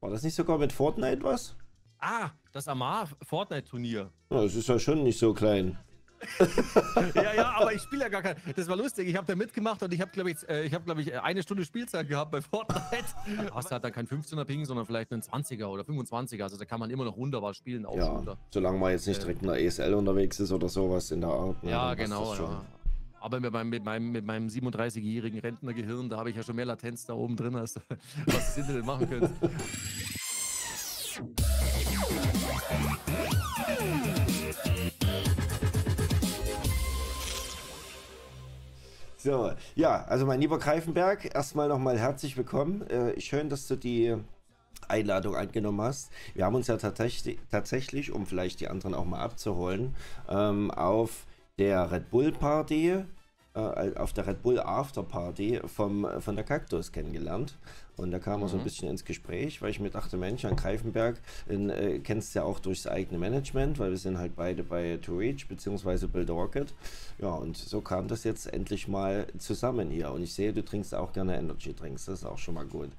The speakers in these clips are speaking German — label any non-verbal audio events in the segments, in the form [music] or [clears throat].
War das nicht sogar mit Fortnite was? Ah, das Amar Fortnite-Turnier. Ja, das ist ja schon nicht so klein. [laughs] ja, ja, aber ich spiele ja gar kein. Das war lustig. Ich habe da mitgemacht und ich habe, glaube ich, äh, ich habe, glaube ich, eine Stunde Spielzeit gehabt bei Fortnite. Hast halt dann kein 15er Ping, sondern vielleicht einen 20er oder 25er. Also da kann man immer noch wunderbar spielen. Auch ja, runter. solange man jetzt nicht direkt in der ESL unterwegs ist oder sowas in der Art. Ne, ja, genau. Ja. Aber mit meinem, mit meinem, mit meinem 37-jährigen Rentnergehirn, da habe ich ja schon mehr Latenz da oben drin, als was das Internet machen könnte. So, ja, also mein lieber Greifenberg, erstmal nochmal herzlich willkommen. Äh, schön, dass du die Einladung angenommen hast. Wir haben uns ja tatsächlich, tatsächlich um vielleicht die anderen auch mal abzuholen, ähm, auf der Red Bull Party, äh, auf der Red Bull After Party vom, von der Kaktus kennengelernt. Und da kam mhm. er so ein mhm. bisschen ins Gespräch, weil ich mir dachte, Mensch, Jan Greifenberg äh, kennst du ja auch durchs eigene Management, weil wir sind halt beide bei To Reach bzw. Build Rocket. Ja, und so kam das jetzt endlich mal zusammen hier. Und ich sehe, du trinkst auch gerne Energy Drinks, das ist auch schon mal gut.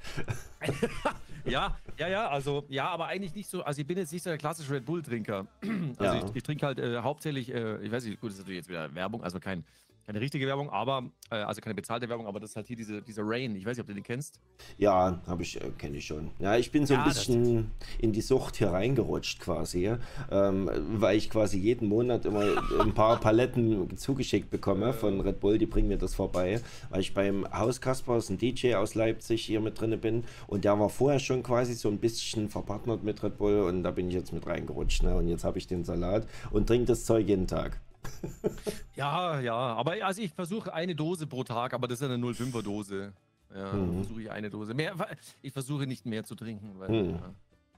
[laughs] ja, ja, ja, also ja, aber eigentlich nicht so, also ich bin jetzt nicht so der klassische Red Bull-Trinker. [clears throat] Also ja. ich, ich trinke halt äh, hauptsächlich, äh, ich weiß nicht, gut, das ist natürlich jetzt wieder Werbung, also kein keine richtige Werbung, aber, äh, also keine bezahlte Werbung, aber das ist halt hier diese, dieser Rain. Ich weiß nicht, ob du den kennst. Ja, habe ich, äh, kenne ich schon. Ja, ich bin so ja, ein bisschen in die Sucht hier reingerutscht quasi, ähm, weil ich quasi jeden Monat immer ein paar Paletten zugeschickt bekomme von Red Bull, die bringen mir das vorbei, weil ich beim Haus Kaspers, ein DJ aus Leipzig, hier mit drin bin und der war vorher schon quasi so ein bisschen verpartnert mit Red Bull und da bin ich jetzt mit reingerutscht ne? und jetzt habe ich den Salat und trinke das Zeug jeden Tag. [laughs] ja, ja, aber also ich versuche eine Dose pro Tag, aber das ist eine 0,5er Dose. Ja, mhm. versuche ich eine Dose. Mehr, ich versuche nicht mehr zu trinken, weil, mhm. ja.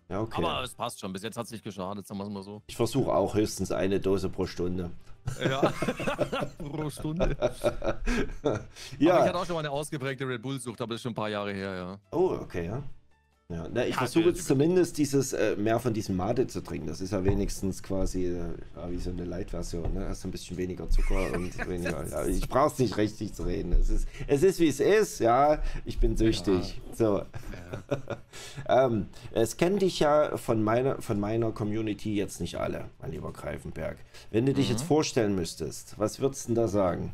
Ja, okay. Aber es passt schon. Bis jetzt hat es nicht geschadet, sagen wir es mal so. Ich versuche auch höchstens eine Dose pro Stunde. Ja, [laughs] pro Stunde. [laughs] ja. Aber ich hatte auch schon mal eine ausgeprägte Red Bull-Sucht, aber das ist schon ein paar Jahre her, ja. Oh, okay, ja. Ja, na, ich ja, versuche jetzt zumindest dieses äh, mehr von diesem Mate zu trinken. Das ist ja wenigstens quasi äh, wie so eine Light-Version. Ne? Hast ein bisschen weniger Zucker [laughs] und weniger. Ja, ich brauche es nicht richtig zu reden. Es ist, es ist wie es ist. Ja, ich bin süchtig. Ja. So. [laughs] ähm, es kennen dich ja von meiner, von meiner Community jetzt nicht alle, mein lieber Greifenberg. Wenn du dich mhm. jetzt vorstellen müsstest, was würdest du denn da sagen?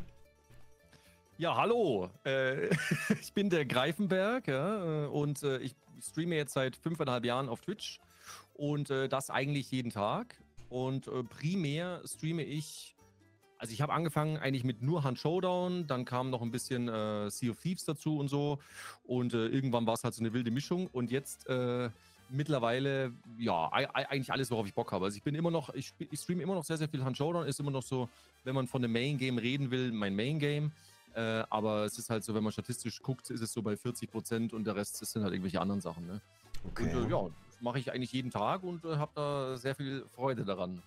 Ja, hallo. Äh, [laughs] ich bin der Greifenberg ja, äh, und äh, ich streame jetzt seit fünfeinhalb Jahren auf Twitch und äh, das eigentlich jeden Tag. Und äh, primär streame ich, also ich habe angefangen eigentlich mit nur Hand Showdown, dann kam noch ein bisschen äh, Sea of Thieves dazu und so. Und äh, irgendwann war es halt so eine wilde Mischung. Und jetzt äh, mittlerweile, ja, eigentlich alles, worauf ich Bock habe. Also ich bin immer noch, ich, ich streame immer noch sehr, sehr viel Hand Showdown, ist immer noch so, wenn man von dem Main Game reden will, mein Main Game. Äh, aber es ist halt so, wenn man statistisch guckt, ist es so bei 40 Prozent und der Rest sind halt irgendwelche anderen Sachen. Ne? Okay. Und äh, ja, das mache ich eigentlich jeden Tag und äh, habe da sehr viel Freude daran.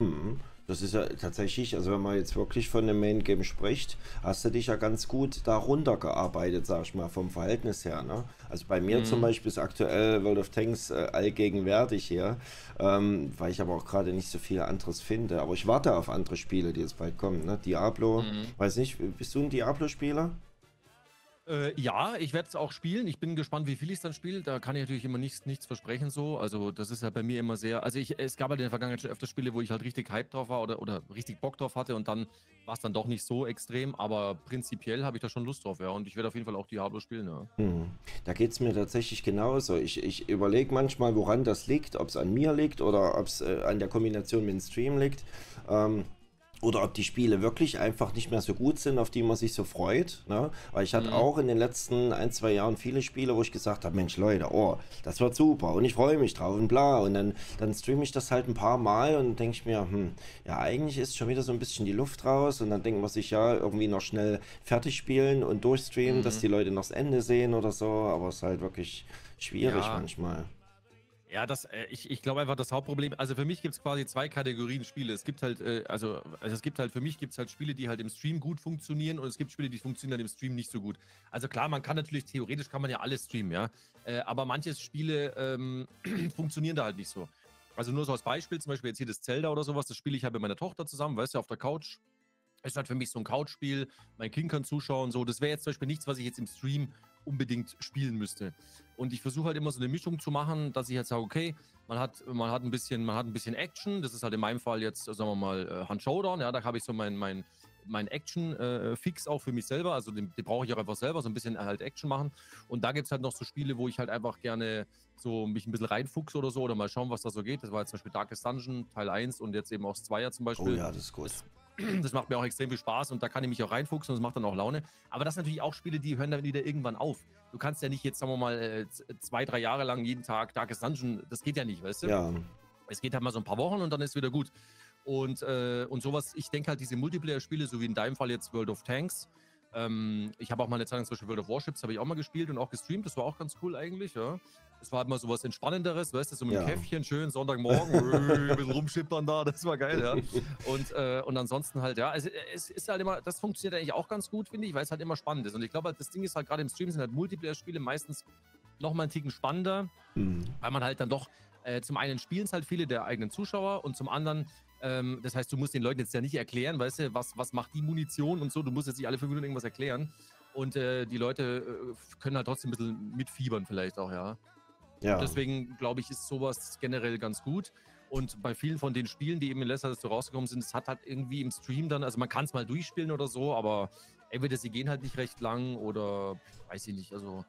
Mhm. Das ist ja tatsächlich, also wenn man jetzt wirklich von dem Main Game spricht, hast du dich ja ganz gut da runtergearbeitet, sag ich mal, vom Verhältnis her. Ne? Also bei mir mhm. zum Beispiel ist aktuell World of Tanks äh, allgegenwärtig hier, ähm, weil ich aber auch gerade nicht so viel anderes finde. Aber ich warte auf andere Spiele, die jetzt bald kommen. Ne? Diablo, mhm. weiß nicht, bist du ein Diablo-Spieler? Äh, ja, ich werde es auch spielen. Ich bin gespannt, wie viel ich dann spiele. Da kann ich natürlich immer nichts, nichts versprechen so. Also das ist ja bei mir immer sehr. Also ich, es gab halt in der Vergangenheit schon öfter Spiele, wo ich halt richtig Hype drauf war oder, oder richtig Bock drauf hatte und dann war es dann doch nicht so extrem. Aber prinzipiell habe ich da schon Lust drauf, ja. Und ich werde auf jeden Fall auch Diablo spielen, ja. Hm. Da geht es mir tatsächlich genauso. Ich, ich überlege manchmal, woran das liegt, ob es an mir liegt oder ob es äh, an der Kombination mit dem Stream liegt. Ähm, oder ob die Spiele wirklich einfach nicht mehr so gut sind, auf die man sich so freut. Ne? Weil ich hatte mhm. auch in den letzten ein, zwei Jahren viele Spiele, wo ich gesagt habe, Mensch Leute, oh, das wird super und ich freue mich drauf und bla. Und dann, dann streame ich das halt ein paar Mal und denke ich mir, hm, ja, eigentlich ist schon wieder so ein bisschen die Luft raus und dann denkt man sich, ja, irgendwie noch schnell fertig spielen und durchstreamen, mhm. dass die Leute noch das Ende sehen oder so, aber es ist halt wirklich schwierig ja. manchmal. Ja, das, äh, ich, ich glaube einfach, das Hauptproblem, also für mich gibt es quasi zwei Kategorien Spiele. Es gibt halt, äh, also, also es gibt halt, für mich gibt es halt Spiele, die halt im Stream gut funktionieren und es gibt Spiele, die funktionieren halt im Stream nicht so gut. Also klar, man kann natürlich, theoretisch kann man ja alles streamen, ja. Äh, aber manche Spiele ähm, [clears throat] funktionieren da halt nicht so. Also nur so als Beispiel, zum Beispiel jetzt hier das Zelda oder sowas, das spiele ich halt mit meiner Tochter zusammen, weißt du, auf der Couch. Ist halt für mich so ein Couchspiel, mein Kind kann zuschauen, so. Das wäre jetzt zum Beispiel nichts, was ich jetzt im Stream unbedingt spielen müsste. Und ich versuche halt immer so eine Mischung zu machen, dass ich halt sage, okay, man hat, man hat ein bisschen, man hat ein bisschen Action. Das ist halt in meinem Fall jetzt, sagen wir mal, äh, Hand Showdown. Ja, da habe ich so mein, mein, mein Action-Fix äh, auch für mich selber. Also den, den brauche ich auch einfach selber, so ein bisschen halt Action machen. Und da gibt es halt noch so Spiele, wo ich halt einfach gerne so mich ein bisschen reinfuchse oder so oder mal schauen, was da so geht. Das war jetzt zum Beispiel Darkest Dungeon Teil 1 und jetzt eben auch Zweier zum Beispiel. Oh ja, das ist gut. Das, das macht mir auch extrem viel Spaß und da kann ich mich auch reinfuchsen und das macht dann auch Laune. Aber das sind natürlich auch Spiele, die hören dann wieder irgendwann auf. Du kannst ja nicht jetzt, sagen wir mal, äh, zwei, drei Jahre lang jeden Tag Darkest Dungeon, das geht ja nicht, weißt du? Ja. Es geht halt mal so ein paar Wochen und dann ist wieder gut. Und, äh, und sowas, ich denke halt, diese Multiplayer-Spiele, so wie in deinem Fall jetzt World of Tanks, ähm, ich habe auch mal eine Zeit lang zum Beispiel World of Warships, habe ich auch mal gespielt und auch gestreamt, das war auch ganz cool eigentlich, ja. Es war halt mal sowas Entspannenderes, weißt du, so mit ja. Käffchen, schön Sonntagmorgen, [laughs] ein bisschen rumschippern da, das war geil, ja. Und, äh, und ansonsten halt, ja, es, es, ist halt immer, das funktioniert eigentlich auch ganz gut, finde ich, weil es halt immer spannend ist. Und ich glaube halt, das Ding ist halt gerade im Stream sind halt Multiplayer-Spiele meistens nochmal einen Ticken spannender, mhm. weil man halt dann doch äh, zum einen spielen es halt viele der eigenen Zuschauer und zum anderen, ähm, das heißt, du musst den Leuten jetzt ja nicht erklären, weißt du, was, was macht die Munition und so, du musst jetzt nicht alle fünf Minuten irgendwas erklären. Und äh, die Leute äh, können halt trotzdem ein bisschen mitfiebern, vielleicht auch, ja. Ja. Und deswegen glaube ich, ist sowas generell ganz gut. Und bei vielen von den Spielen, die eben in letzter Zeit so rausgekommen sind, es hat halt irgendwie im Stream dann, also man kann es mal durchspielen oder so, aber entweder sie gehen halt nicht recht lang oder weiß ich nicht, also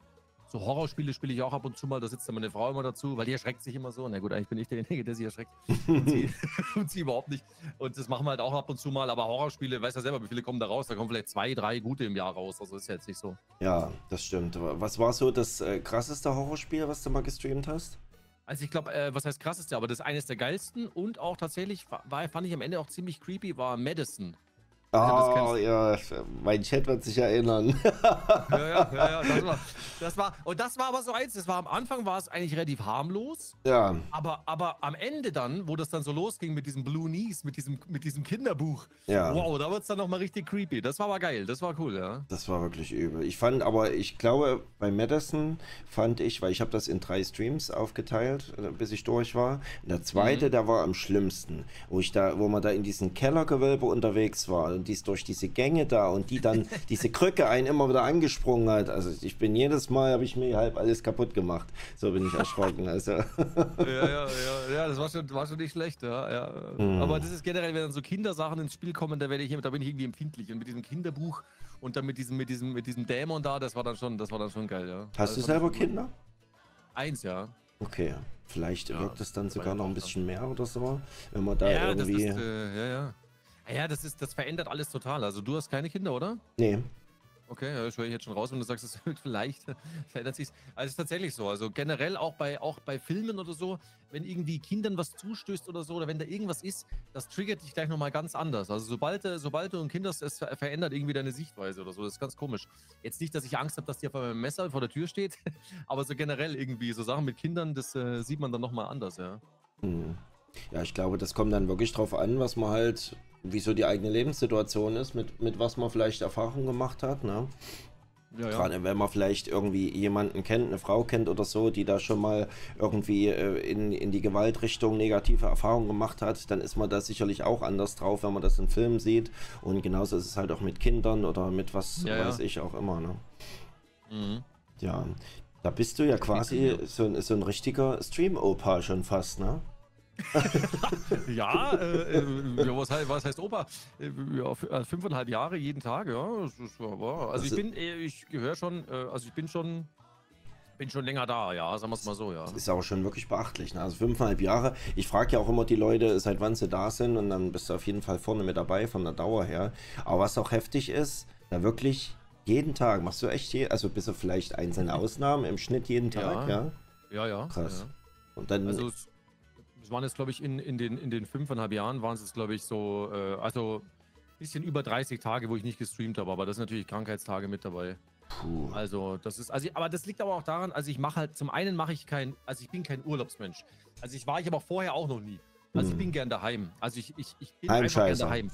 so Horrorspiele spiele ich auch ab und zu mal, da sitzt dann meine Frau immer dazu, weil die erschreckt sich immer so. Na gut, eigentlich bin ich derjenige, der sie erschreckt. [laughs] Und sie, [laughs] und sie überhaupt nicht. Und das machen wir halt auch ab und zu mal, aber Horrorspiele, weißt ja selber, wie viele kommen da raus? Da kommen vielleicht zwei, drei gute im Jahr raus. Also ist ja jetzt nicht so. Ja, das stimmt. Was war so das äh, krasseste Horrorspiel, was du mal gestreamt hast? Also ich glaube, äh, was heißt krasseste, aber das ist eines der geilsten und auch tatsächlich war, fand ich am Ende auch ziemlich creepy, war Madison. Oh, ja, mein Chat wird sich erinnern. ja, ja, ja, ja, das war, [laughs] das war, und das war aber so eins, das war am Anfang war es eigentlich relativ harmlos. Ja. Aber, aber am Ende dann, wo das dann so losging mit diesem Blue Knees, mit diesem, mit diesem Kinderbuch, ja. wow, da wird es dann nochmal richtig creepy. Das war aber geil, das war cool, ja. Das war wirklich übel. Ich fand aber, ich glaube, bei Madison fand ich, weil ich habe das in drei Streams aufgeteilt, äh, bis ich durch war. Und der zweite, mhm. der war am schlimmsten, wo ich da, wo man da in diesem Kellergewölbe unterwegs war und dies durch diese Gänge da und die dann [laughs] diese Krücke einen immer wieder angesprungen hat. Also ich bin jedes Mal, habe ich mir halb alles kaputt gemacht. So bin ich erschrocken. Also. [laughs] ja, ja, ja, [laughs] ja, das war schon, war schon nicht schlecht, ja. ja. Mhm. Aber das ist generell, wenn dann so Kindersachen ins Spiel kommen, da werde ich da bin ich irgendwie empfindlich. Und mit diesem Kinderbuch und dann mit diesem, mit diesem, mit diesem Dämon da, das war dann schon, das war dann schon geil, ja. Hast also, du selber Kinder? Eins, ja. Okay, vielleicht ja, wirkt es dann sogar noch ein bisschen mehr oder so, wenn man da ja, irgendwie. Das ist, äh, ja, ja. Ja, das ist, das verändert alles total. Also du hast keine Kinder, oder? Nee. Okay, ja, das höre ich jetzt schon raus, wenn du sagst, es [laughs] vielleicht verändert sich. Also es ist tatsächlich so. Also generell auch bei, auch bei Filmen oder so, wenn irgendwie Kindern was zustößt oder so, oder wenn da irgendwas ist, das triggert dich gleich nochmal ganz anders. Also sobald, sobald du ein Kind hast, es verändert irgendwie deine Sichtweise oder so. Das ist ganz komisch. Jetzt nicht, dass ich Angst habe, dass dir auf einem Messer vor der Tür steht, [laughs] aber so generell irgendwie, so Sachen mit Kindern, das äh, sieht man dann nochmal anders, ja. Hm. Ja, ich glaube, das kommt dann wirklich drauf an, was man halt wie so die eigene Lebenssituation ist, mit, mit was man vielleicht Erfahrung gemacht hat. Ne? Ja, ja. Gerade wenn man vielleicht irgendwie jemanden kennt, eine Frau kennt oder so, die da schon mal irgendwie äh, in, in die Gewaltrichtung negative Erfahrungen gemacht hat, dann ist man da sicherlich auch anders drauf, wenn man das in Filmen sieht. Und genauso ist es halt auch mit Kindern oder mit was ja, weiß ich auch immer. Ne? Mhm. Ja, da bist du ja quasi so, so ein richtiger Stream-Opa schon fast, ne? [laughs] ja, äh, äh, was, heißt, was heißt Opa? Äh, ja, äh, fünfeinhalb Jahre jeden Tag, ja. Also, also ich bin, ich gehöre schon, also ich bin schon, bin schon länger da, ja, sagen wir es mal so, ja. Das ist aber schon wirklich beachtlich, ne? Also fünfeinhalb Jahre. Ich frage ja auch immer die Leute, seit wann sie da sind und dann bist du auf jeden Fall vorne mit dabei von der Dauer her. Aber was auch heftig ist, da wirklich jeden Tag machst du echt, je, also bis auf vielleicht einzelne Ausnahmen, im Schnitt jeden Tag, ja? Ja, ja. ja Krass. Ja. Und dann. Also waren jetzt, glaube ich, in, in, den, in den fünfeinhalb Jahren waren es jetzt, glaube ich, so, äh, also ein bisschen über 30 Tage, wo ich nicht gestreamt habe, aber das sind natürlich Krankheitstage mit dabei. Puh. Also, das ist, also, aber das liegt aber auch daran, also ich mache halt, zum einen mache ich kein, also ich bin kein Urlaubsmensch. Also ich war ich aber vorher auch noch nie. Also hm. ich bin gern daheim. Also ich, ich, ich bin einfach gern daheim.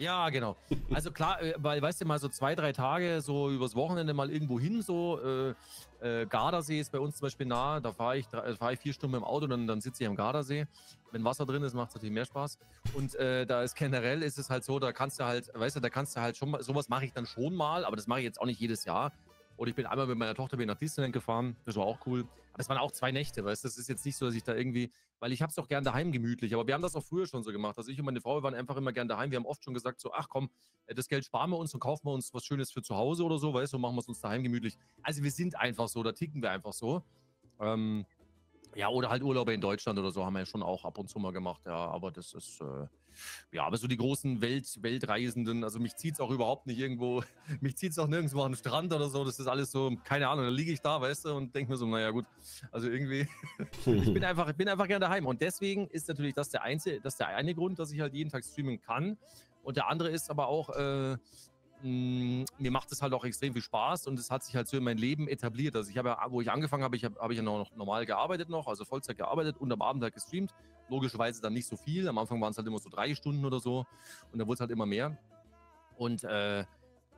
Ja, genau. Also klar, äh, weil, weißt du, mal so zwei, drei Tage so übers Wochenende mal irgendwo hin, so äh, äh, Gardasee ist bei uns zum Beispiel nah, da fahre ich, fahr ich vier Stunden im Auto und dann, dann sitze ich am Gardasee. Wenn Wasser drin ist, macht es natürlich mehr Spaß. Und äh, da ist generell ist es halt so, da kannst du halt, weißt du, da kannst du halt schon mal, sowas mache ich dann schon mal, aber das mache ich jetzt auch nicht jedes Jahr. Oder ich bin einmal mit meiner Tochter nach Disneyland gefahren, das war auch cool. Es waren auch zwei Nächte, weißt du, das ist jetzt nicht so, dass ich da irgendwie, weil ich habe es doch gern daheim gemütlich, aber wir haben das auch früher schon so gemacht. Also ich und meine Frau waren einfach immer gern daheim. Wir haben oft schon gesagt so, ach komm, äh, das Geld sparen wir uns und kaufen wir uns was Schönes für zu Hause oder so, weißt du, machen wir es uns daheim gemütlich. Also wir sind einfach so, da ticken wir einfach so. Ähm, ja, oder halt Urlaube in Deutschland oder so haben wir ja schon auch ab und zu mal gemacht, ja, aber das ist, äh, ja, aber so die großen Welt, Weltreisenden, also mich zieht es auch überhaupt nicht irgendwo, [laughs] mich zieht es auch nirgendwo an den Strand oder so, das ist alles so, keine Ahnung, da liege ich da, weißt du, und denke mir so, naja gut, also irgendwie, [laughs] ich bin einfach, ich bin einfach gerne daheim und deswegen ist natürlich das der, einzige, das der eine Grund, dass ich halt jeden Tag streamen kann und der andere ist aber auch, äh, mh, mir macht es halt auch extrem viel Spaß und es hat sich halt so in mein Leben etabliert. Also ich habe ja, wo ich angefangen habe, ich habe hab ich ja noch normal gearbeitet noch, also Vollzeit gearbeitet und am Abend halt gestreamt. Logischerweise dann nicht so viel. Am Anfang waren es halt immer so drei Stunden oder so und dann wurde es halt immer mehr. Und äh,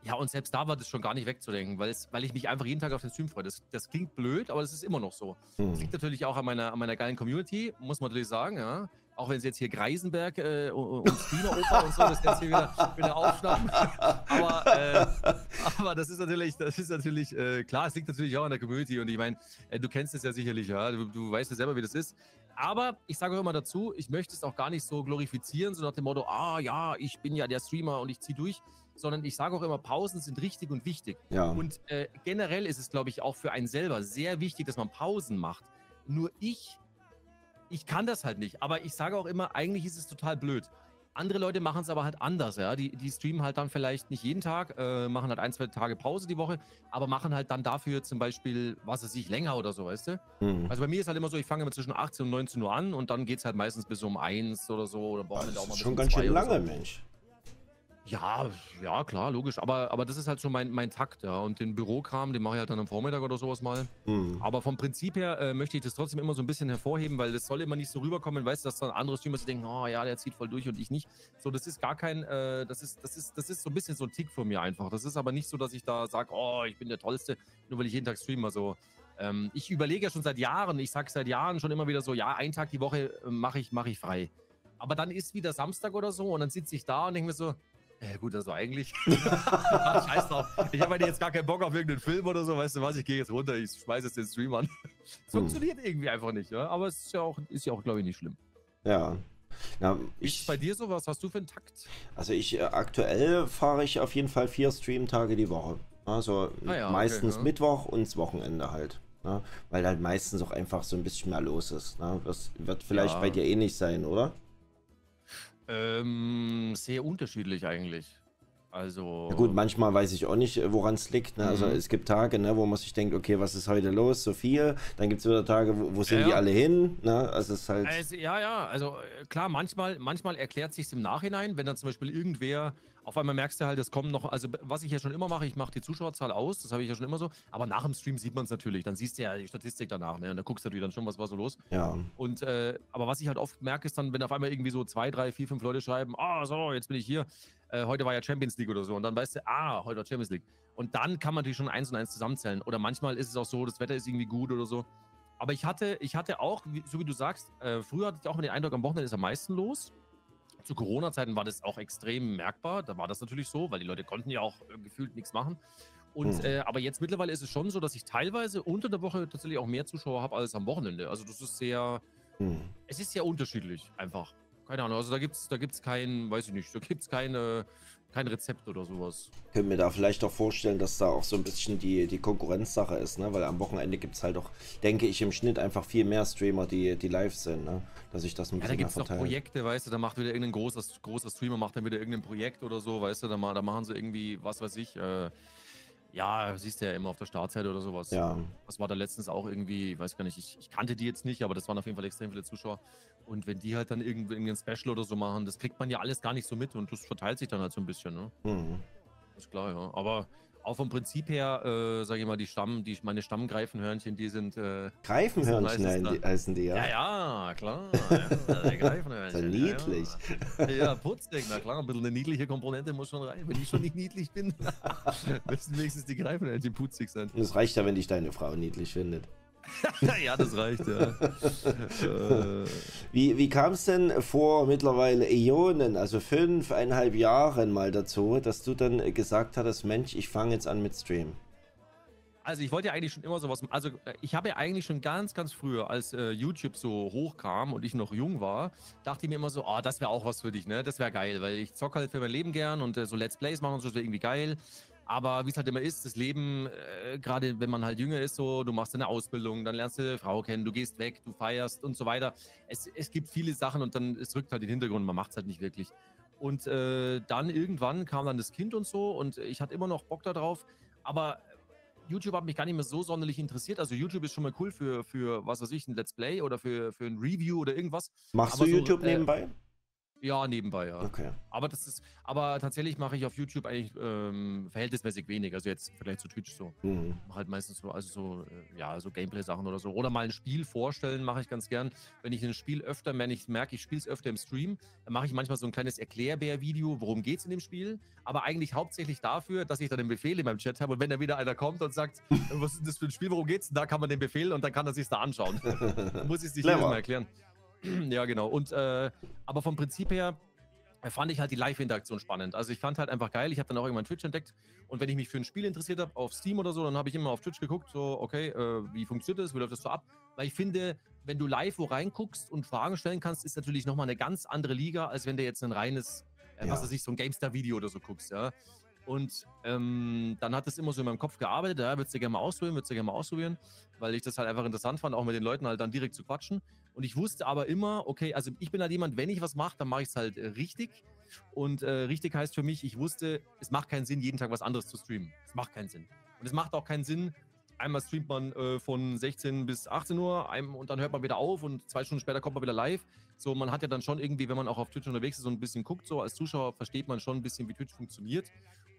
ja, und selbst da war das schon gar nicht wegzudenken, weil, es, weil ich mich einfach jeden Tag auf den Stream freue. Das, das klingt blöd, aber das ist immer noch so. Das Hm. liegt natürlich auch an meiner, an meiner geilen Community, muss man natürlich sagen, ja. Auch wenn sie jetzt hier Greisenberg äh, und, und Spieler-Oper und so, das jetzt hier wieder, wieder aufschnappen. [laughs] Aber, äh, [laughs] aber das ist natürlich, das ist natürlich, äh, klar, es liegt natürlich auch an der Community und ich meine, äh, du kennst es ja sicherlich, ja. Du, du weißt ja selber, wie das ist. Aber ich sage auch immer dazu, ich möchte es auch gar nicht so glorifizieren, so nach dem Motto, ah ja, ich bin ja der Streamer und ich ziehe durch, sondern ich sage auch immer, Pausen sind richtig und wichtig. Ja. Und äh, generell ist es, glaube ich, auch für einen selber sehr wichtig, dass man Pausen macht. Nur ich, ich kann das halt nicht. Aber ich sage auch immer, eigentlich ist es total blöd. Andere Leute machen es aber halt anders, ja. Die, die streamen halt dann vielleicht nicht jeden Tag, äh, machen halt ein, zwei Tage Pause die Woche, aber machen halt dann dafür zum Beispiel, was weiß ich, länger oder so, weißt du? Hm. Also bei mir ist halt immer so, ich fange immer zwischen 18 und 19 Uhr an und dann geht es halt meistens bis um 1 oder so. Oder Wochenende Das auch mal ist bis schon ganz schön oder so. lange, Mensch. Ja, ja, klar, logisch. Aber, aber das ist halt so mein, mein Takt, ja. Und den Bürokram, den mache ich halt dann am Vormittag oder sowas mal. Hm. Aber vom Prinzip her äh, möchte ich das trotzdem immer so ein bisschen hervorheben, weil das soll immer nicht so rüberkommen, weißt du, dass dann andere Streamer so denken, oh ja, der zieht voll durch und ich nicht. So, das ist gar kein, äh, das ist, das ist, das ist so ein bisschen so ein Tick von mir einfach. Das ist aber nicht so, dass ich da sage, oh, ich bin der Tollste, nur weil ich jeden Tag streame. Also, ähm, ich überlege ja schon seit Jahren, ich sage seit Jahren schon immer wieder so, ja, einen Tag die Woche äh, mache ich, mache ich frei. Aber dann ist wieder Samstag oder so und dann sitze ich da und denke mir so, ja gut, also eigentlich. [laughs] [laughs] Scheiß drauf. Ich habe halt jetzt gar keinen Bock auf irgendeinen Film oder so, weißt du was, ich gehe jetzt runter, ich schmeiße jetzt den Stream an. [laughs] Es Hm. funktioniert irgendwie einfach nicht, ja. Aber es ist ja auch, ist ja auch, glaube ich, nicht schlimm. Ja. Ja, Wie ist ich, bei dir so? Was hast du für einen Takt? also ich äh, aktuell fahre ich auf jeden Fall vier Stream-Tage die Woche. Also Ah ja, okay, meistens ja. Mittwoch und das Wochenende halt. Ne? Weil halt meistens auch einfach so ein bisschen mehr los ist. Ne? Das wird vielleicht Ja. bei dir ähnlich sein, oder? Ähm, sehr unterschiedlich eigentlich. Also. Ja gut, manchmal weiß ich auch nicht, woran es liegt. Ne? Also Mhm. es gibt Tage, ne, wo man sich denkt, okay, was ist heute los? So viel. Dann gibt es wieder Tage, wo, wo sind Ja, die alle hin? Ne? Also es ist halt. Also, ja, ja, also äh, klar, manchmal, manchmal erklärt sich im Nachhinein, wenn dann zum Beispiel irgendwer, auf einmal merkst du halt, es kommen noch, also was ich ja schon immer mache, ich mache die Zuschauerzahl aus, das habe ich ja schon immer so, aber nach dem Stream sieht man es natürlich, dann siehst du ja die Statistik danach, ne? Und da guckst du natürlich dann schon, was war so los. ja. Und äh, aber was ich halt oft merke, ist dann, wenn auf einmal irgendwie so zwei, drei, vier, fünf Leute schreiben, ah, so, jetzt bin ich hier, äh, heute war ja Champions League oder so, und dann weißt du, ah, heute war Champions League. Und dann kann man natürlich schon eins und eins zusammenzählen. Oder manchmal ist es auch so, das Wetter ist irgendwie gut oder so. Aber ich hatte, ich hatte auch, so wie du sagst, äh, früher hatte ich auch den Eindruck, am Wochenende ist am meisten los. Zu Corona-Zeiten war das auch extrem merkbar. Da war das natürlich so, weil die Leute konnten ja auch äh, gefühlt nichts machen. Und Hm. äh, aber jetzt mittlerweile ist es schon so, dass ich teilweise unter der Woche tatsächlich auch mehr Zuschauer habe als am Wochenende. Also das ist sehr, Hm. es ist sehr unterschiedlich einfach. Keine Ahnung, also da gibt es da gibt's kein, weiß ich nicht, da gibt es keine, kein Rezept oder sowas. Können mir da vielleicht auch vorstellen, dass da auch so ein bisschen die, die Konkurrenzsache ist, ne? Weil am Wochenende gibt es halt auch, denke ich, im Schnitt einfach viel mehr Streamer, die, die live sind, ne? Dass ich das ein Ja, da bisschen gibt es verteile. Projekte, weißt du, da macht wieder irgendein großer, großer Streamer, macht dann wieder irgendein Projekt oder so, weißt du, da, da machen sie irgendwie, was weiß ich, äh, ja, siehst du ja immer auf der Startseite oder sowas. Ja. Das war da letztens auch irgendwie, ich weiß gar nicht, ich, ich kannte die jetzt nicht, aber das waren auf jeden Fall extrem viele Zuschauer. Und wenn die halt dann irgendwie irgendein Special oder so machen, das kriegt man ja alles gar nicht so mit und das verteilt sich dann halt so ein bisschen, ne? Hm. Ist klar, ja. Aber auch vom Prinzip her, äh, sage ich mal, die Stamm, die meine Stammgreifenhörnchen, die sind äh, Greifenhörnchen heißen die, heißen die, ja. ja, ja, klar. [laughs] Ja, Greifenhörnchen. Niedlich. Ja, ja. ja, putzig, na klar, ein bisschen eine niedliche Komponente muss schon rein. Wenn ich schon nicht niedlich bin, [laughs] müssen wenigstens die Greifenhörnchen putzig sein. Und es reicht ja, wenn dich deine Frau niedlich findet. [laughs] ja, das reicht, ja. Wie, wie kam es denn vor mittlerweile Äonen, also fünfeinhalb Jahren mal dazu, dass du dann gesagt hattest, Mensch, ich fange jetzt an mit Stream? Also ich wollte ja eigentlich schon immer sowas. Also äh, ich habe ja eigentlich schon ganz, ganz früher, als äh, YouTube so hochkam und ich noch jung war, dachte ich mir immer so, oh, das wäre auch was für dich, ne? Das wäre geil, weil ich zocke halt für mein Leben gern und äh, so Let's Plays machen und so, das wäre irgendwie geil. Aber wie es halt immer ist, das Leben, äh, gerade wenn man halt jünger ist, so, du machst eine Ausbildung, dann lernst du eine Frau kennen, du gehst weg, du feierst und so weiter. Es, es gibt viele Sachen und dann es rückt halt in den Hintergrund, man macht es halt nicht wirklich. Und äh, dann irgendwann kam dann das Kind und so und ich hatte immer noch Bock darauf. Aber YouTube hat mich gar nicht mehr so sonderlich interessiert. Also YouTube ist schon mal cool für, für was weiß ich, ein Let's Play oder für, für ein Review oder irgendwas. Machst Aber du YouTube so, äh, nebenbei? Ja, nebenbei, ja. Okay. Aber das ist, aber tatsächlich mache ich auf YouTube eigentlich ähm, verhältnismäßig wenig. Also jetzt vielleicht zu Twitch so. Mhm. Halt meistens so, also so, äh, ja, so Gameplay-Sachen oder so. Oder mal ein Spiel vorstellen, mache ich ganz gern. Wenn ich ein Spiel öfter, wenn ich merke, ich spiele es öfter im Stream, dann mache ich manchmal so ein kleines Erklärbär-Video, worum geht es in dem Spiel. Aber eigentlich hauptsächlich dafür, dass ich dann den Befehl in meinem Chat habe und wenn da wieder einer kommt und sagt, [laughs] was ist das für ein Spiel, worum geht's? Da kann man den Befehl und dann kann er sich da anschauen. [laughs] Muss ich es nicht jedes Mal erklären. [clears throat] ja, genau. Und äh, aber vom Prinzip her äh, fand ich halt die Live-Interaktion spannend. Also ich fand halt einfach geil. Ich habe dann auch irgendwann Twitch entdeckt und wenn ich mich für ein Spiel interessiert habe, auf Steam oder so, dann habe ich immer auf Twitch geguckt, so, okay, äh, wie funktioniert das, wie läuft das so ab? Weil ich finde, wenn du live wo reinguckst und Fragen stellen kannst, ist natürlich nochmal eine ganz andere Liga, als wenn du jetzt ein reines, äh, ja. was weiß ich, so ein GameStar-Video oder so guckst, ja. Und ähm, dann hat es immer so in meinem Kopf gearbeitet, ja, würdest du gerne mal ausprobieren, würdest du gerne mal ausprobieren, weil ich das halt einfach interessant fand, auch mit den Leuten halt dann direkt zu quatschen. Und ich wusste aber immer, okay, also ich bin halt jemand, wenn ich was mache, dann mache ich es halt äh, richtig. Und äh, richtig heißt für mich, ich wusste, es macht keinen Sinn, jeden Tag was anderes zu streamen. Es macht keinen Sinn. Und es macht auch keinen Sinn, einmal streamt man äh, von 16 bis 18 Uhr einem, und dann hört man wieder auf und zwei Stunden später kommt man wieder live. So, man hat ja dann schon irgendwie, wenn man auch auf Twitch unterwegs ist und ein bisschen guckt, so als Zuschauer versteht man schon ein bisschen, wie Twitch funktioniert.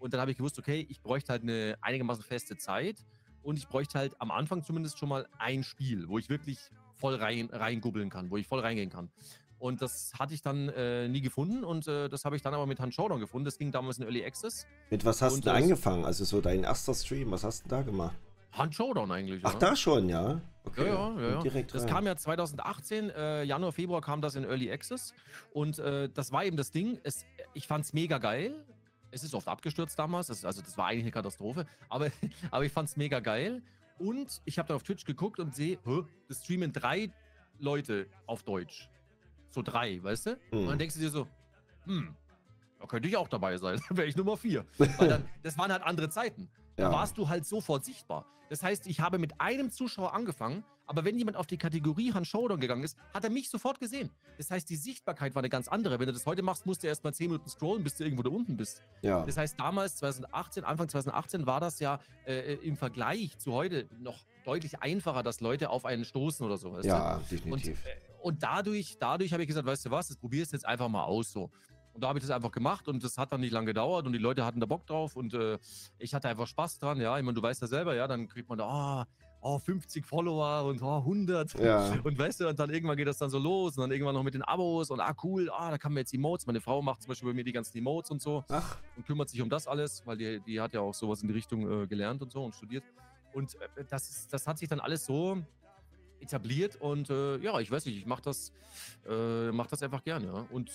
Und dann habe ich gewusst, okay, ich bräuchte halt eine einigermaßen feste Zeit und ich bräuchte halt am Anfang zumindest schon mal ein Spiel, wo ich wirklich voll rein, reingubbeln kann, wo ich voll reingehen kann. Und das hatte ich dann äh, nie gefunden und äh, das habe ich dann aber mit Hand Showdown gefunden. Das ging damals in Early Access. Mit was hast und, du angefangen? Also so dein erster Stream, was hast du da gemacht? Hand Showdown eigentlich. Ach, ja. da schon, ja. Okay. Ja, ja, ja. Direkt das rein. kam ja 2018, äh, Januar, Februar kam das in Early Access und äh, das war eben das Ding. Es, ich fand es mega geil. Es ist oft abgestürzt damals, das, also das war eigentlich eine Katastrophe, aber, [laughs] aber ich fand es mega geil. Und ich habe dann auf Twitch geguckt und sehe, das streamen drei Leute auf Deutsch. So drei, weißt du? Mhm. Und dann hm. denkst du dir so, hm, da könnte ich auch dabei sein. [laughs] Dann wäre ich Nummer vier. [laughs] Weil dann, das waren halt andere Zeiten. Da ja. warst du halt sofort sichtbar. Das heißt, ich habe mit einem Zuschauer angefangen, aber wenn jemand auf die Kategorie Hand Showdown gegangen ist, hat er mich sofort gesehen. Das heißt, die Sichtbarkeit war eine ganz andere. Wenn du das heute machst, musst du erst mal 10 Minuten scrollen, bis du irgendwo da unten bist. Ja. Das heißt, damals, 2018, Anfang 2018, war das ja äh, im Vergleich zu heute noch deutlich einfacher, dass Leute auf einen stoßen oder so. Ja, du? definitiv. Und, äh, und dadurch, dadurch habe ich gesagt, weißt du was, das probierst du jetzt einfach mal aus so. Und da habe ich das einfach gemacht und das hat dann nicht lange gedauert und die Leute hatten da Bock drauf und äh, ich hatte einfach Spaß dran. Ja, ich meine, du weißt ja selber, ja, dann kriegt man da, oh, oh 50 Follower und oh, 100. Ja. [laughs] Und weißt du, und dann irgendwann geht das dann so los und dann irgendwann noch mit den Abos und ah, cool, ah, da kann man jetzt Emotes. Meine Frau macht zum Beispiel bei mir die ganzen Emotes und so Ach. und kümmert sich um das alles, weil die, die hat ja auch sowas in die Richtung äh, gelernt und so und studiert. Und äh, das, das hat sich dann alles so etabliert und äh, ja, ich weiß nicht, ich mache das, äh, mach das einfach gerne. Ja. Und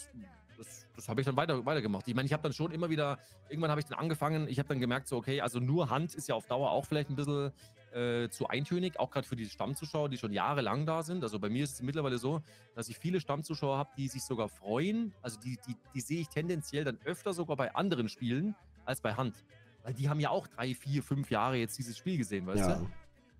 das, das habe ich dann weiter, weitergemacht. Ich meine, ich habe dann schon immer wieder, irgendwann habe ich dann angefangen, ich habe dann gemerkt, so, okay, also nur Hand ist ja auf Dauer auch vielleicht ein bisschen äh, zu eintönig, auch gerade für die Stammzuschauer, die schon jahrelang da sind. Also bei mir ist es mittlerweile so, dass ich viele Stammzuschauer habe, die sich sogar freuen. Also die, die, die sehe ich tendenziell dann öfter sogar bei anderen Spielen als bei Hand. Weil die haben ja auch drei, vier, fünf Jahre jetzt dieses Spiel gesehen, weißt ja. du?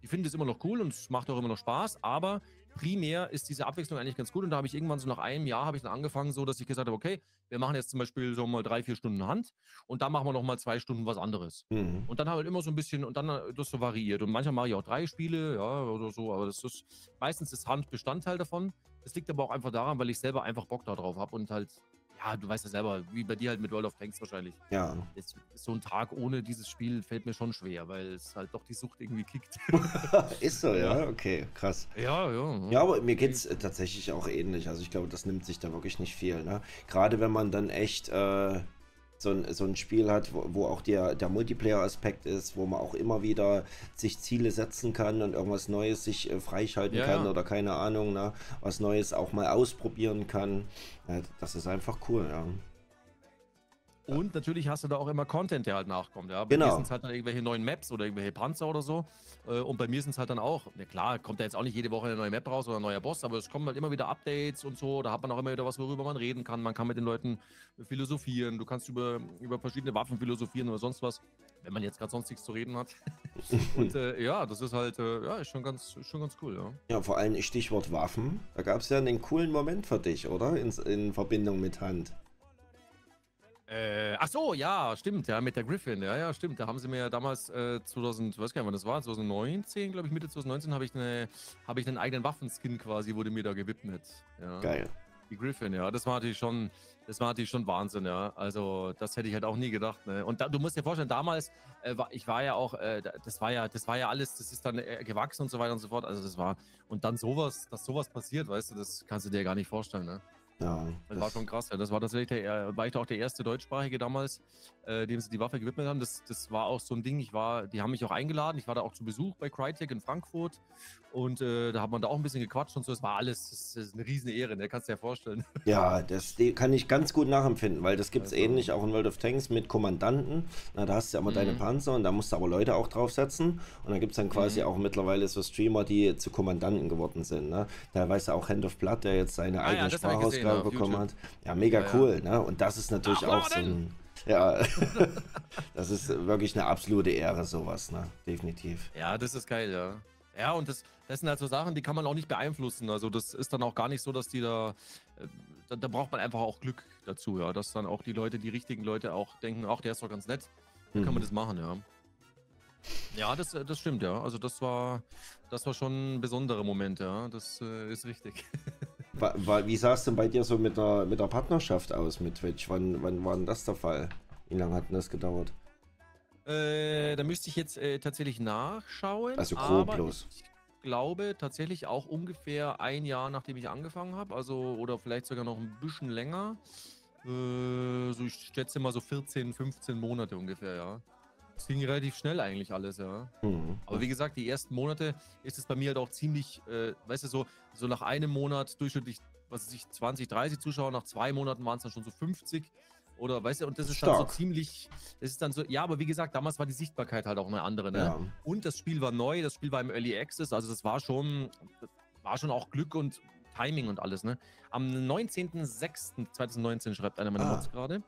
Die finden es immer noch cool und es macht auch immer noch Spaß, aber primär ist diese Abwechslung eigentlich ganz gut. Und da habe ich irgendwann so nach einem Jahr habe ich dann angefangen, so dass ich gesagt habe, okay, wir machen jetzt zum Beispiel so mal drei, vier Stunden Hand und dann machen wir noch mal zwei Stunden was anderes. Mhm. Und dann halt immer so ein bisschen und dann äh, das so variiert. Und manchmal mache ich auch drei Spiele, ja, oder so, aber das ist meistens ist Hand Bestandteil davon. Das liegt aber auch einfach daran, weil ich selber einfach Bock darauf habe und halt ja, du weißt ja selber, wie bei dir halt mit World of Tanks wahrscheinlich. Ja. Jetzt, so ein Tag ohne dieses Spiel fällt mir schon schwer, weil es halt doch die Sucht irgendwie kickt. [laughs] Ist so, ja? Okay, krass. Ja, ja. Ja, aber mir geht es tatsächlich auch ähnlich. Also ich glaube, das nimmt sich da wirklich nicht viel. Ne? Gerade wenn man dann echt äh, so ein, so ein Spiel hat, wo, wo auch der, der Multiplayer-Aspekt ist, wo man auch immer wieder sich Ziele setzen kann und irgendwas Neues sich äh, freischalten ja, kann ja. oder keine Ahnung, ne, was Neues auch mal ausprobieren kann. Ja, das ist einfach cool, ja. Und natürlich hast du da auch immer Content, der halt nachkommt. Ja? Bei genau. mir sind es halt dann irgendwelche neuen Maps oder irgendwelche Panzer oder so. Äh, und bei mir sind es halt dann auch, na klar, kommt da jetzt auch nicht jede Woche eine neue Map raus oder ein neuer Boss, aber es kommen halt immer wieder Updates und so. Da hat man auch immer wieder was, worüber man reden kann. Man kann mit den Leuten philosophieren. Du kannst über, über verschiedene Waffen philosophieren oder sonst was, wenn man jetzt gerade sonst nichts zu reden hat. [laughs] und äh, ja, das ist halt, äh, ja, ist schon ganz, schon ganz cool, ja. Ja, vor allem Stichwort Waffen. Da gab es ja einen coolen Moment für dich, oder? In, in Verbindung mit Hand. Äh, ach so, ja, stimmt, ja, mit der Griffin, ja, ja, stimmt. Da haben sie mir ja damals äh, 2000, weiß gar nicht, wann das war, 2019, glaube ich, Mitte 2019 habe ich, eine, hab ich einen eigenen Waffenskin quasi, wurde mir da gewidmet. Ja. Geil. Die Griffin, ja, das war natürlich schon, das war natürlich schon Wahnsinn, ja. Also das hätte ich halt auch nie gedacht. Ne? Und da, du musst dir vorstellen, damals, äh, war, ich war ja auch, äh, das war ja, das war ja alles, das ist dann äh, gewachsen und so weiter und so fort. Also das war und dann sowas, dass sowas passiert, weißt du, das kannst du dir gar nicht vorstellen, ne? Ja, das, das, war schon krass. Ja. Das war tatsächlich der, war ich auch der erste Deutschsprachige damals, äh, dem sie die Waffe gewidmet haben. Das, das war auch so ein Ding. Ich war, die haben mich auch eingeladen. Ich war da auch zu Besuch bei Crytek in Frankfurt und äh, da hat man da auch ein bisschen gequatscht und so. Es war alles, das ist eine riesen Ehre, ne? kannst du dir ja vorstellen. [laughs] Ja, das kann ich ganz gut nachempfinden, weil das gibt es also. ähnlich auch in World of Tanks mit Kommandanten. Na, da hast du ja immer mhm. deine Panzer und da musst du aber Leute auch draufsetzen. Und dann gibt es dann quasi mhm. auch mittlerweile so Streamer, die zu Kommandanten geworden sind. Ne? Da weißt du auch Hand of Blood, der jetzt seine ah, eigene ja, Sprachausgabe ja, bekommen hat. Ja, mega ja, cool. Ne? Und das ist natürlich Ach, auch so ein. Ja, [laughs] das ist wirklich eine absolute Ehre, sowas, ne? Definitiv. Ja, das ist geil, ja. Ja, und das, das sind halt so Sachen, die kann man auch nicht beeinflussen. Also das ist dann auch gar nicht so, dass die da, äh, da, da, braucht man einfach auch Glück dazu, ja. Dass dann auch die Leute, die richtigen Leute auch denken, ach, der ist doch ganz nett. Dann mhm. kann man mhm. das machen, ja. Ja, das, das stimmt, ja. Also das war, das war schon ein besonderer Moment, ja. Das äh, ist richtig. [laughs] Wie sah es denn bei dir so mit der, mit der Partnerschaft aus mit Twitch? Wann, wann war denn das der Fall? Wie lange hat denn das gedauert? Äh, da müsste ich jetzt äh, tatsächlich nachschauen. Also grob bloß. Ich glaube tatsächlich auch ungefähr ein Jahr, nachdem ich angefangen habe. Also, oder vielleicht sogar noch ein bisschen länger. Äh, so, ich schätze mal so 14, 15 Monate ungefähr, ja. Das ging relativ schnell eigentlich alles, ja. Mhm. Aber wie gesagt, die ersten Monate ist es bei mir halt auch ziemlich, äh, weißt du, so, so nach einem Monat durchschnittlich, was weiß ich, 20, 30 Zuschauer, nach zwei Monaten waren es dann schon so 50. Oder weißt du, und das ist Stark. dann so ziemlich, das ist dann so, ja, aber wie gesagt, damals war die Sichtbarkeit halt auch eine andere, ne? Ja. Und das Spiel war neu, das Spiel war im Early Access, also das war schon, das war schon auch Glück und Timing und alles, ne? Am 19.06.2019 schreibt einer meiner ah. Mods gerade.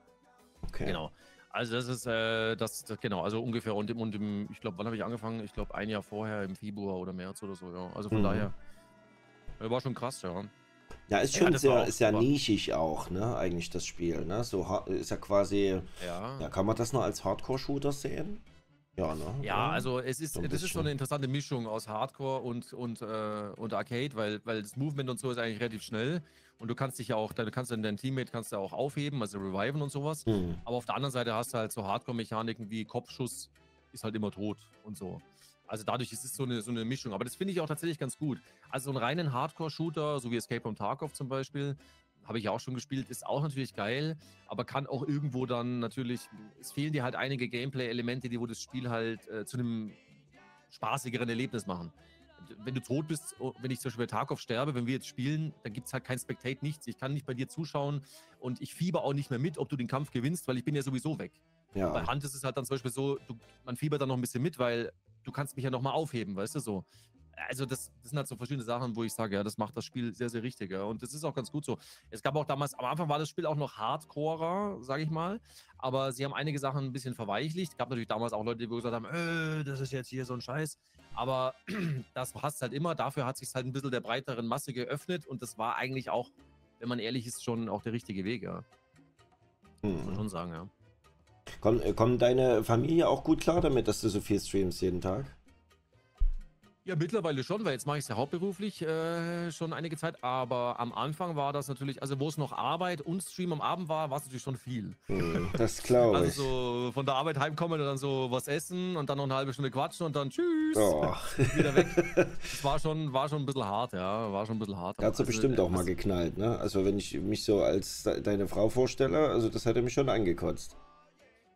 Okay. Genau. Also das ist, äh, das, das, genau, also ungefähr und im, und im ich glaube, wann habe ich angefangen? Ich glaube ein Jahr vorher, im Februar oder März oder so, ja. Also von mhm. daher, war schon krass, ja. Ja, ist schon ja, sehr, ist ja nischig auch, ne, eigentlich das Spiel, ne? So ist ja quasi, ja, ja kann man das noch als Hardcore-Shooter sehen? Ja, ne? Ja, also es ist, so das ist schon eine interessante Mischung aus Hardcore und, und, äh, und Arcade, weil, weil das Movement und so ist eigentlich relativ schnell und du kannst dich ja auch, du kannst dann dein Teammate kannst du auch aufheben, also reviven und sowas. Mhm. Aber auf der anderen Seite hast du halt so Hardcore-Mechaniken wie Kopfschuss ist halt immer tot und so. Also dadurch ist es so eine, so eine Mischung. Aber das finde ich auch tatsächlich ganz gut. Also so einen reinen Hardcore-Shooter, so wie Escape from Tarkov zum Beispiel, habe ich auch schon gespielt, ist auch natürlich geil, aber kann auch irgendwo dann natürlich, es fehlen dir halt einige Gameplay-Elemente, die wo das Spiel halt äh, zu einem spaßigeren Erlebnis machen. Wenn du tot bist, oh, wenn ich zum Beispiel bei Tarkov sterbe, wenn wir jetzt spielen, dann gibt es halt kein Spectate, nichts. Ich kann nicht bei dir zuschauen und ich fieber auch nicht mehr mit, ob du den Kampf gewinnst, weil ich bin ja sowieso weg. Ja. Bei Hand ist es halt dann zum Beispiel so, du, man fiebert dann noch ein bisschen mit, weil du kannst mich ja nochmal aufheben, weißt du so. Also das, das, sind halt so verschiedene Sachen, wo ich sage, ja, das macht das Spiel sehr, sehr richtig. Ja. Und das ist auch ganz gut so. Es gab auch damals, am Anfang war das Spiel auch noch hardcorer, sage ich mal. Aber sie haben einige Sachen ein bisschen verweichlicht. Es gab natürlich damals auch Leute, die gesagt haben, äh, das ist jetzt hier so ein Scheiß. Aber [clears throat] das passt halt immer. Dafür hat sich halt ein bisschen der breiteren Masse geöffnet. Und das war eigentlich auch, wenn man ehrlich ist, schon auch der richtige Weg, ja. Hm. Muss man schon sagen, ja. Komm, äh, kommt deine Familie auch gut klar damit, dass du so viel streamst jeden Tag? Ja, mittlerweile schon, weil jetzt mache ich es ja hauptberuflich äh, schon einige Zeit. Aber am Anfang war das natürlich, also wo es noch Arbeit und Stream am Abend war, war es natürlich schon viel. Hm, das glaube ich. Also so von der Arbeit heimkommen und dann so was essen und dann noch eine halbe Stunde quatschen und dann tschüss. Oh. Wieder weg. [laughs] Das war schon, war schon ein bisschen hart, ja. War schon ein bisschen hart. Da hat also, bestimmt auch mal geknallt, ne? Also wenn ich mich so als deine Frau vorstelle, also das hätte mich schon angekotzt.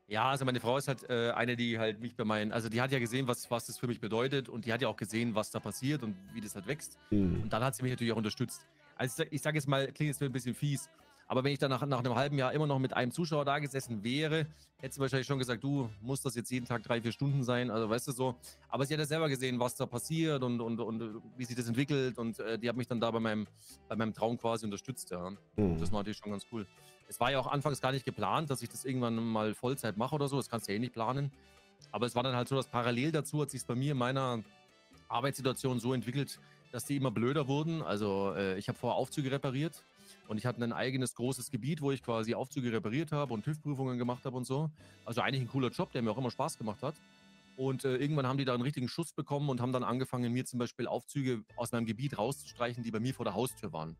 Ja, also meine Frau ist halt äh, eine, die halt mich bei meinen, also die hat ja gesehen, was, was das für mich bedeutet und die hat ja auch gesehen, was da passiert und wie das halt wächst. Mhm. Und dann hat sie mich natürlich auch unterstützt. Also ich sage jetzt mal, klingt jetzt ein bisschen fies, Aber wenn ich dann nach, nach einem halben Jahr immer noch mit einem Zuschauer da gesessen wäre, hättest du wahrscheinlich schon gesagt, du musst das jetzt jeden Tag drei, vier Stunden sein. Also weißt du so. Aber sie hat ja selber gesehen, was da passiert und, und, und wie sich das entwickelt. Und äh, die hat mich dann da bei meinem, bei meinem Traum quasi unterstützt. Ja. Mhm. Das war natürlich schon ganz cool. Es war ja auch anfangs gar nicht geplant, dass ich das irgendwann mal Vollzeit mache oder so. Das kannst du ja eh nicht planen. Aber es war dann halt so, dass parallel dazu hat sich es bei mir in meiner Arbeitssituation so entwickelt, dass die immer blöder wurden. Also äh, ich habe vorher Aufzüge repariert und ich hatte ein eigenes großes Gebiet, wo ich quasi Aufzüge repariert habe und TÜV-Prüfungen gemacht habe und so. Also eigentlich ein cooler Job, der mir auch immer Spaß gemacht hat. Und äh, irgendwann haben die da einen richtigen Schuss bekommen und haben dann angefangen, mir zum Beispiel Aufzüge aus meinem Gebiet rauszustreichen, die bei mir vor der Haustür waren.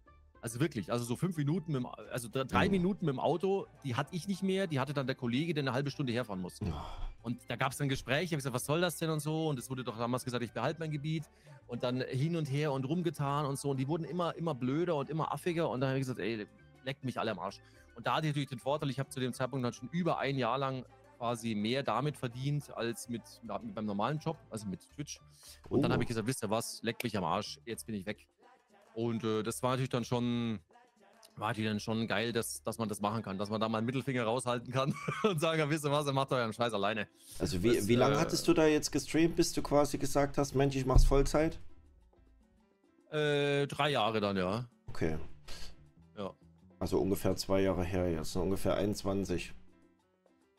Also wirklich, also so fünf Minuten, mit dem, also drei mhm. Minuten mit dem Auto, die hatte ich nicht mehr, die hatte dann der Kollege, der eine halbe Stunde herfahren musste. Und da gab es dann Gespräche, ich habe gesagt, was soll das denn und so? Und es wurde doch damals gesagt, ich behalte mein Gebiet. Und dann hin und her und rumgetan und so. Und die wurden immer, immer blöder und immer affiger. Und dann habe ich gesagt, ey, leckt mich alle am Arsch. Und da hatte ich natürlich den Vorteil, ich habe zu dem Zeitpunkt dann schon über ein Jahr lang quasi mehr damit verdient als mit, mit beim normalen Job, also mit Twitch. Und oh. dann habe ich gesagt, wisst ihr was, leckt mich am Arsch, jetzt bin ich weg. Und äh, das war natürlich dann schon, war die dann schon geil, dass, dass man das machen kann, dass man da mal einen Mittelfinger raushalten kann [laughs] und sagen kann, wisst ihr was, er macht euren Scheiß alleine. Also wie, das, wie lange äh, hattest du da jetzt gestreamt, bis du quasi gesagt hast, Mensch, ich mach's Vollzeit? Äh, drei Jahre dann, ja. Okay. Ja. Also ungefähr zwei Jahre her jetzt, ungefähr 21.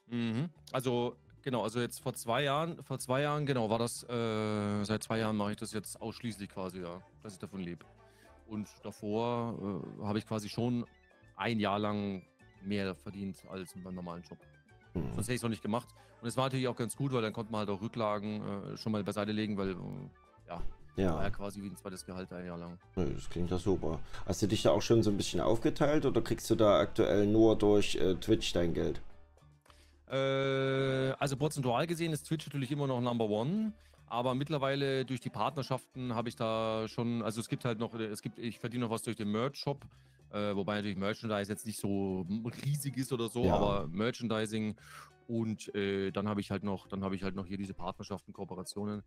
Mhm. Also genau, also jetzt vor zwei Jahren, vor zwei Jahren, genau, war das, äh, seit zwei Jahren mache ich das jetzt ausschließlich quasi, ja, dass ich davon lebe. Und davor äh, habe ich quasi schon ein Jahr lang mehr verdient als beim normalen Job. Mhm. Sonst hätte ich es noch nicht gemacht. Und es war natürlich auch ganz gut, weil dann konnte man halt auch Rücklagen äh, schon mal beiseite legen, weil äh, ja, ja. War ja quasi wie ein zweites Gehalt ein Jahr lang. Das klingt ja super. Hast du dich da auch schon so ein bisschen aufgeteilt oder kriegst du da aktuell nur durch äh, Twitch dein Geld? Äh, also prozentual gesehen ist Twitch natürlich immer noch Number One. Aber mittlerweile durch die Partnerschaften habe ich da schon, also es gibt halt noch, es gibt, ich verdiene noch was durch den Merch-Shop, äh, wobei natürlich Merchandise jetzt nicht so riesig ist oder so, ja. aber Merchandising und äh, dann habe ich halt noch, dann habe ich halt noch hier diese Partnerschaften, Kooperationen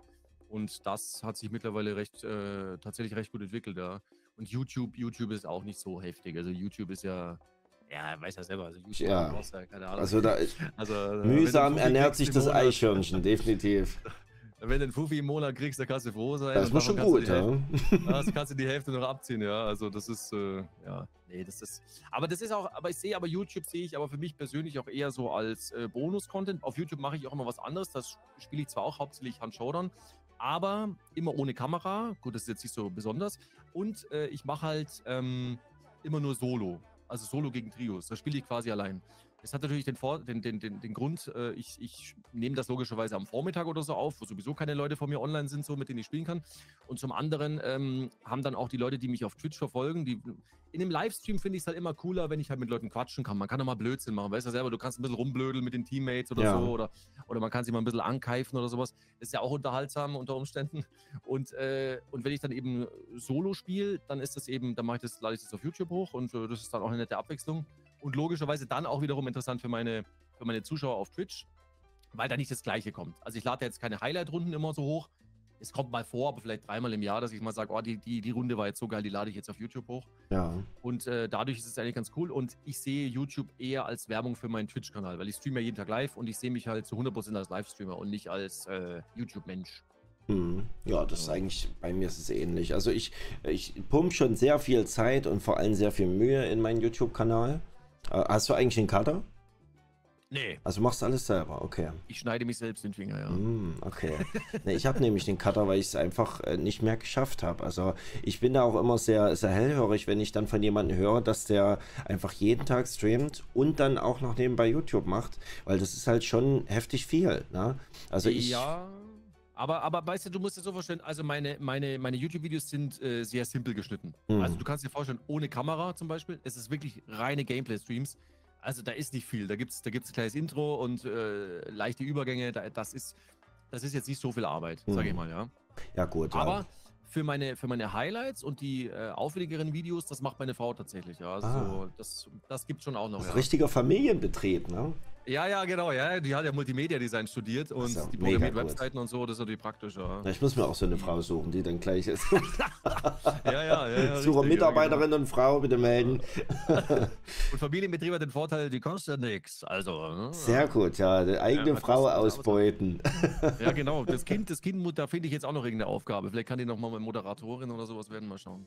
und das hat sich mittlerweile recht, äh, tatsächlich recht gut entwickelt, ja. Und YouTube, YouTube ist auch nicht so heftig, also YouTube ist ja, ja, weiß ja selber. Also, YouTube ja. ja keine Ahnung. Also, da also mühsam ernährt sich das Eichhörnchen, definitiv. [laughs] Wenn du einen Fuffi im Monat kriegst, dann kannst du froh sein. Das ist schon gut, ja. [laughs] Das kannst du die Hälfte noch abziehen, ja. Also das ist, äh, ja, nee, das ist. Aber das ist auch, aber ich sehe aber YouTube sehe ich aber für mich persönlich auch eher so als äh, Bonus-Content. Auf YouTube mache ich auch immer was anderes. Das spiele ich zwar auch hauptsächlich Hand Showdown, aber immer ohne Kamera. Gut, das ist jetzt nicht so besonders. Und äh, ich mache halt ähm, immer nur Solo. Also Solo gegen Trios. Da spiele ich quasi allein. Es hat natürlich den, Vor den, den, den, den Grund, äh, ich, ich nehme das logischerweise am Vormittag oder so auf, wo sowieso keine Leute von mir online sind, so mit denen ich spielen kann. Und zum anderen ähm, haben dann auch die Leute, die mich auf Twitch verfolgen, die in dem Livestream finde ich es halt immer cooler, wenn ich halt mit Leuten quatschen kann. Man kann doch mal Blödsinn machen, weißt du selber, du kannst ein bisschen rumblödeln mit den Teammates oder ja. so oder, oder man kann sich mal ein bisschen ankeifen oder sowas. Das ist ja auch unterhaltsam unter Umständen. Und, äh, und wenn ich dann eben Solo spiele, dann ist das eben, dann mache ich das, lade ich das auf YouTube hoch und äh, das ist dann auch eine nette Abwechslung und logischerweise dann auch wiederum interessant für meine, für meine Zuschauer auf Twitch, weil da nicht das Gleiche kommt. Also ich lade jetzt keine Highlight-Runden immer so hoch. Es kommt mal vor, aber vielleicht dreimal im Jahr, dass ich mal sage, oh, die, die, die Runde war jetzt so geil, die lade ich jetzt auf YouTube hoch. Ja. Und äh, dadurch ist es eigentlich ganz cool. Und ich sehe YouTube eher als Werbung für meinen Twitch-Kanal, weil ich streame ja jeden Tag live und ich sehe mich halt zu 100% als Livestreamer und nicht als äh, YouTube-Mensch. Hm. Ja, das ist eigentlich, bei mir ist es ähnlich. Also ich, ich pumpe schon sehr viel Zeit und vor allem sehr viel Mühe in meinen YouTube-Kanal. Äh, hast du eigentlich einen Cutter? Nee. Also machst du alles selber, okay. Ich schneide mich selbst den Finger, ja. Mm, okay. nee, ich habe [laughs] nämlich den Cutter, weil ich es einfach äh, nicht mehr geschafft habe. Also ich bin da auch immer sehr, sehr hellhörig, wenn ich dann von jemandem höre, dass der einfach jeden Tag streamt und dann auch noch nebenbei YouTube macht, weil das ist halt schon heftig viel. Ne? Also ich. Ja. Aber, aber weißt du, du musst dir so vorstellen, also meine, meine, meine YouTube-Videos sind äh, sehr simpel geschnitten. Mhm. Also du kannst dir vorstellen, ohne Kamera zum Beispiel, es ist wirklich reine Gameplay-Streams. Also da ist nicht viel. Da gibt es da gibt's ein kleines Intro und äh, leichte Übergänge. Da, das, ist, das ist jetzt nicht so viel Arbeit, mhm. sage ich mal, ja. Ja, gut. Aber ja. Für, meine, für meine Highlights und die äh, aufwendigeren Videos, das macht meine Frau tatsächlich, ja. Also ah. so, das, das gibt schon auch noch. Das ja. richtiger Familienbetrieb, ne? Ja, ja, genau, ja. Die hat ja Multimedia-Design studiert und so, die programmiert. Webseiten und so, das ist natürlich praktisch, ja. Ich muss mir auch so eine Frau suchen, die dann gleich ist. [laughs] Ja, ja, ja. ja [laughs] Suche Mitarbeiterin und Frau, bitte melden. genau. [laughs] Und Familienbetrieb hat den Vorteil, die kostet nichts. Also, ne? Sehr gut, ja. Die eigene Ja, Frau ausbeuten. Ja, genau. Das Kind, das Kind, da finde ich jetzt auch noch irgendeine Aufgabe. Vielleicht kann die noch mal Moderatorin oder sowas werden, mal schauen.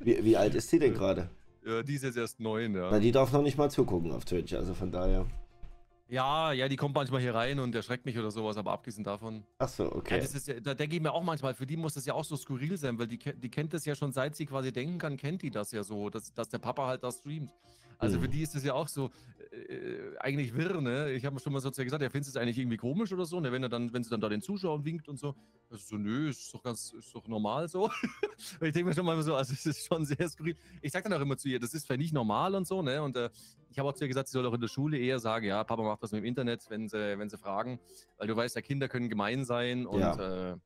Wie, wie alt ist sie denn gerade? Ja, die ist jetzt erst neun, ja. Na, die darf noch nicht mal zugucken auf Twitch, also von daher. Ja, ja, die kommt manchmal hier rein und erschreckt mich oder sowas, aber abgesehen davon. Ach so, Ja, okay. das ist ja, da denke ich mir auch manchmal, für die muss das ja auch so skurril sein, weil die, die kennt das ja schon, seit sie quasi denken kann, kennt die das ja so, dass, dass der Papa halt da streamt. Also für Mhm. die ist das ja auch so äh, eigentlich wirr, ne? Ich habe schon mal so zu ihr gesagt, ja, findest du es eigentlich irgendwie komisch oder so, ne? Wenn er dann, wenn sie dann da den Zuschauern winkt und so. Also so, nö, ist doch ganz, ist doch normal so. [laughs] ich denke mir schon mal so, also es ist schon sehr skurril. Ich sag dann auch immer zu ihr, das ist vielleicht nicht normal und so, ne? Und äh, ich habe auch zu ihr gesagt, sie soll auch in der Schule eher sagen, ja, Papa macht das mit dem Internet, wenn sie, wenn sie fragen. Weil du weißt, ja, Kinder können gemein sein und äh,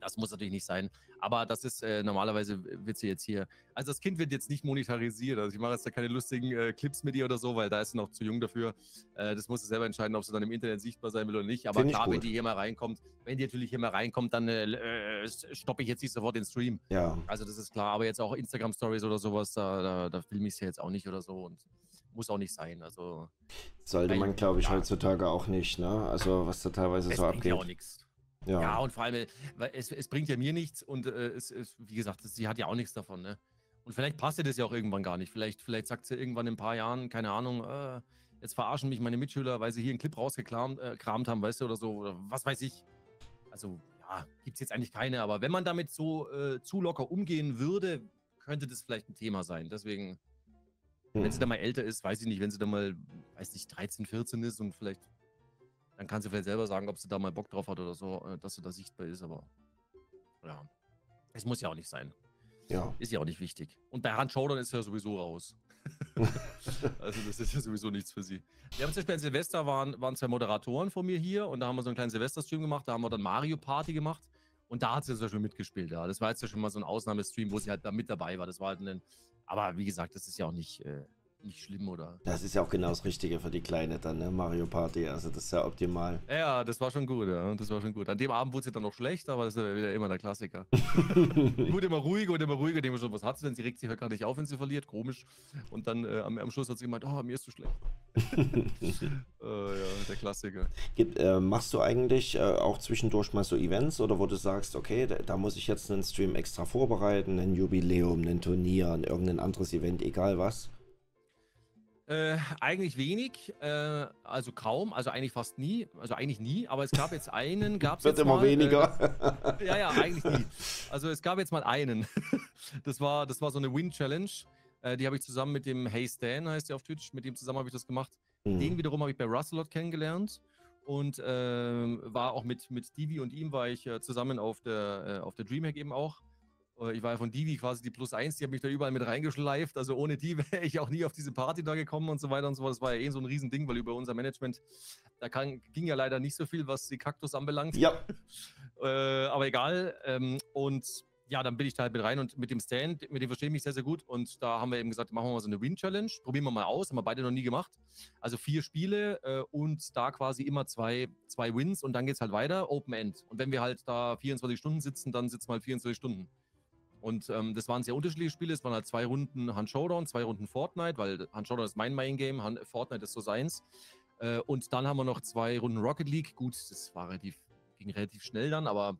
das muss natürlich nicht sein. Aber das ist äh, normalerweise wird sie jetzt hier. Also das Kind wird jetzt nicht monetarisiert. Also ich mache jetzt da keine lustigen äh, Clips mit ihr oder so, weil da ist sie noch zu jung dafür. Äh, das muss sie selber entscheiden, ob sie dann im Internet sichtbar sein will oder nicht. Aber klar, wenn gut. die hier mal reinkommt, wenn die natürlich hier mal reinkommt, dann äh, äh, stoppe ich jetzt nicht sofort den Stream. Ja, Also das ist klar. Aber jetzt auch Instagram Stories oder sowas, da, da, da filme ich es ja jetzt auch nicht oder so und muss auch nicht sein. Also sollte man, glaube ich, ja. heutzutage auch nicht, ne? Also, was da teilweise es so abgeht. auch nichts. Ja. Ja, und vor allem, weil es, es bringt ja mir nichts und äh, es, es, wie gesagt, es, sie hat ja auch nichts davon, ne? Und vielleicht passt ihr das ja auch irgendwann gar nicht. Vielleicht, vielleicht sagt sie irgendwann in ein paar Jahren, keine Ahnung, äh, jetzt verarschen mich meine Mitschüler, weil sie hier einen Clip rausgekramt äh, haben, weißt du, oder so, oder was weiß ich. Also, ja, gibt es jetzt eigentlich keine, aber wenn man damit so äh, zu locker umgehen würde, könnte das vielleicht ein Thema sein. Deswegen, wenn sie Hm. dann mal älter ist, weiß ich nicht, wenn sie dann mal, weiß nicht, 13, 14 ist und vielleicht, dann kann sie vielleicht selber sagen, ob sie da mal Bock drauf hat oder so, äh, dass sie da sichtbar ist, aber ja, es muss ja auch nicht sein. Ja. Ist ja auch nicht wichtig. Und bei Hand Showdown ist ja sowieso raus. [laughs] also das ist ja sowieso nichts für sie. Wir haben zum Beispiel an Silvester waren, waren zwei Moderatoren von mir hier und da haben wir so einen kleinen Silvester-Stream gemacht, da haben wir dann Mario Party gemacht und da hat sie zum Beispiel mitgespielt. Ja. Das war jetzt ja schon mal so ein Ausnahmestream, wo sie halt da mit dabei war. Das war halt ein, aber wie gesagt, das ist ja auch nicht, äh, nicht schlimm oder. Das ist ja auch genau das Richtige für die Kleine dann, ne? Mario Party, also das ist ja optimal. Ja, Ja, das war schon gut, ja. Das war schon gut. An dem Abend wurde sie dann noch schlecht, aber das ist ja wieder immer der Klassiker. [laughs] Gut, immer ruhiger und immer ruhiger. Denke mir schon, was hat sie denn? Sie regt sich halt gar nicht auf, wenn sie verliert. Komisch. Und dann äh, am, am Schluss hat sie gemeint, oh, mir ist zu schlecht. [laughs] äh, ja, der Klassiker. Gibt, äh, machst du eigentlich äh, auch zwischendurch mal so Events oder wo du sagst, okay, da, da muss ich jetzt einen Stream extra vorbereiten, ein Jubiläum, ein Turnier, ein irgendein anderes Event, egal was? Äh, eigentlich wenig, äh, also kaum, also eigentlich fast nie, also eigentlich nie, aber es gab jetzt einen, [laughs] gab es Wird jetzt immer mal, weniger. Äh, [laughs] ja, ja, eigentlich nie. Also es gab jetzt mal einen. [laughs] Das war, das war so eine Win-Challenge. Äh, die habe ich zusammen mit dem Hey Stan, heißt der auf Twitch, mit dem zusammen habe ich das gemacht. Hm. Den wiederum habe ich bei Russelot kennengelernt und ähm, war auch mit, mit Divi und ihm war ich äh, zusammen auf der, äh, auf der Dreamhack eben auch. Äh, Ich war ja von Divi quasi die Plus 1, die hat mich da überall mit reingeschleift. Also ohne die [laughs] wäre ich auch nie auf diese Party da gekommen und so weiter und so fort. Das war ja eh so ein Riesending, weil über unser Management, da kann, ging ja leider nicht so viel, was die Kaktus anbelangt. Ja, [laughs] Äh, aber egal. Ähm, und ja, dann bin ich da halt mit rein und mit dem Stand, mit dem verstehe ich mich sehr, sehr gut. Und da haben wir eben gesagt, machen wir mal so eine Win-Challenge. Probieren wir mal aus. Haben wir beide noch nie gemacht. Also vier Spiele äh, und da quasi immer zwei, zwei Wins und dann geht es halt weiter, Open End. Und wenn wir halt da 24 Stunden sitzen, dann sitzen wir halt 24 Stunden. Und ähm, das waren sehr unterschiedliche Spiele. Es waren halt zwei Runden Hand Showdown, zwei Runden Fortnite, weil Hand Showdown ist mein Main Game, Han- Fortnite ist so seins. Äh, und dann haben wir noch zwei Runden Rocket League. Gut, das war relativ, ging relativ schnell dann, aber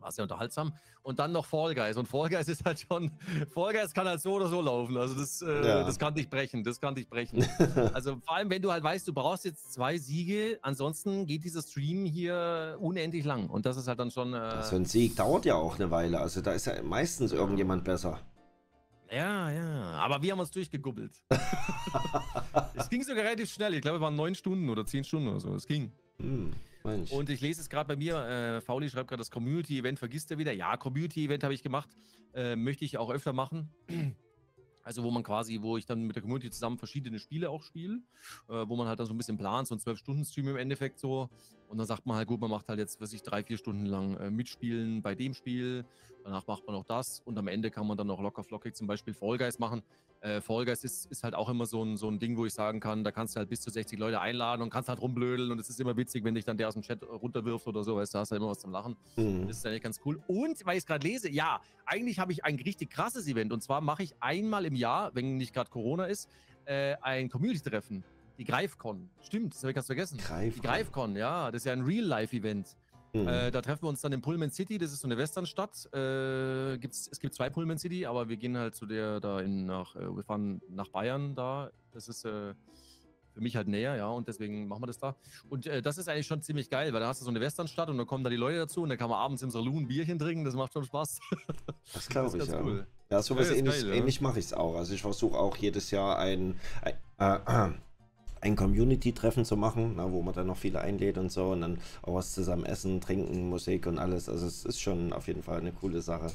war sehr unterhaltsam. Und dann noch Fall Guys. Und Fall Guys ist halt schon, Fall Guys kann halt so oder so laufen. Also das, äh, Ja. das kann dich brechen, das kann dich brechen. [laughs] also vor allem, wenn du halt weißt, du brauchst jetzt zwei Siege, ansonsten geht dieser Stream hier unendlich lang. Und das ist halt dann schon. Äh, so ein Sieg dauert ja auch eine Weile. Also da ist ja meistens irgendjemand besser. Ja, ja, aber wir haben uns durchgegubbelt. [laughs] es ging sogar relativ schnell. Ich glaube, es waren neun Stunden oder zehn Stunden oder so. Es ging. Hm, Mensch. Und ich lese es gerade bei mir. Äh, Fauli schreibt gerade, das Community-Event vergisst er wieder. Ja, Community-Event habe ich gemacht. Äh, möchte ich auch öfter machen. [clears throat] Also, wo man quasi, wo ich dann mit der Community zusammen verschiedene Spiele auch spiele, äh, wo man halt dann so ein bisschen plant, so ein 12-Stunden-Stream im Endeffekt so. Und dann sagt man halt, gut, man macht halt jetzt, was ich, drei, vier Stunden lang äh, mitspielen bei dem Spiel. Danach macht man auch das. Und am Ende kann man dann noch locker flockig zum Beispiel Fall Guys machen. Äh, Fall Guys ist, ist halt auch immer so ein, so ein Ding, wo ich sagen kann, da kannst du halt bis zu 60 Leute einladen und kannst halt rumblödeln. Und es ist immer witzig, wenn dich dann der aus dem Chat runterwirft oder so, weißt du, hast halt immer was zum Lachen. Mhm. Das ist eigentlich ganz cool. Und, weil ich es gerade lese, ja, eigentlich habe ich ein richtig krasses Event. Und zwar mache ich einmal im Jahr, wenn nicht gerade Corona ist, äh, ein Community-Treffen. Die Greifcon. Stimmt, das habe ich ganz vergessen. Greifcon. Die Greifcon, ja. Das ist ja ein Real-Life-Event. Mhm. Äh, da treffen wir uns dann in Pullman City, das ist so eine Westernstadt. Äh, gibt's, es gibt zwei Pullman City, aber wir gehen halt zu der da in nach, äh, wir fahren nach Bayern da. Das ist äh, für mich halt näher, ja, und deswegen machen wir das da. Und äh, das ist eigentlich schon ziemlich geil, weil da hast du so eine Westernstadt und dann kommen da die Leute dazu und dann kann man abends im Saloon ein Bierchen trinken, das macht schon Spaß. [laughs] Das glaube ich, ja. Cool. Ja, sowas ja, ähnlich, geil, ähnlich mache ich es auch. Also ich versuche auch jedes Jahr ein, ein äh, ein Community-Treffen zu machen, na, wo man dann noch viele einlädt und so und dann auch was zusammen essen, trinken, Musik und alles. Also es ist schon auf jeden Fall eine coole Sache.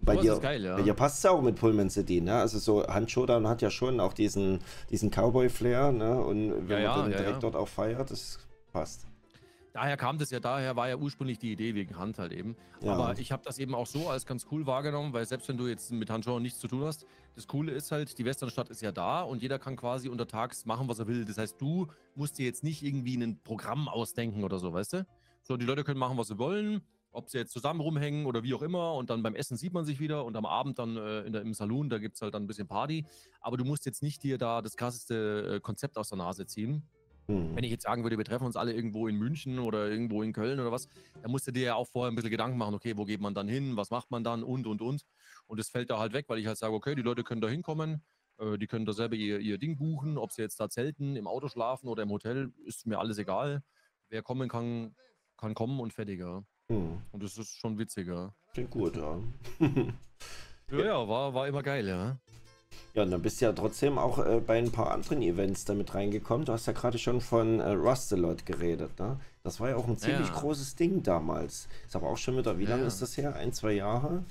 Bei oh, dir, geil, ja. bei dir passt es auch mit Pullman City, ne? Also so Handshowdown hat ja schon auch diesen, diesen Cowboy-Flair, ne? Und wenn ja, man dann direkt dort auch feiert, das passt daher kam das ja, daher war ja ursprünglich die Idee wegen Hand halt eben. Ja. Aber ich habe das eben auch so als ganz cool wahrgenommen, weil selbst wenn du jetzt mit Handschuhen nichts zu tun hast, das Coole ist halt, die Westernstadt ist ja da und jeder kann quasi untertags machen, was er will. Das heißt, du musst dir jetzt nicht irgendwie ein Programm ausdenken oder so, weißt du? So, die Leute können machen, was sie wollen, ob sie jetzt zusammen rumhängen oder wie auch immer und dann beim Essen sieht man sich wieder und am Abend dann äh, in der, im Saloon, da gibt es halt dann ein bisschen Party. Aber du musst jetzt nicht dir da das krasseste äh, Konzept aus der Nase ziehen. Mhm. Wenn ich jetzt sagen würde, wir treffen uns alle irgendwo in München oder irgendwo in Köln oder was, dann musst du dir ja auch vorher ein bisschen Gedanken machen, okay, wo geht man dann hin, was macht man dann und, und, und. Und das fällt da halt weg, weil ich halt sage, okay, die Leute können da hinkommen, äh, die können da selber ihr, ihr Ding buchen, ob sie jetzt da zelten, im Auto schlafen oder im Hotel, ist mir alles egal. Wer kommen kann, kann kommen und fertiger. Mhm. Und das ist schon witziger. Klingt gut, ja. [laughs] ja, ja, war, war immer geil, ja. Ja, und dann bist du ja trotzdem auch äh, bei ein paar anderen Events damit reingekommen. Du hast ja gerade schon von äh, Rustelot geredet, ne? Das war ja auch ein ziemlich ja. großes Ding damals. Ist aber auch schon wieder, wie ja. lange ist das her? Ein, zwei Jahre?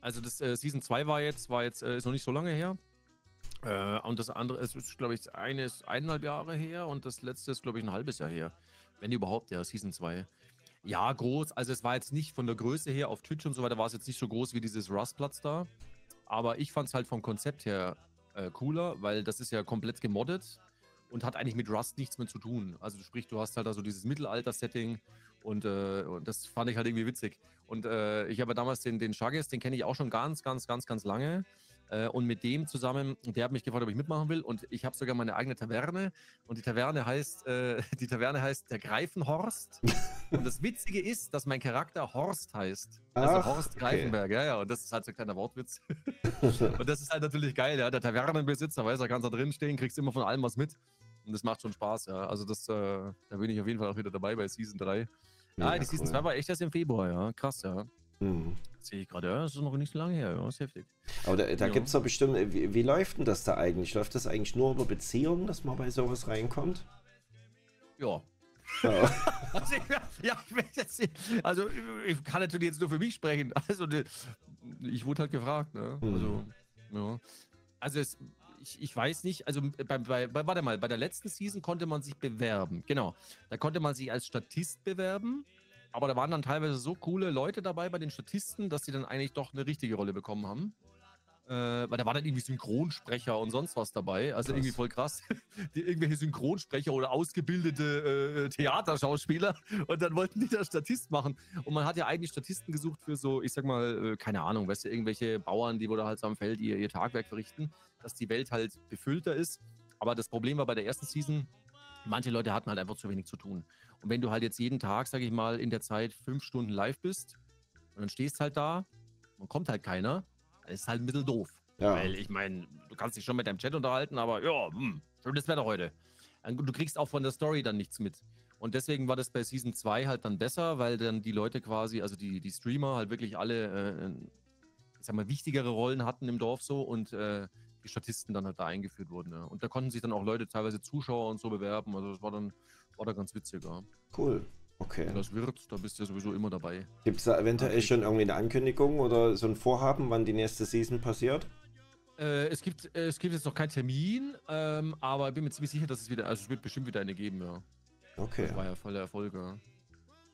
Also das äh, Season 2 war jetzt, war jetzt, äh, ist noch nicht so lange her. Äh, und das andere ist, glaube ich, eine ist eineinhalb Jahre her und das letzte ist, glaube ich, ein halbes Jahr her. Wenn überhaupt, ja, Season 2. Ja, groß. Also es war jetzt nicht von der Größe her auf Twitch und so weiter, war es jetzt nicht so groß wie dieses Rustplatz da. Aber ich fand es halt vom Konzept her äh, cooler, weil das ist ja komplett gemoddet und hat eigentlich mit Rust nichts mehr zu tun. Also sprich, du hast halt also dieses Mittelalter-Setting und, äh, und, das fand ich halt irgendwie witzig. Und äh, ich habe damals den, den Chagas, den kenne ich auch schon ganz, ganz, ganz, ganz lange. Äh, und mit dem zusammen, der hat mich gefragt, ob ich mitmachen will. Und ich habe sogar meine eigene Taverne. Und die Taverne heißt, äh, [laughs] die Taverne heißt der Greifenhorst. und das Witzige ist, dass mein Charakter Horst heißt. Also Ach, Horst Greifenberg, okay. ja, ja. Und das ist halt so ein kleiner Wortwitz. [laughs] und das ist halt natürlich geil, ja. Der Tavernenbesitzer, weiß er, kannst da drin stehen, kriegst immer von allem was mit. Und das macht schon Spaß, ja. Also das, äh, da bin ich auf jeden Fall auch wieder dabei bei Season 3. Ja, ja die Season 2 war echt erst im Februar, ja. Krass, ja. Mhm. Sehe ich gerade, ja, das ist noch nicht so lange her, ja, das ist heftig. Aber da, da ja. gibt es doch bestimmt, wie, wie, läuft denn das da eigentlich? Läuft das eigentlich nur über Beziehungen, dass man bei sowas reinkommt? Ja. Oh. [laughs] also, ja, also, ich kann natürlich jetzt nur für mich sprechen. Also, ich wurde halt gefragt, ne? Mhm. Also, ja. Also, es, ich, ich, weiß nicht, also bei, bei, bei, warte mal, bei der letzten Season konnte man sich bewerben. Genau. Da konnte man sich als Statist bewerben aber da waren dann teilweise so coole Leute dabei bei den Statisten, dass sie dann eigentlich doch eine richtige Rolle bekommen haben. Äh, weil da war dann irgendwie Synchronsprecher und sonst was dabei. Also krass. irgendwie voll krass. [laughs] Die, irgendwelche Synchronsprecher oder ausgebildete äh, Theaterschauspieler. Und dann wollten die da Statist machen. Und man hat ja eigentlich Statisten gesucht für so, ich sag mal, äh, keine Ahnung, weißt du, irgendwelche Bauern, die wo da halt so am Feld ihr, ihr Tagwerk verrichten, dass die Welt halt befüllter ist. Aber das Problem war bei der ersten Season, manche Leute hatten halt einfach zu wenig zu tun. Und wenn du halt jetzt jeden Tag, sag ich mal, in der Zeit fünf Stunden live bist und dann stehst halt da und kommt halt keiner, dann ist halt ein bisschen doof. Ja. Weil ich meine, du kannst dich schon mit deinem Chat unterhalten, aber ja, hm, schönes Wetter heute. Du kriegst auch von der Story dann nichts mit. Und deswegen war das bei Season 2 halt dann besser, weil dann die Leute quasi, also die, die Streamer halt wirklich alle, äh, ich sag mal, wichtigere Rollen hatten im Dorf so und äh, die Statisten dann halt da eingeführt wurden. Ja. Und da konnten sich dann auch Leute, teilweise Zuschauer und so bewerben. Also das war dann, war da ganz witzig, ja. Cool. Okay. Wenn das wird, da bist du ja sowieso immer dabei. Gibt es da eventuell okay. schon irgendwie eine Ankündigung oder so ein Vorhaben, wann die nächste Season passiert? Äh, es, gibt, äh, es gibt jetzt noch keinen Termin, ähm, aber ich bin mir ziemlich sicher, dass es wieder, also es wird bestimmt wieder eine geben, ja. Okay. Das war ja voller Erfolg, ja.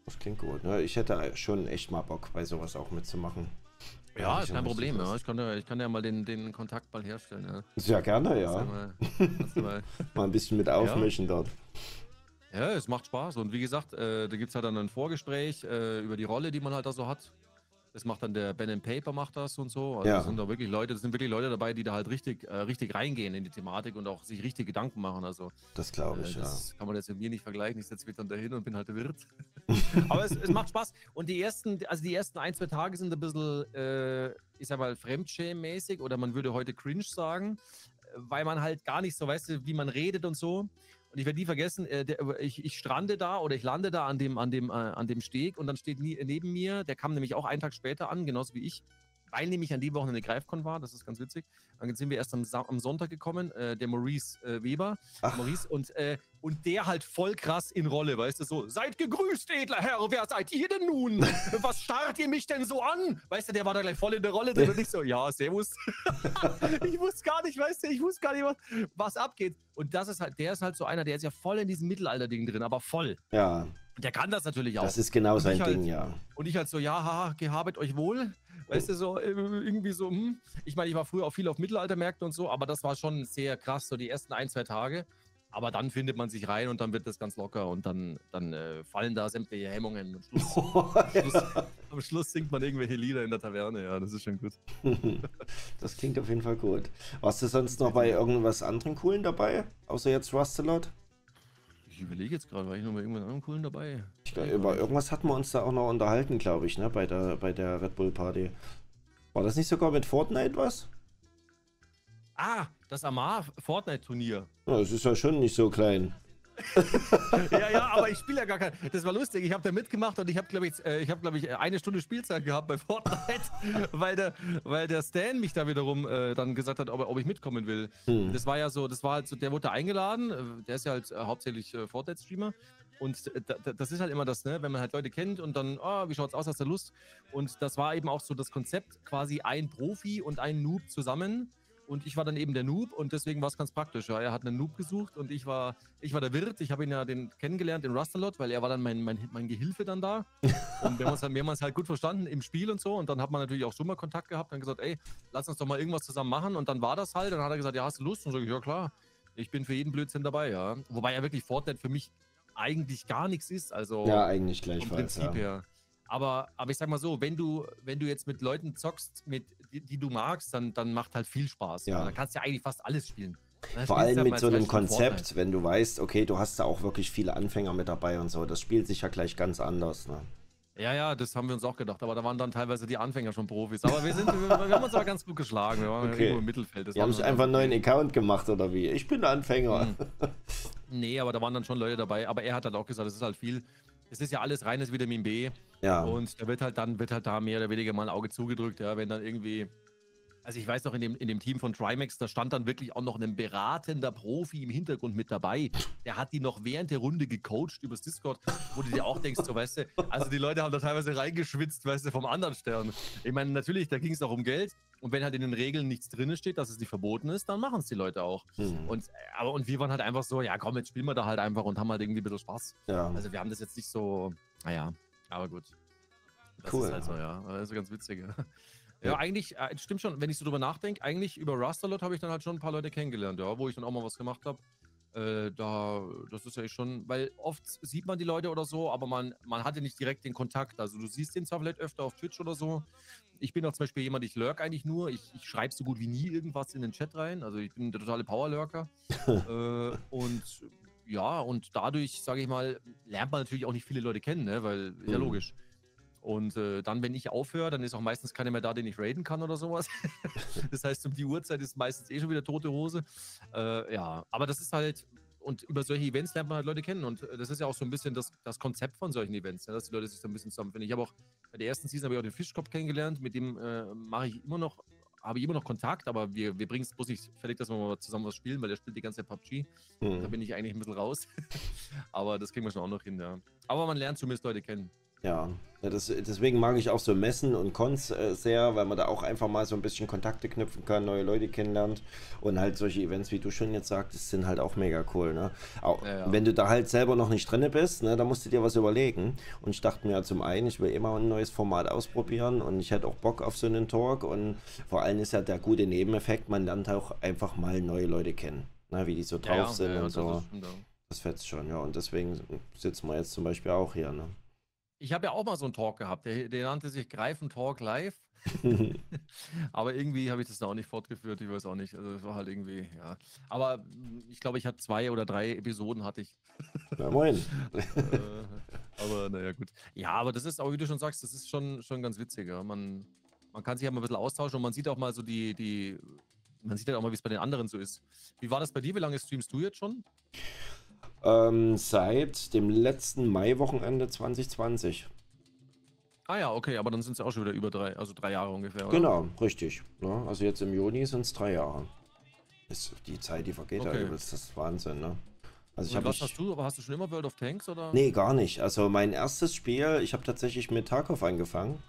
Das klingt gut. Ne? Ich hätte schon echt mal Bock, bei sowas auch mitzumachen. Ja, ich ist kein Problem. Ja. Ich, kann ja, ich kann ja mal den, den Kontakt mal herstellen. Ja. Sehr gerne, ja. Mal, mal, [laughs] Mal ein bisschen mit aufmischen dort. ja, es macht Spaß. Und wie gesagt, äh, da gibt es halt dann ein Vorgespräch äh, über die Rolle, die man halt da so hat. Das macht dann der Ben and Paper macht das und so. Also Ja. das sind da wirklich Leute, das sind wirklich Leute dabei, die da halt richtig, äh, richtig reingehen in die Thematik und auch sich richtig Gedanken machen. Also Das glaube Äh, ich, ja. das kann man jetzt mit mir nicht vergleichen. Ich setze mich dann dahin und bin halt der Wirt. [laughs] Aber es, es macht Spaß. Und die ersten, also die ersten ein, zwei Tage sind ein bisschen, äh, ich sag mal, Fremdschämen-mäßig oder man würde heute cringe sagen, äh, weil man halt gar nicht so, weißt wie man redet und so. Und ich werde nie vergessen, äh, der, ich, ich strande da oder ich lande da an dem, an dem, äh, an dem Steg und dann steht neben mir, der kam nämlich auch einen Tag später an, genauso wie ich, weil nämlich an dem Wochenende Greifkon war, das ist ganz witzig. Dann sind wir erst am, Sa am Sonntag gekommen, äh, der Maurice äh, Weber, Ach. Maurice, und, äh, und der halt voll krass in Rolle, weißt du, so, seid gegrüßt, edler Herr, wer seid ihr denn nun? [laughs] Was starrt ihr mich denn so an? Weißt du, der war da gleich voll in der Rolle drin und ich so, ja, servus. [laughs] ich wusste gar nicht, weißt du, ich wusste gar nicht, was, was abgeht. Und das ist halt, der ist halt so einer, der ist ja voll in diesem Mittelalter-Ding drin, aber voll. Ja, Der kann das natürlich auch. das ist genau sein halt- Ding, ja. Und ich halt so, ja, haha, gehabet euch wohl. Weißt du, so äh, irgendwie so, hm. Ich meine, ich war früher auch viel auf Mittelaltermärkten und so, aber das war schon sehr krass, so die ersten ein, zwei Tage. Aber dann findet man sich rein und dann wird das ganz locker und dann, dann äh, fallen da sämtliche Hemmungen. Und Schluss, [laughs] Schluss, am Schluss singt man irgendwelche Lieder in der Taverne, ja, das ist schon gut. [laughs] Das klingt auf jeden Fall gut. Warst du sonst noch bei irgendwas anderem Coolen dabei? Außer jetzt Rustalot? Ich überlege jetzt gerade, war ich noch mal irgendwann anderen coolen dabei? Ich glaub, Über irgendwas hatten wir uns da auch noch unterhalten, glaube ich, ne? Bei der, bei der Red Bull Party. War das nicht sogar mit Fortnite was? Ah, das Amar Fortnite-Turnier. Ja, das ist ja schon nicht so klein. Ja, ja, aber ich spiele ja gar kein. Das war lustig. Ich habe da mitgemacht und ich habe, glaube ich, äh, ich habe, glaube ich, eine Stunde Spielzeit gehabt bei Fortnite, [laughs] weil der, weil der Stan mich da wiederum äh, dann gesagt hat, ob, ob ich mitkommen will. Hm. Das war ja so, das war halt so, der wurde da eingeladen. äh, Der ist ja halt äh, hauptsächlich äh, Fortnite-Streamer. Und da, da, das ist halt immer das, ne, wenn man halt Leute kennt und dann, oh, wie schaut's aus, hast du Lust? Und das war eben auch so das Konzept, quasi ein Profi und ein Noob zusammen. Und ich war dann eben der Noob und deswegen war es ganz praktisch. Ja. Er hat einen Noob gesucht und ich war, ich war der Wirt. Ich habe ihn ja den kennengelernt in Rustalot, weil er war dann mein, mein, mein Gehilfe dann da. [laughs] Und wir haben, uns halt, wir haben uns halt gut verstanden im Spiel und so. Und dann hat man natürlich auch schon mal Kontakt gehabt und gesagt, ey, lass uns doch mal irgendwas zusammen machen. Und dann war das halt. Und dann hat er gesagt, ja, hast du Lust? Und so, ja klar, ich bin für jeden Blödsinn dabei, ja. Wobei ja wirklich Fortnite für mich eigentlich gar nichts ist. Also Ja, eigentlich vom gleichfalls. Prinzip Ja. her. Aber, aber ich sag mal so, wenn du, wenn du jetzt mit Leuten zockst, mit, die, die du magst, dann, dann macht halt viel Spaß. Ja. Dann kannst du ja eigentlich fast alles spielen. Vor allem mit so einem Konzept, wenn du weißt, okay, du hast da auch wirklich viele Anfänger mit dabei und so. Das spielt sich ja gleich ganz anders. Ne? Ja, ja, das haben wir uns auch gedacht. Aber da waren dann teilweise die Anfänger schon Profis. Aber wir, sind, [laughs] wir, wir haben uns aber ganz gut geschlagen. Wir waren Okay. irgendwo im Mittelfeld. Das Die haben sich einfach einen neuen. Account gemacht oder wie? Ich bin Anfänger. Mhm. [laughs] Nee, aber da waren dann schon Leute dabei. Aber er hat halt auch gesagt, es ist halt viel. Es ist ja alles reines Vitamin B. Ja. Und da wird halt dann, wird halt da mehr oder weniger mal ein Auge zugedrückt, ja, wenn dann irgendwie. Also ich weiß noch, in dem, in dem Team von Trimax, da stand dann wirklich auch noch ein beratender Profi im Hintergrund mit dabei. Der hat die noch während der Runde gecoacht übers Discord, wo du dir auch denkst, so weißt du, also die Leute haben da teilweise reingeschwitzt, weißt du, vom anderen Stern. Ich meine, natürlich, da ging es auch um Geld. Und wenn halt in den Regeln nichts drin steht, dass es nicht verboten ist, dann machen es die Leute auch. Hm. Und, aber, und wir waren halt einfach so, ja komm, jetzt spielen wir da halt einfach und haben halt irgendwie ein bisschen Spaß. ja. Also wir haben das jetzt nicht so, naja, aber gut. Das Cool, ist halt ja. so, ja. Das ist ganz witzig. Ja, [laughs] Ja. ja eigentlich, äh, stimmt schon, wenn ich so drüber nachdenke, eigentlich über Rustalot habe ich dann halt schon ein paar Leute kennengelernt, ja, wo ich dann auch mal was gemacht habe. Äh, da, das ist ja schon, weil oft sieht man die Leute oder so, aber man, man hatte nicht direkt den Kontakt. Also du siehst den zwar vielleicht öfter auf Twitch oder so. Ich bin auch zum Beispiel jemand, ich lurk eigentlich nur. Ich, ich schreibe so gut wie nie irgendwas in den Chat rein. Also ich bin der totale Powerlurker. [laughs] äh, und ja, und dadurch, sage ich mal, lernt man natürlich auch nicht viele Leute kennen, ne? weil ist ja Mhm. logisch. Und äh, dann, wenn ich aufhöre, dann ist auch meistens keiner mehr da, den ich raiden kann oder sowas. [laughs] das heißt, um die Uhrzeit ist meistens eh schon wieder tote Hose. Äh, ja, aber das ist halt, und über solche Events lernt man halt Leute kennen. Und äh, das ist ja auch so ein bisschen das, das Konzept von solchen Events, ne? dass die Leute sich so ein bisschen zusammenfinden. Ich habe auch bei der ersten Season habe ich auch den Fischkopf kennengelernt, mit dem äh, mache ich immer noch, habe ich immer noch Kontakt, aber wir, wir bringen es bloß nicht fertig, dass wir mal zusammen was spielen, weil der spielt die ganze Zeit PUBG. Da Hm. bin ich eigentlich ein bisschen raus. [laughs] aber das kriegen wir schon auch noch hin, ja. Aber man lernt zumindest Leute kennen. Ja, ja das, deswegen mag ich auch so Messen und Cons äh, sehr, weil man da auch einfach mal so ein bisschen Kontakte knüpfen kann, neue Leute kennenlernt und halt solche Events, wie du schon jetzt sagtest, sind halt auch mega cool. Ne? Auch, ja, ja. Wenn du da halt selber noch nicht drin bist, ne, da musst du dir was überlegen. Und ich dachte mir zum einen, ich will immer ein neues Format ausprobieren und ich hätte auch Bock auf so einen Talk und vor allem ist ja der gute Nebeneffekt, man lernt auch einfach mal neue Leute kennen, ne, wie die so drauf sind und so. Das fetzt schon, ja. Und deswegen sitzen wir jetzt zum Beispiel auch hier, ne? Ich habe ja auch mal so einen Talk gehabt, der, der nannte sich Greifen Talk Live. [laughs] [laughs] aber irgendwie habe ich das da auch nicht fortgeführt, ich weiß auch nicht. Also es war halt irgendwie, ja. Aber hm, ich glaube, ich hatte zwei oder drei Episoden hatte ich. [laughs] Ja, moin. Äh, aber naja, gut. Ja, aber das ist auch, wie du schon sagst, das ist schon, schon ganz witzig. Ja. Man, man kann sich ja mal ein bisschen austauschen und man sieht auch mal so die, die man sieht ja auch mal, wie es bei den anderen so ist. Wie war das bei dir? Wie lange streamst du jetzt schon? Ähm, seit dem letzten Mai-Wochenende 2020. Ah ja, okay, aber dann sind es ja auch schon wieder über drei, also drei Jahre ungefähr, oder? Genau, richtig. Ne? Also jetzt im Juni sind es drei Jahre. Ist die Zeit, die vergeht, okay. also, das ist Wahnsinn, ne? Also ich was ich, hast du? Aber hast du schon immer World of Tanks oder? Nee, gar nicht. Also mein erstes Spiel, ich habe tatsächlich mit Tarkov angefangen.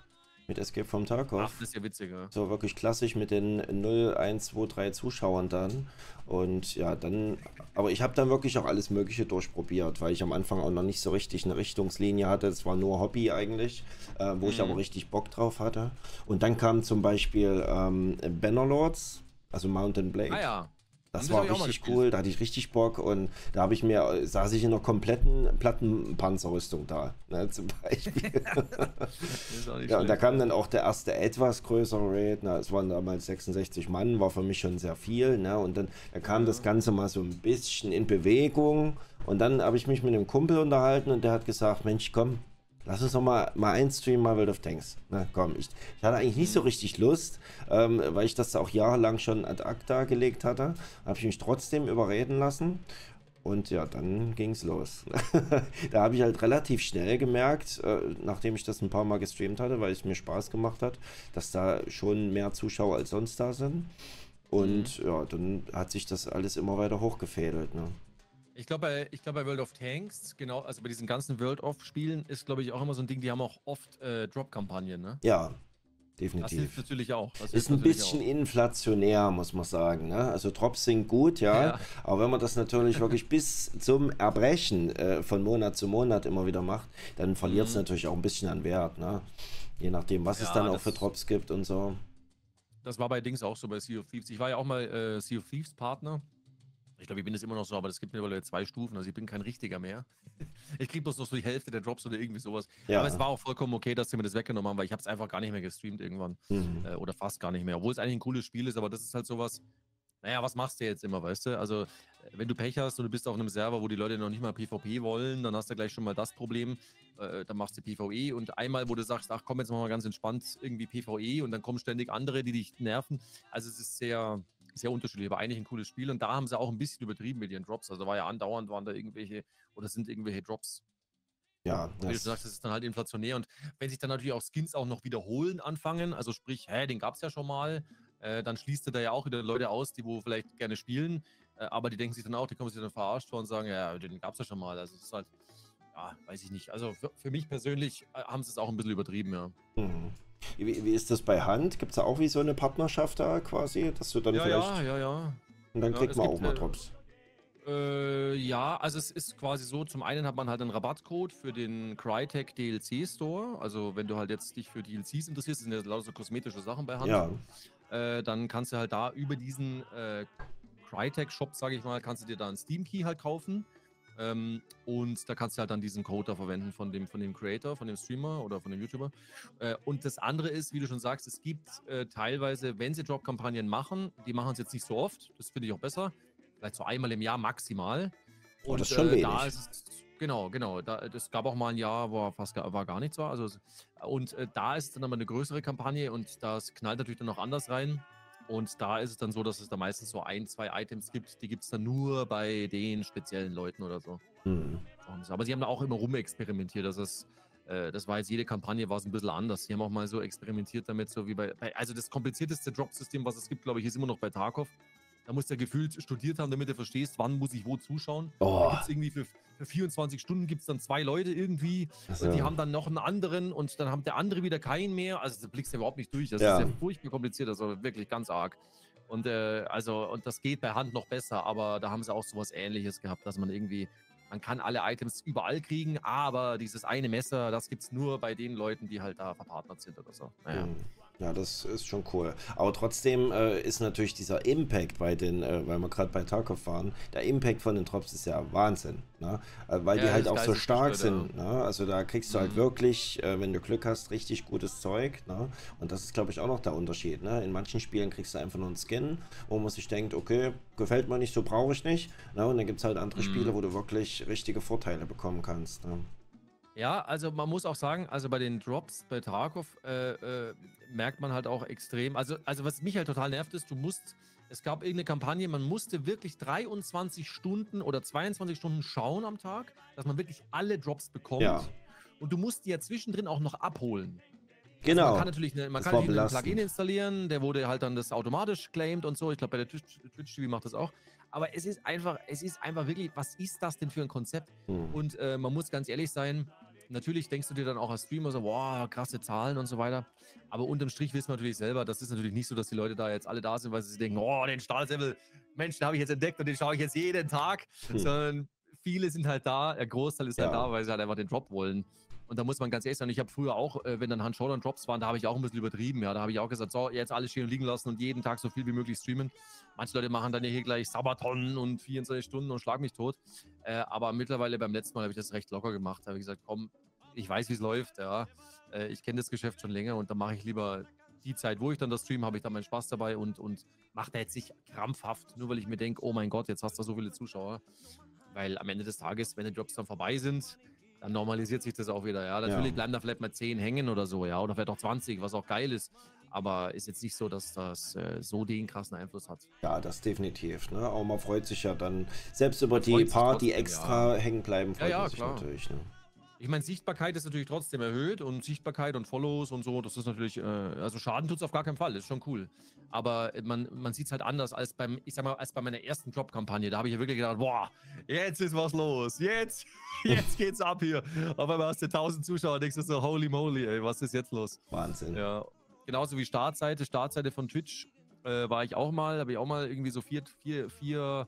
Mit Escape from Tarkov. Ach, das ist ja witzig, ja. So wirklich klassisch mit den 0, 1, 2, 3 Zuschauern dann. Und ja, dann, aber ich habe dann wirklich auch alles Mögliche durchprobiert, weil ich am Anfang auch noch nicht so richtig eine Richtungslinie hatte. Es war nur Hobby eigentlich, äh, wo mhm. ich aber richtig Bock drauf hatte. Und dann kam zum Beispiel ähm, Bannerlords, also Mountain Blade. Ah ja. Das war richtig cool, da hatte ich richtig Bock und da habe ich mir, saß ich in einer kompletten Plattenpanzerrüstung da, ne, [laughs] zum Beispiel. [laughs] ja, und da kam dann auch der erste etwas größere Raid, na, es waren damals 66 Mann, war für mich schon sehr viel, ne, und dann da kam ja. das Ganze mal so ein bisschen in Bewegung und dann habe ich mich mit einem Kumpel unterhalten und der hat gesagt, Mensch, komm, Lass uns noch mal, mal ein Stream mal World of Tanks. Na komm, ich, ich hatte eigentlich nicht so richtig Lust, ähm, weil ich das auch jahrelang schon ad acta gelegt hatte. Habe ich mich trotzdem überreden lassen. Und ja, dann ging es los. [laughs] da habe ich halt relativ schnell gemerkt, äh, nachdem ich das ein paar Mal gestreamt hatte, weil es mir Spaß gemacht hat, dass da schon mehr Zuschauer als sonst da sind. Und mhm. ja, dann hat sich das alles immer weiter hochgefädelt. Ne? Ich glaube, bei, glaub, bei World of Tanks, genau, also bei diesen ganzen World of Spielen ist, glaube ich, auch immer so ein Ding, die haben auch oft äh, Drop-Kampagnen, ne? Ja, definitiv. Das hilft natürlich auch. Das ist ein bisschen auch. inflationär, muss man sagen. Ne? Also Drops sind gut, ja, ja. aber wenn man das natürlich wirklich [laughs] bis zum Erbrechen äh, von Monat zu Monat immer wieder macht, dann verliert es mhm. natürlich auch ein bisschen an Wert. Ne? Je nachdem, was ja, es dann auch für Drops gibt und so. Das war bei Dings auch so bei Sea of Thieves. Ich war ja auch mal äh, Sea of Thieves Partner. Ich glaube, ich bin es immer noch so, aber es gibt mittlerweile zwei Stufen. Also ich bin kein richtiger mehr. [laughs] ich kriege bloß noch so die Hälfte der Drops oder irgendwie sowas. Ja. Aber es war auch vollkommen okay, dass sie mir das weggenommen haben, weil ich habe es einfach gar nicht mehr gestreamt irgendwann. Mhm. Äh, oder fast gar nicht mehr. Obwohl es eigentlich ein cooles Spiel ist, aber das ist halt sowas. Naja, was machst du jetzt immer, weißt du? Also, wenn du Pech hast und du bist auf einem Server, wo die Leute noch nicht mal PvP wollen, dann hast du gleich schon mal das Problem. Äh, dann machst du PvE und einmal, wo du sagst, ach komm, jetzt machen wir ganz entspannt irgendwie PvE und dann kommen ständig andere, die dich nerven. Also, es ist sehr, sehr unterschiedlich, aber eigentlich ein cooles Spiel. Und da haben sie auch ein bisschen übertrieben mit ihren Drops. Also war ja andauernd, waren da irgendwelche, oder sind irgendwelche Drops. Ja, wie du sagst, das ist dann halt inflationär. Und wenn sich dann natürlich auch Skins auch noch wiederholen anfangen, also sprich, hä, den gab es ja schon mal, äh, dann schließt du da ja auch wieder Leute aus, die wo vielleicht gerne spielen, äh, aber die denken sich dann auch, die kommen sich dann verarscht vor und sagen, ja, den gab es ja schon mal. Also es ist halt, ja, weiß ich nicht. Also für, für mich persönlich äh, haben sie es auch ein bisschen übertrieben, ja. Mhm. Wie, wie ist das bei Hand? Gibt es da auch wie so eine Partnerschaft da quasi, dass du dann ja, vielleicht... Ja, ja, ja. Und dann ja, kriegt man auch mal Drops. Äh, ja, also es ist quasi so, zum einen hat man halt einen Rabattcode für den Crytek DLC Store. Also wenn du halt jetzt dich für DLCs interessierst, sind ja lauter so kosmetische Sachen bei Hand. Ja. Äh, dann kannst du halt da über diesen äh, Crytek Shop, sage ich mal, kannst du dir da einen Steam Key halt kaufen. Ähm, und da kannst du halt dann diesen Code da verwenden von dem, von dem Creator, von dem Streamer oder von dem YouTuber. Äh, und das andere ist, wie du schon sagst, es gibt äh, teilweise, wenn sie Drop-Kampagnen machen, die machen es jetzt nicht so oft, das finde ich auch besser, vielleicht so einmal im Jahr maximal. Und oh, das ist schon äh, da ist es, Genau, genau. Da, das gab auch mal ein Jahr, wo fast gar, war gar nichts war. Also, und äh, da ist dann aber eine größere Kampagne und das knallt natürlich dann auch anders rein. Und da ist es dann so, dass es da meistens so ein, zwei Items gibt, die gibt es dann nur bei den speziellen Leuten oder so. Mhm. Aber sie haben da auch immer rumexperimentiert. Das, ist, äh, das war jetzt jede Kampagne, war es ein bisschen anders. Sie haben auch mal so experimentiert damit, so wie bei. bei also das komplizierteste Drop-System, was es gibt, glaube ich, ist immer noch bei Tarkov. Da musst du ja gefühlt studiert haben, damit du verstehst, wann muss ich wo zuschauen. Oh. Da gibt's irgendwie für, für 24 Stunden gibt es dann zwei Leute irgendwie Also, und die haben dann noch einen anderen und dann haben der andere wieder keinen mehr. Also da blickst du überhaupt nicht durch. Das Ja. ist ja furchtbar kompliziert, also wirklich ganz arg. Und äh, also, und das geht bei Hand noch besser, aber da haben sie auch sowas ähnliches gehabt, dass man irgendwie, man kann alle Items überall kriegen, aber dieses eine Messer, das gibt's nur bei den Leuten, die halt da verpartnert sind oder so. Naja. Mhm. Ja, das ist schon cool. Aber trotzdem äh, ist natürlich dieser Impact bei den, äh, weil wir gerade bei Tarkov waren, der Impact von den Drops ist ja Wahnsinn. Ne? Äh, weil die Ja, halt das auch so stark sind. Ne? Also da kriegst du halt Mhm. wirklich, äh, wenn du Glück hast, richtig gutes Zeug. Ne? Und das ist, glaube ich, auch noch der Unterschied. Ne? In manchen Spielen kriegst du einfach nur einen Skin, wo man sich denkt, okay, gefällt mir nicht, so brauche ich nicht. Ne? Und dann gibt es halt andere Mhm. Spiele, wo du wirklich richtige Vorteile bekommen kannst. Ne? Ja, also man muss auch sagen, also bei den Drops bei Tarkov äh, äh, merkt man halt auch extrem. Also, also was mich halt total nervt ist, du musst, es gab irgendeine Kampagne, man musste wirklich 23 Stunden oder 22 Stunden schauen am Tag, dass man wirklich alle Drops bekommt. Ja. Und du musst die ja zwischendrin auch noch abholen. Genau. Man kann natürlich, eine, man kann natürlich ein. Plugin installieren, der wurde halt dann das automatisch claimed und so. Ich glaube, bei der Twitch, Twitch TV macht das auch. Aber es ist einfach, es ist einfach wirklich, was ist das denn für ein Konzept? Hm. Und äh, man muss ganz ehrlich sein, natürlich denkst du dir dann auch als Streamer so, wow, krasse Zahlen und so weiter. Aber unterm Strich wissen wir natürlich selber, das ist natürlich nicht so, dass die Leute da jetzt alle da sind, weil sie denken, oh, den Stahlsäbel, Mensch, den habe ich jetzt entdeckt und den schaue ich jetzt jeden Tag. Hm. Sondern viele sind halt da, der Großteil ist halt Ja. da, weil sie halt einfach den Drop wollen. Und da muss man ganz ehrlich sein, ich habe früher auch, äh, wenn dann Hand Showdown Drops waren, da habe ich auch ein bisschen übertrieben. Ja, da habe ich auch gesagt, so, jetzt alles stehen und liegen lassen und jeden Tag so viel wie möglich streamen. Manche Leute machen dann ja hier gleich Sabaton und 24 Stunden und schlag mich tot. Äh, aber mittlerweile beim letzten Mal habe ich das recht locker gemacht. Da habe ich gesagt, komm, ich weiß, wie es läuft, ja. Äh, ich kenne das Geschäft schon länger und da mache ich lieber die Zeit, wo ich dann das stream, habe ich dann meinen Spaß dabei und, und mache da jetzt nicht krampfhaft, nur weil ich mir denke, oh mein Gott, jetzt hast du so viele Zuschauer. Weil am Ende des Tages, wenn die Drops dann vorbei sind, dann normalisiert sich das auch wieder. Ja, natürlich Ja. bleiben da vielleicht mal 10 hängen oder so, ja, oder vielleicht auch 20, was auch geil ist. Aber ist jetzt nicht so, dass das äh, so den krassen Einfluss hat. Ja, das definitiv. Ne? Aber man freut sich ja dann, selbst über Man die paar, die extra hängen bleiben, freut ja, man sich klar. natürlich. Ne? Ich meine, Sichtbarkeit ist natürlich trotzdem erhöht und Sichtbarkeit und Follows und so, das ist natürlich, äh, also Schaden tut es auf gar keinen Fall, das ist schon cool. Aber man, man sieht es halt anders als beim, ich sag mal, als bei meiner ersten Drop-Kampagne. Da habe ich ja wirklich gedacht, boah, jetzt ist was los, jetzt, [laughs] jetzt geht's ab hier. Auf einmal hast du 1000 Zuschauer, denkst du so, holy moly, ey, was ist jetzt los? Wahnsinn. Ja, genauso wie Startseite, Startseite von Twitch äh, war ich auch mal, habe ich auch mal irgendwie so vier, vier, vier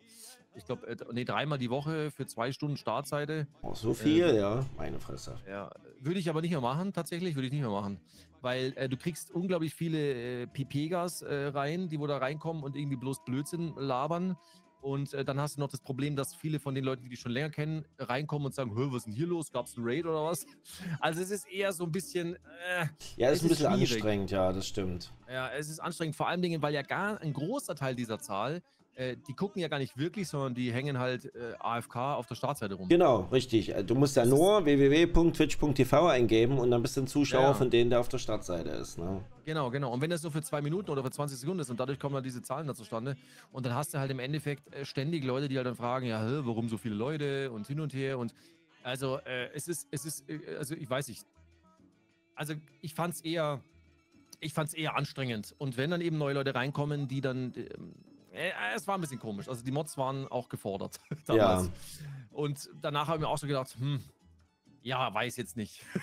ich glaube, äh, nee, dreimal die Woche für zwei Stunden Startseite. Oh, so viel, ja. Meine Fresse. Ja, würde ich aber nicht mehr machen, tatsächlich, würde ich nicht mehr machen. Weil äh, du kriegst unglaublich viele äh, Pipegas äh, rein, die wo da reinkommen und irgendwie bloß Blödsinn labern. Und äh, dann hast du noch das Problem, dass viele von den Leuten, die dich schon länger kennen, reinkommen und sagen, "Hö, was ist denn hier los? Gab es einen Raid oder was? [laughs] Also es ist eher so ein bisschen, äh, Ja, Es ist ein ist bisschen schwierig. anstrengend, ja, das stimmt. ja, es ist anstrengend, vor allen Dingen, weil ja gar ein großer Teil dieser Zahl, äh, die gucken ja gar nicht wirklich, sondern die hängen halt äh, AFK auf der Startseite rum. Genau, richtig. Du musst ja nur www.twitch.tv eingeben und dann bist du ein Zuschauer Ja, ja. von denen, der auf der Startseite ist. Ne? Genau, genau. Und wenn das so für zwei Minuten oder für 20 Sekunden ist und dadurch kommen dann diese Zahlen da zustande und dann hast du halt im Endeffekt äh, ständig Leute, die halt dann fragen, ja, hä, warum so viele Leute und hin und her und also äh, es ist, es ist, äh, also ich weiß nicht. Also ich fand's eher, ich fand's eher anstrengend. Und wenn dann eben neue Leute reinkommen, die dann, ähm, äh, es war ein bisschen komisch. Also die Mods waren auch gefordert [laughs] damals. Und danach habe ich mir auch so gedacht, hm, ja, weiß jetzt nicht. [laughs]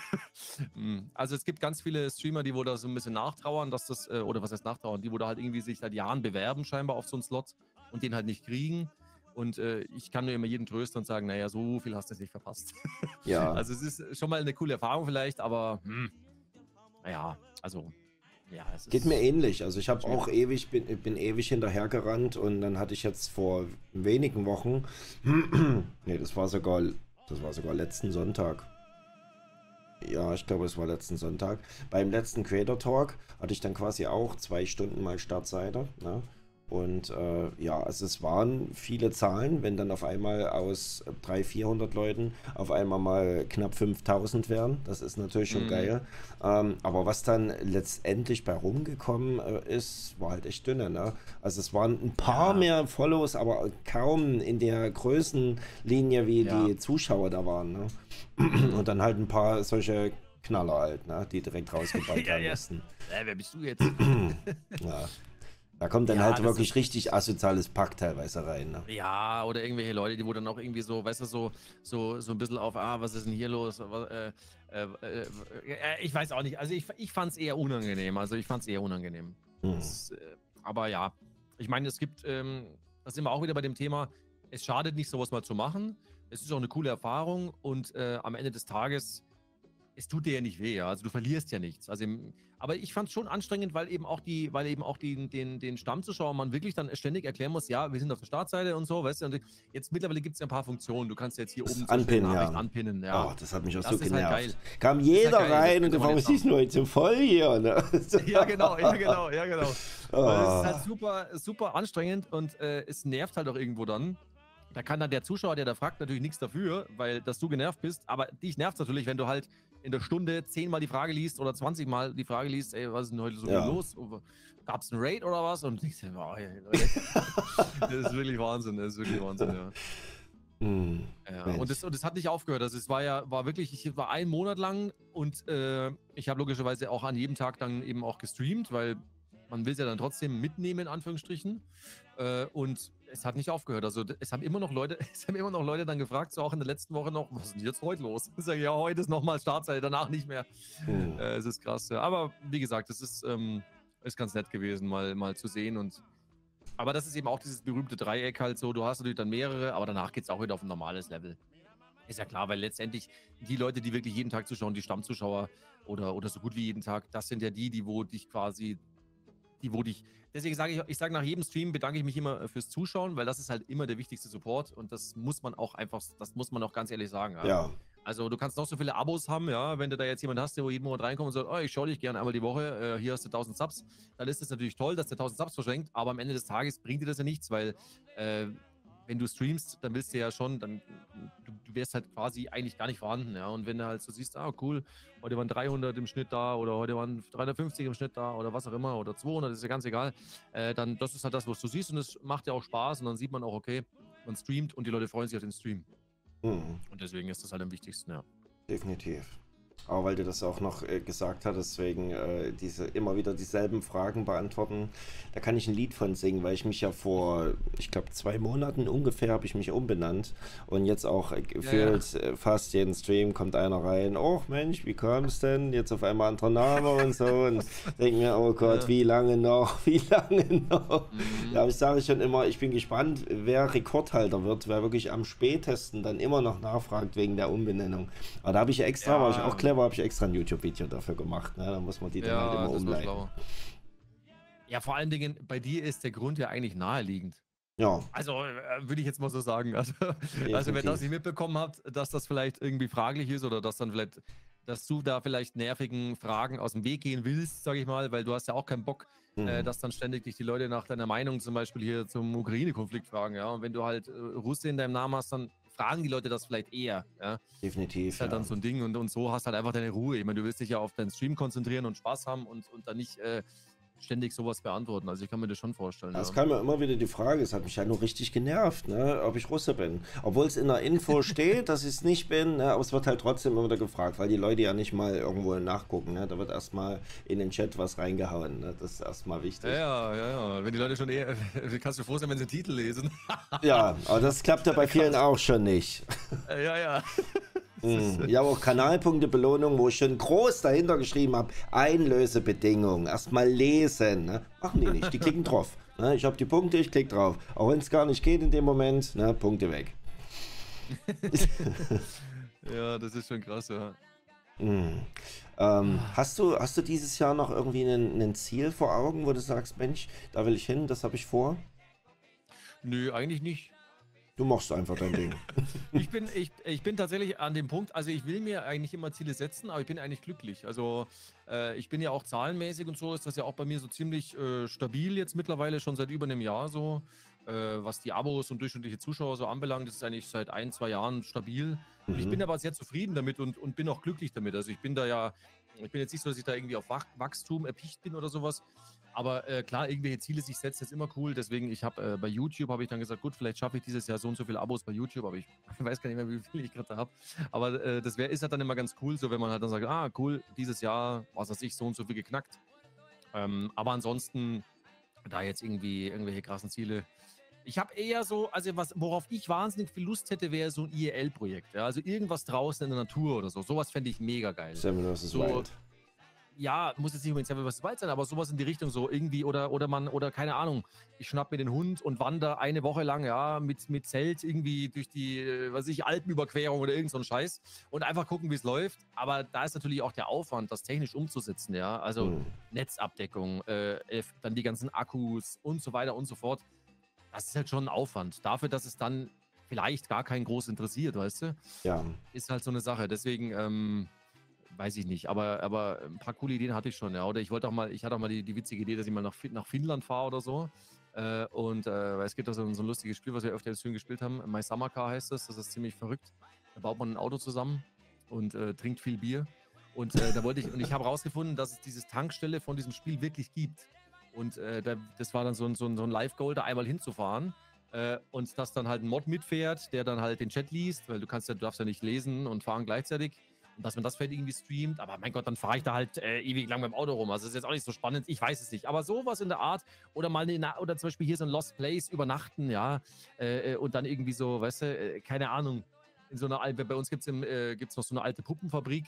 Hm, also es gibt ganz viele Streamer, die wo da so ein bisschen nachtrauern, dass das, äh, oder was heißt nachtrauern, die wo da halt irgendwie sich seit Jahren bewerben scheinbar auf so einen Slot und den halt nicht kriegen. Und äh, ich kann nur immer jeden trösten und sagen, naja, so viel hast du jetzt nicht verpasst. Ja. [laughs] Also es ist schon mal eine coole Erfahrung vielleicht, aber hm, naja, also ja, es Geht mir ähnlich. Also ich habe auch ewig, bin, bin ewig hinterhergerannt und dann hatte ich jetzt vor wenigen Wochen, [clears throat] nee, das war sogar, das war sogar letzten Sonntag. Ja, ich glaube, es war letzten Sonntag. Beim letzten Creator Talk hatte ich dann quasi auch zwei Stunden mal Startseite. Ne? Und äh, ja, also es waren viele Zahlen, wenn dann auf einmal aus 300, 400 Leuten auf einmal mal knapp 5000 wären. Das ist natürlich schon Mhm. geil. Ähm, aber was dann letztendlich bei rumgekommen äh, ist, war halt echt dünne. Ne? Also es waren ein paar Ja. mehr Follows, aber kaum in der Größenlinie, wie Ja. die Zuschauer da waren. Ne? [clears throat] Und dann halt ein paar solche Knaller halt, ne? die direkt [laughs] rausgeballt Ja, werden ja. mussten. äh, wer bist du jetzt? [clears throat] Ja. Da kommt dann Ja, halt wirklich ist- richtig asoziales Pack teilweise rein. Ne? Ja, oder irgendwelche Leute, die wo dann auch irgendwie so, weißt du, so, so, so ein bisschen auf, ah, was ist denn hier los? Was, äh, äh, äh, äh, ich weiß auch nicht. Also ich, ich fand es eher unangenehm. Also ich fand es eher unangenehm. Hm. Das, äh, aber ja, ich meine, es gibt, ähm, da sind wir auch wieder bei dem Thema, es schadet nicht, sowas mal zu machen. Es ist auch eine coole Erfahrung und äh, am Ende des Tages, es tut dir ja nicht weh, ja. also du verlierst ja nichts. Also im, aber ich fand es schon anstrengend, weil eben auch die, weil eben auch die, den, den Stammzuschauer man wirklich dann ständig erklären muss, ja, wir sind auf der Startseite und so, weißt du, und jetzt mittlerweile gibt es ja ein paar Funktionen. Du kannst jetzt hier oben Anpinnen, ja. anpinnen, ja. Oh, das hat mich auch Das so halt genervt. geil. Kam halt jeder das rein und gefragt, jetzt was ist denn heute so voll hier? Ne? [laughs] ja, genau, ja, genau, ja, genau. [laughs] Oh. Es ist halt super, super anstrengend und äh, es nervt halt auch irgendwo dann. Da kann dann der Zuschauer, der da fragt, natürlich nichts dafür, weil dass du genervt bist. Aber dich nervt natürlich, wenn du halt in der Stunde zehnmal die Frage liest oder 20 Mal die Frage liest, ey, was ist denn heute so Ja. los? Gab es einen Raid oder was? Und ich so, boah, ey, [laughs] das ist wirklich Wahnsinn, das ist wirklich Wahnsinn, ja. Hm. Ja, und es, und es hat nicht aufgehört. Also es war ja, war wirklich, ich war einen Monat lang und äh, ich habe logischerweise auch an jedem Tag dann eben auch gestreamt, weil man will es ja dann trotzdem mitnehmen, in Anführungsstrichen. Äh, und es hat nicht aufgehört. Also es haben immer noch Leute, [laughs] es haben immer noch Leute dann gefragt, so auch in der letzten Woche noch, was ist denn jetzt heute los? [laughs] Ich sage, ja, heute ist nochmal Startzeit, danach nicht mehr. Hm. Äh, es ist krass. Ja. Aber wie gesagt, es ist, ähm, ist ganz nett gewesen, mal, mal zu sehen. Und aber das ist eben auch dieses berühmte Dreieck halt so. Du hast natürlich dann mehrere, aber danach geht es auch wieder auf ein normales Level. Ist ja klar, weil letztendlich die Leute, die wirklich jeden Tag zuschauen, die Stammzuschauer oder, oder so gut wie jeden Tag, das sind ja die, die wo dich quasi, die wo dich. Deswegen sage ich, ich sage nach jedem Stream bedanke ich mich immer äh, fürs Zuschauen, weil das ist halt immer der wichtigste Support und das muss man auch einfach, das muss man auch ganz ehrlich sagen. Ja, Also du kannst noch so viele Abos haben, ja, wenn du da jetzt jemand hast, der wo jeden Monat reinkommt und sagt, oh, ich schaue dich gerne einmal die Woche, äh, hier hast du 1000 Subs, dann ist es natürlich toll, dass der 1000 Subs verschenkt, aber am Ende des Tages bringt dir das ja nichts, weil äh, wenn du streamst, dann willst du ja schon, dann du, du wärst halt quasi eigentlich gar nicht vorhanden, ja, und wenn du halt so siehst, ah, cool, heute waren 300 im Schnitt da oder heute waren 350 im Schnitt da oder was auch immer oder 200, ist ja ganz egal, äh, dann das ist halt das, was du siehst und es macht ja auch Spaß und dann sieht man auch, okay, man streamt und die Leute freuen sich auf den Stream hm. und deswegen ist das halt am wichtigsten, ja. definitiv. Aber weil du das auch noch äh, gesagt hattest, wegen äh, diese immer wieder dieselben Fragen beantworten, da kann ich ein Lied von singen, weil ich mich ja vor, ich glaube, zwei Monaten ungefähr habe ich mich umbenannt und jetzt auch äh, gefühlt äh, fast jeden Stream kommt einer rein, oh Mensch, wie kommst denn? Jetzt auf einmal anderer Name und so und [laughs] denke mir, oh Gott, Ja. wie lange noch, [laughs] wie lange noch? Mhm. Ja, ich sage schon immer, ich bin gespannt, wer Rekordhalter wird, wer wirklich am spätesten dann immer noch nachfragt wegen der Umbenennung. Aber da habe ich extra, Ja. war ich auch clever, habe ich extra ein YouTube-Video dafür gemacht. Ne? Da muss man die dann halt immer umleiten. Ja, vor allen Dingen, bei dir ist der Grund ja eigentlich naheliegend. Ja, Also äh, würde ich jetzt mal so sagen. Also, also wer das nicht mitbekommen hat, dass das vielleicht irgendwie fraglich ist oder dass dann vielleicht, dass du da vielleicht nervigen Fragen aus dem Weg gehen willst, sage ich mal, weil du hast ja auch keinen Bock, äh, mhm. dass dann ständig dich die Leute nach deiner Meinung zum Beispiel hier zum Ukraine-Konflikt fragen, ja. Und wenn du halt äh, Russe in deinem Namen hast, dann fragen die Leute das vielleicht eher, ja. definitiv. ist halt ja. dann so ein Ding und, und so hast halt einfach deine Ruhe. Ich meine, du willst dich ja auf deinen Stream konzentrieren und Spaß haben und, und dann nicht äh, ständig sowas beantworten. Also ich kann mir das schon vorstellen. Es ja. kam ja immer wieder die Frage, es hat mich ja nur richtig genervt, ne, ob ich Russe bin. Obwohl es in der Info [laughs] steht, dass ich es nicht bin, ne, aber es wird halt trotzdem immer wieder gefragt, weil die Leute ja nicht mal irgendwo nachgucken. Ne? Da wird erstmal in den Chat was reingehauen. Ne? Das ist erstmal wichtig. Ja, ja, ja. Wenn die Leute schon eher, [laughs] kannst du froh sein, wenn sie den Titel lesen. Ja, aber das klappt ja bei [laughs] vielen auch schon nicht. Ja, ja. [laughs] Mhm. Ich habe auch Kanalpunkte Belohnung, wo ich schon groß dahinter geschrieben habe, Einlösebedingungen, erstmal lesen. Ne? Machen die nicht, die klicken [laughs] drauf. Ne? Ich habe die Punkte, ich klicke drauf. Auch wenn es gar nicht geht in dem Moment, ne? Punkte weg. [laughs] Ja, das ist schon krass, ja. Mhm. Ähm, hast, du, hast du dieses Jahr noch irgendwie ein, ein Ziel vor Augen, wo du sagst, Mensch, da will ich hin, das habe ich vor? Nö, eigentlich nicht. Du machst einfach dein Ding. [laughs] Ich bin, ich, ich bin tatsächlich an dem Punkt, also ich will mir eigentlich immer Ziele setzen, aber ich bin eigentlich glücklich. Also äh, ich bin ja auch zahlenmäßig und so, ist das ja auch bei mir so ziemlich äh, stabil jetzt mittlerweile, schon seit über einem Jahr so. Äh, was die Abos und durchschnittliche Zuschauer so anbelangt, das ist eigentlich seit ein, zwei Jahren stabil. Und Ich Mhm. bin aber sehr zufrieden damit und, und bin auch glücklich damit. Also ich bin da ja, ich bin jetzt nicht so, dass ich da irgendwie auf Wach Wachstum erpicht bin oder sowas. Aber äh, klar, irgendwelche Ziele sich setzen, ist immer cool. Deswegen, ich habe äh, bei YouTube habe ich dann gesagt, gut, vielleicht schaffe ich dieses Jahr so und so viele Abos bei YouTube, aber ich [laughs] weiß gar nicht mehr, wie viel ich gerade habe. Aber äh, das wär, ist halt dann immer ganz cool, so wenn man halt dann sagt, ah, cool, dieses Jahr, was weiß ich, so und so viel geknackt. Ähm, aber ansonsten da jetzt irgendwie irgendwelche krassen Ziele. Ich habe eher so, also was, worauf ich wahnsinnig viel Lust hätte, wäre so ein IEL-Projekt. Ja? Also irgendwas draußen in der Natur oder so. Sowas fände ich mega geil. Seven vs. So, Wild ja, muss jetzt nicht unbedingt Seven vs. Wild sein, aber sowas in die Richtung so irgendwie oder oder man oder keine Ahnung, ich schnapp mir den Hund und wandere eine Woche lang ja mit mit Zelt irgendwie durch die äh, was ich Alpenüberquerung oder irgend so ein Scheiß und einfach gucken, wie es läuft, aber da ist natürlich auch der Aufwand, das technisch umzusetzen, ja, also mhm. Netzabdeckung, äh, dann die ganzen Akkus und so weiter und so fort. Das ist halt schon ein Aufwand. Dafür, dass es dann vielleicht gar keinen groß interessiert, weißt du? Ja. Ist halt so eine Sache. Deswegen, ähm, weiß ich nicht, aber, aber ein paar coole Ideen hatte ich schon, ja. Oder ich wollte auch mal, ich hatte auch mal die, die witzige Idee, dass ich mal nach, nach Finnland fahre oder so. Äh, und äh, es gibt da so, so, ein lustiges Spiel, was wir öfter im Stream gespielt haben. My Summer Car heißt das. Das ist ziemlich verrückt. Da baut man ein Auto zusammen und äh, trinkt viel Bier. Und äh, da wollte ich, und ich habe herausgefunden, dass es dieses Tankstelle von diesem Spiel wirklich gibt. Und äh, da, das war dann so ein, so ein, so ein Live-Goal, da einmal hinzufahren. Äh, und dass dann halt ein Mod mitfährt, der dann halt den Chat liest, weil du kannst ja, du darfst ja nicht lesen und fahren gleichzeitig dass man das vielleicht irgendwie streamt. Aber mein Gott, dann fahre ich da halt äh, ewig lang beim Auto rum. Also das ist jetzt auch nicht so spannend. Ich weiß es nicht. Aber sowas in der Art oder mal eine, oder zum Beispiel hier so ein Lost Place übernachten, ja, äh, äh und dann irgendwie so, weißt du, äh, keine Ahnung. In so einer, bei uns gibt es äh, noch so eine alte Puppenfabrik.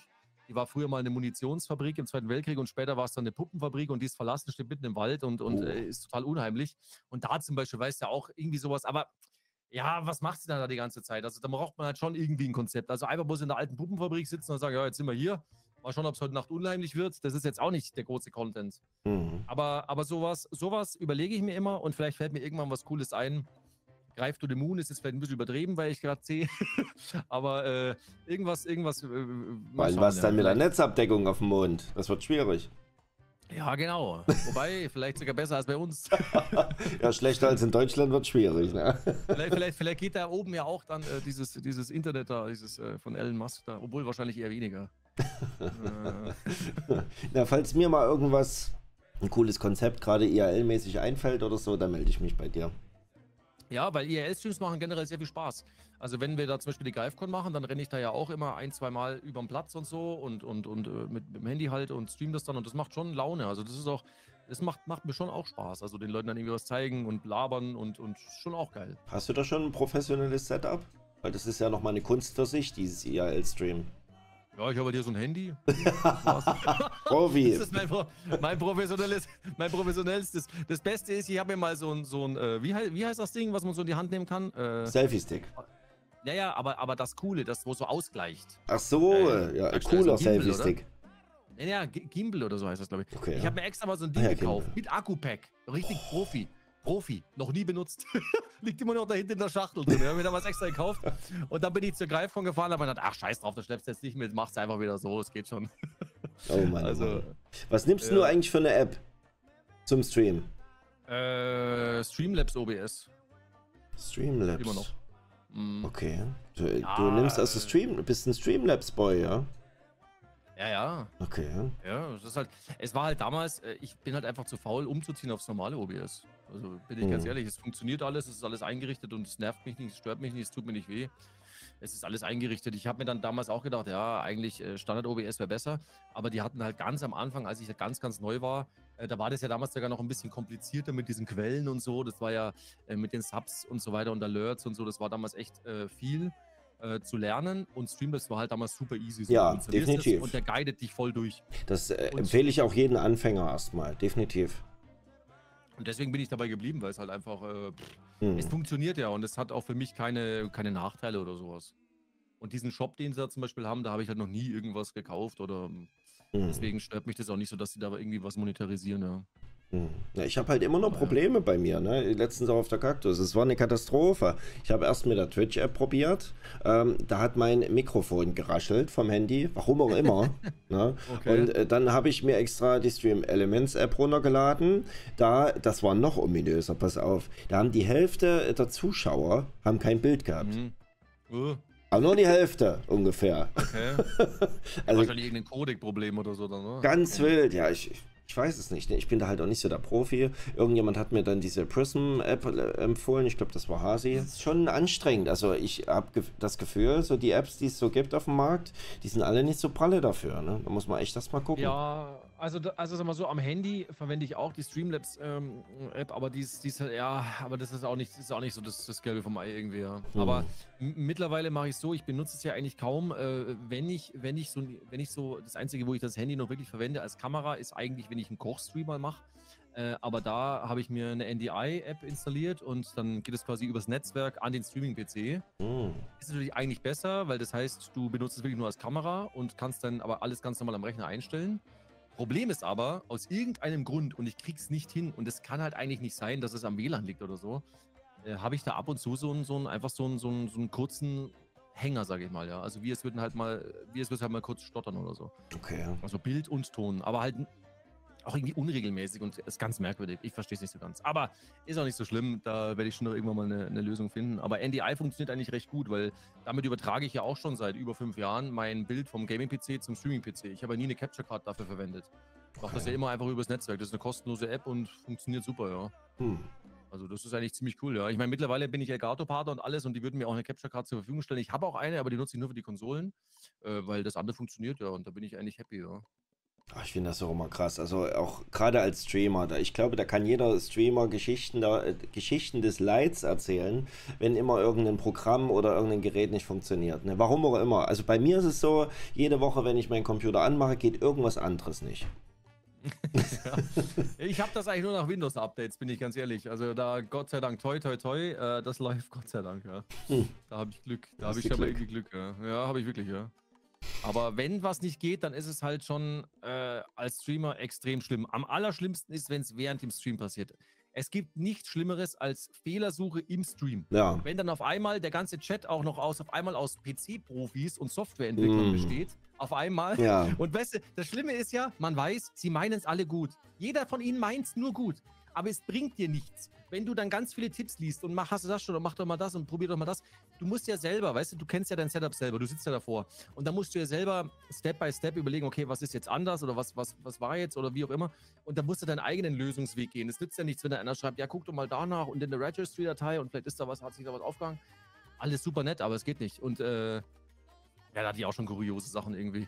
Die war früher mal eine Munitionsfabrik im Zweiten Weltkrieg und später war es dann eine Puppenfabrik und die ist verlassen, steht mitten im Wald und, und oh. ist total unheimlich. Und da zum Beispiel weißt du ja auch irgendwie sowas, aber ja, was macht sie dann da die ganze Zeit? Also da braucht man halt schon irgendwie ein Konzept. Also einfach muss in der alten Puppenfabrik sitzen und sagen, ja, jetzt sind wir hier. Mal schauen, ob es heute Nacht unheimlich wird. Das ist jetzt auch nicht der große Content. Mhm. Aber, aber sowas, sowas überlege ich mir immer und vielleicht fällt mir irgendwann was Cooles ein. Greif to the Moon ist jetzt vielleicht ein bisschen übertrieben, weil ich gerade sehe. [laughs] aber äh, irgendwas, irgendwas. Äh, weil was ja. dann mit der Netzabdeckung auf dem Mond? Das wird schwierig. Ja, genau. Wobei, [laughs] vielleicht sogar besser als bei uns. [laughs] ja, schlechter als in Deutschland wird schwierig. Ne? Vielleicht, vielleicht, vielleicht geht da oben ja auch dann äh, dieses, dieses Internet da, dieses äh, von Elon Musk da, obwohl wahrscheinlich eher weniger. äh. [laughs] Na, falls mir mal irgendwas, ein cooles Konzept gerade IRL-mäßig einfällt oder so, dann melde ich mich bei dir. Ja, weil IRL-Streams machen generell sehr viel Spaß. Also wenn wir da zum Beispiel die GreifCon machen, dann renne ich da ja auch immer ein, zwei Mal über den Platz und so und, und, und äh, mit, mit, dem Handy halt und stream das dann und das macht schon Laune. Also das ist auch, das macht, macht mir schon auch Spaß. Also den Leuten dann irgendwie was zeigen und labern und, und schon auch geil. Hast du da schon ein professionelles Setup? Weil das ist ja nochmal eine Kunst für sich, dieses IRL-Stream. Ja, ich habe halt hier so ein Handy. [laughs] [laughs] Profi. Das ist mein, mein professionelles, mein professionelles. Das, das Beste ist, ich habe mir mal so ein, so ein äh, wie, wie heißt das Ding, was man so in die Hand nehmen kann? Äh, Selfie-Stick. Ja, ja, aber, aber das Coole, das wo so ausgleicht. Ach so, äh, ja, cooler Selfie-Stick. Ja, ja, Gimbal oder so heißt das, glaube ich. Okay, ich ja. habe mir extra mal so ein Ding ja, gekauft mit Akku-Pack. Richtig oh. Profi. Profi, noch nie benutzt. [laughs] Liegt immer noch da hinten in der Schachtel drin. Ich habe mir da was extra gekauft. Und dann bin ich zur Greifung gefahren, aber dann, ach, scheiß drauf, das schleppst du jetzt nicht mit, mach's einfach wieder so, es geht schon. oh Mann. Also, Mann. Was nimmst du eigentlich für eine App zum Stream? Äh, Streamlabs OBS. Streamlabs. Immer noch. Mhm. Okay. Du, ja, du, nimmst also Stream, bist ein Streamlabs-Boy, ja? Ja, ja. Okay. Ja, das ist halt, es war halt damals, äh, ich bin halt einfach zu faul, umzuziehen aufs normale OBS. Also bin ich mhm. ganz ehrlich, es funktioniert alles, es ist alles eingerichtet und es nervt mich nicht, es stört mich nicht, es tut mir nicht weh. Es ist alles eingerichtet. Ich habe mir dann damals auch gedacht, ja, eigentlich äh, Standard OBS wäre besser, aber die hatten halt ganz am Anfang, als ich ganz, ganz neu war, äh, da war das ja damals sogar noch ein bisschen komplizierter mit diesen Quellen und so. Das war ja mit den Subs und so weiter und Alerts und so, das war damals echt viel äh, zu lernen und Streamlabs war halt damals super easy. So, ja, definitiv. Und der guidet dich voll durch. Das äh, empfehle ich auch jeden Anfänger erstmal, definitiv. Und deswegen bin ich dabei geblieben, weil es halt einfach, äh, hm. es funktioniert ja und es hat auch für mich keine, keine Nachteile oder sowas. Und diesen Shop, den sie da zum Beispiel haben, da habe ich halt noch nie irgendwas gekauft oder hm. deswegen stört mich das auch nicht so, dass sie da irgendwie was monetarisieren, ja. Hm. Ja, ich habe halt immer noch Probleme bei mir, ne? Letztens auch auf der Kaktus. Es war eine Katastrophe. Ich habe erst mit der Twitch-App probiert. Ähm, da hat mein Mikrofon geraschelt vom Handy, warum auch immer. [laughs] ne? okay. Und äh, dann habe ich mir extra die Stream Elements App runtergeladen. Da, das war noch ominöser, pass auf. Da haben die Hälfte der Zuschauer haben kein Bild gehabt. Mhm. Uh. Aber nur die Hälfte ungefähr. Okay. [laughs] also, Wahrscheinlich irgendein Codec-Problem oder so, dann, ne? Ganz wild, ja. Ich, ich weiß es nicht. Ne? Ich bin da halt auch nicht so der Profi. Irgendjemand hat mir dann diese Prism-App äh, empfohlen. Ich glaube, das war Hasi. Das ist schon anstrengend. Also ich habe das Gefühl, so die Apps, die es so gibt auf dem Markt, die sind alle nicht so pralle dafür. Ne? Da muss man echt das mal gucken. Ja, Also, also sag mal so, am Handy verwende ich auch die Streamlabs ähm, App, aber die ist, die ist halt, ja, aber das ist auch nicht, ist auch nicht so das, das Gelbe vom Ei irgendwie, ja. Hm. Aber mittlerweile mache ich es so, ich benutze es ja eigentlich kaum, äh, wenn ich, wenn ich so, wenn ich so, das Einzige, wo ich das Handy noch wirklich verwende als Kamera, ist eigentlich, wenn ich einen Kochstream mal mache. Äh, aber da habe ich mir eine NDI-App installiert und dann geht es quasi übers Netzwerk an den Streaming-PC. Mm. Ist natürlich eigentlich besser, weil das heißt, du benutzt es wirklich nur als Kamera und kannst dann aber alles ganz normal am Rechner einstellen. Problem ist aber, aus irgendeinem Grund, und ich krieg's nicht hin, und es kann halt eigentlich nicht sein, dass es am WLAN liegt oder so, äh, habe ich da ab und zu so einen, so einen einfach so einen, so einen, so einen kurzen Hänger, sage ich mal, ja. Also wie es würden halt mal, wie es wird halt mal kurz stottern oder so. Okay. Also Bild und Ton, aber halt auch irgendwie unregelmäßig und ist ganz merkwürdig. Ich verstehe es nicht so ganz. Aber ist auch nicht so schlimm. Da werde ich schon noch irgendwann mal eine, eine, Lösung finden. Aber NDI funktioniert eigentlich recht gut, weil damit übertrage ich ja auch schon seit über fünf Jahren mein Bild vom Gaming-PC zum Streaming-PC. Ich habe ja nie eine Capture Card dafür verwendet. Ich mache das ja immer einfach übers Netzwerk. Das ist eine kostenlose App und funktioniert super, ja. Hm. Also das ist eigentlich ziemlich cool, ja. Ich meine, mittlerweile bin ich Elgato-Partner und alles und die würden mir auch eine Capture Card zur Verfügung stellen. Ich habe auch eine, aber die nutze ich nur für die Konsolen, äh, weil das andere funktioniert, ja. Und da bin ich eigentlich happy, ja. Ich finde das auch immer krass. Also auch gerade als Streamer, da, ich glaube, da kann jeder Streamer Geschichten, da, äh, Geschichten des Leids erzählen, wenn immer irgendein Programm oder irgendein Gerät nicht funktioniert. Ne? Warum auch immer. Also bei mir ist es so, jede Woche, wenn ich meinen Computer anmache, geht irgendwas anderes nicht. ja. [laughs] Ich habe das eigentlich nur nach Windows-Updates, bin ich ganz ehrlich. Also da Gott sei Dank, toi, toi, toi, äh, das [laughs] läuft Gott sei Dank, ja. Hm. Da habe ich Glück. Da habe ich aber irgendwie Glück, ja. Ja, habe ich wirklich, ja. Aber wenn was nicht geht, dann ist es halt schon äh, als Streamer extrem schlimm. Am allerschlimmsten ist, wenn es während dem Stream passiert. Es gibt nichts Schlimmeres als Fehlersuche im Stream. Ja. Wenn dann auf einmal der ganze Chat auch noch aus, auf einmal aus PC-Profis und Softwareentwicklern mm. besteht, auf einmal. Ja. [laughs] Und weißt du, das Schlimme ist ja, man weiß, sie meinen es alle gut. Jeder von ihnen meint es nur gut. Aber es bringt dir nichts wenn du dann ganz viele Tipps liest und mach, hast du das schon und mach doch mal das und probier doch mal das, du musst ja selber, weißt du, du kennst ja dein Setup selber, du sitzt ja davor und dann musst du ja selber Step by Step überlegen, okay, was ist jetzt anders oder was, was, was war jetzt oder wie auch immer und dann musst du deinen eigenen Lösungsweg gehen. Es nützt ja nichts, wenn da einer schreibt, ja, guck doch mal danach und in der Registry-Datei und vielleicht ist da was, hat sich da was aufgehangen. Alles super nett, aber es geht nicht. Und äh, ja, da hatte ich auch schon kuriose Sachen irgendwie.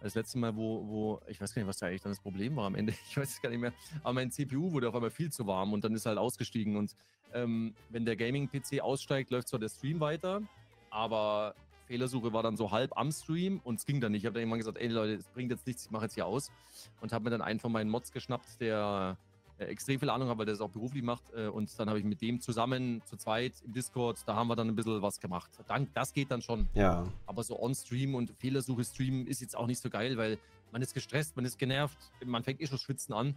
Das letzte Mal, wo, wo, ich weiß gar nicht, was da eigentlich dann das Problem war am Ende. [laughs] Ich weiß es gar nicht mehr. Aber mein CPU wurde auf einmal viel zu warm und dann ist halt ausgestiegen. Und ähm, wenn der Gaming-PC aussteigt, läuft zwar der Stream weiter, aber Fehlersuche war dann so halb am Stream und es ging dann nicht. Ich habe dann irgendwann gesagt, ey Leute, es bringt jetzt nichts, ich mache jetzt hier aus. Und habe mir dann einen von meinen Mods geschnappt, der extrem viel Ahnung hat, weil der das auch beruflich macht. Äh, und dann habe ich mit dem zusammen zu zweit im Discord, da haben wir dann ein bisschen was gemacht. Dann, das geht dann schon. Ja. Aber so on-Stream und Fehlersuche streamen ist jetzt auch nicht so geil, weil man ist gestresst, man ist genervt, man fängt eh schon schwitzen an.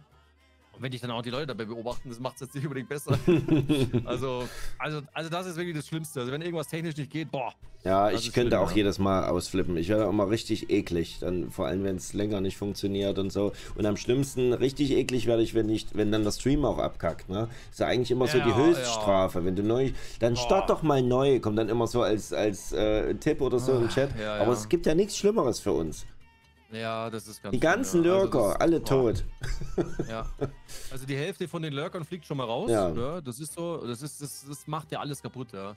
Und wenn ich dann auch die Leute dabei beobachten, das macht es jetzt nicht unbedingt besser. [laughs] also, also, also das ist wirklich das Schlimmste. Also wenn irgendwas technisch nicht geht, boah. Ja, ich könnte schlimm, auch ja. jedes Mal ausflippen. Ich werde auch mal richtig eklig. Dann vor allem, wenn es länger nicht funktioniert und so. Und am schlimmsten, richtig eklig werde ich, wenn nicht, wenn dann das Stream auch abkackt. Ne? ist ja eigentlich immer ja, so die Höchststrafe. Ja. Wenn du neu, dann start doch mal neu. Kommt dann immer so als, als äh, Tipp oder so im Chat. Aber es gibt ja nichts Schlimmeres für uns. Ja, das ist ganz Die ganzen ja. Lurker, also alle tot. Ja. Also die Hälfte von den Lurkern fliegt schon mal raus, ja. oder? Das ist so, das ist, das, das macht ja alles kaputt, ja.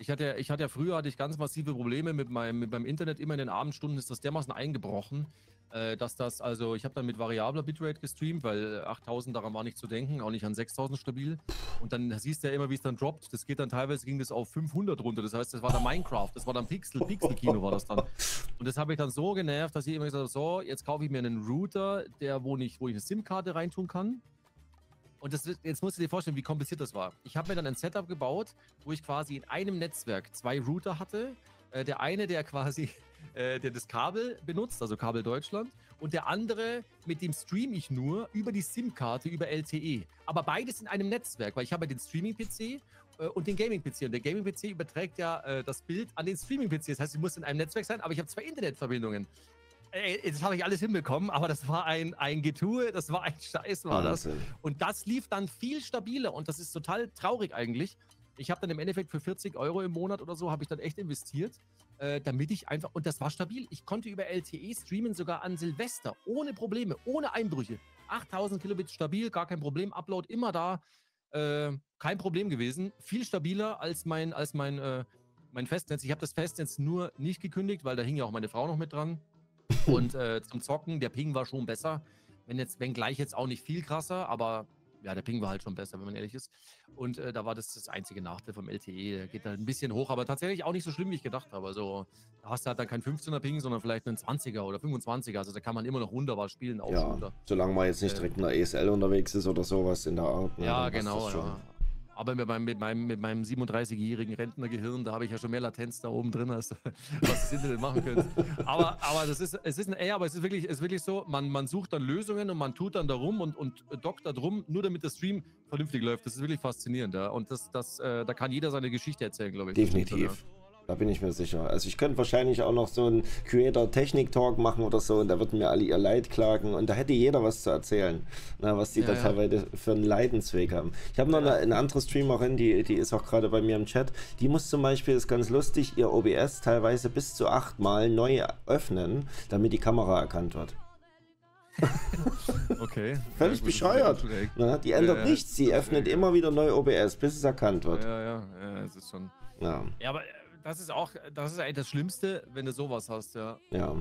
Ich hatte, ich hatte ja früher hatte ich ganz massive Probleme mit meinem, mit meinem Internet. Immer in den Abendstunden ist das dermaßen eingebrochen, äh, dass das, also ich habe dann mit variabler Bitrate gestreamt, weil 8000 daran war nicht zu denken, auch nicht an 6000 stabil. Und dann siehst du ja immer, wie es dann droppt. Das geht dann teilweise, ging das auf 500 runter. Das heißt, das war dann Minecraft, das war dann Pixel, Pixel-Kino war das dann. Und das habe ich dann so genervt, dass ich immer gesagt habe, so, jetzt kaufe ich mir einen Router, der, wo, nicht, wo ich eine SIM-Karte reintun kann. Und das, jetzt musst du dir vorstellen, wie kompliziert das war. Ich habe mir dann ein Setup gebaut, wo ich quasi in einem Netzwerk zwei Router hatte. Äh, der eine, der quasi [laughs] äh, der das Kabel benutzt, also Kabel Deutschland, und der andere, mit dem streame ich nur über die SIM-Karte, über LTE. Aber beides in einem Netzwerk, weil ich habe den Streaming-PC äh, und den Gaming-PC. Und der Gaming-PC überträgt ja äh, das Bild an den Streaming-PC. Das heißt, ich muss in einem Netzwerk sein, aber ich habe zwei Internetverbindungen. Ey, das habe ich alles hinbekommen, aber das war ein, ein Getue, das war ein Scheiß, war das. Und das lief dann viel stabiler und das ist total traurig eigentlich. Ich habe dann im Endeffekt für 40 Euro im Monat oder so, habe ich dann echt investiert äh, damit ich einfach, und das war stabil, ich konnte über LTE streamen, sogar an Silvester, ohne Probleme, ohne Einbrüche. 8000 Kilobit stabil, gar kein Problem, Upload immer da, äh, kein Problem gewesen. Viel stabiler als mein, als mein, äh, mein Festnetz. Ich habe das Festnetz nur nicht gekündigt, weil da hing ja auch meine Frau noch mit dran. Und äh, zum Zocken, der Ping war schon besser. wenn jetzt, wenn gleich jetzt auch nicht viel krasser, aber ja, der Ping war halt schon besser, wenn man ehrlich ist. Und äh, da war das das einzige Nachteil vom LTE. Der geht halt ein bisschen hoch, aber tatsächlich auch nicht so schlimm, wie ich gedacht habe. Also da hast du halt dann kein 15er Ping, sondern vielleicht einen 20er oder 25er. Also da kann man immer noch wunderbar spielen. Auch ja, solange man jetzt nicht direkt in der ESL unterwegs ist oder sowas in der Art. Ne, ja, genau. Ja. Aber mit meinem, mit meinem, mit meinem 37-jährigen Rentnergehirn, da habe ich ja schon mehr Latenz da oben drin, als [laughs] was das Internet machen könnte. Aber, aber das ist, es ist ein, ey, aber es ist wirklich, es ist wirklich so, man, man sucht dann Lösungen und man tut dann darum und, und dockt da drum, nur damit der Stream vernünftig läuft. Das ist wirklich faszinierend, ja. Und das, das, äh, da kann jeder seine Geschichte erzählen, glaube ich. Definitiv. Da bin ich mir sicher. Also ich könnte wahrscheinlich auch noch so einen Creator-Technik-Talk machen oder so und da würden mir alle ihr Leid klagen und da hätte jeder was zu erzählen, na, was die ja, da ja. teilweise für einen Leidensweg haben. Ich habe noch eine, eine, andere Streamerin, die, die ist auch gerade bei mir im Chat, die muss zum Beispiel, ist ganz lustig, ihr OBS teilweise bis zu achtmal neu öffnen, damit die Kamera erkannt wird. [laughs] okay. [laughs] Völlig ja, bescheuert. Na, die ändert ja, nichts, sie öffnet immer wieder neu OBS, bis es erkannt wird. Ja, ja, ja, es ist schon. Ja. ja, aber das ist auch, das ist eigentlich das Schlimmste, wenn du sowas hast, ja. Ja.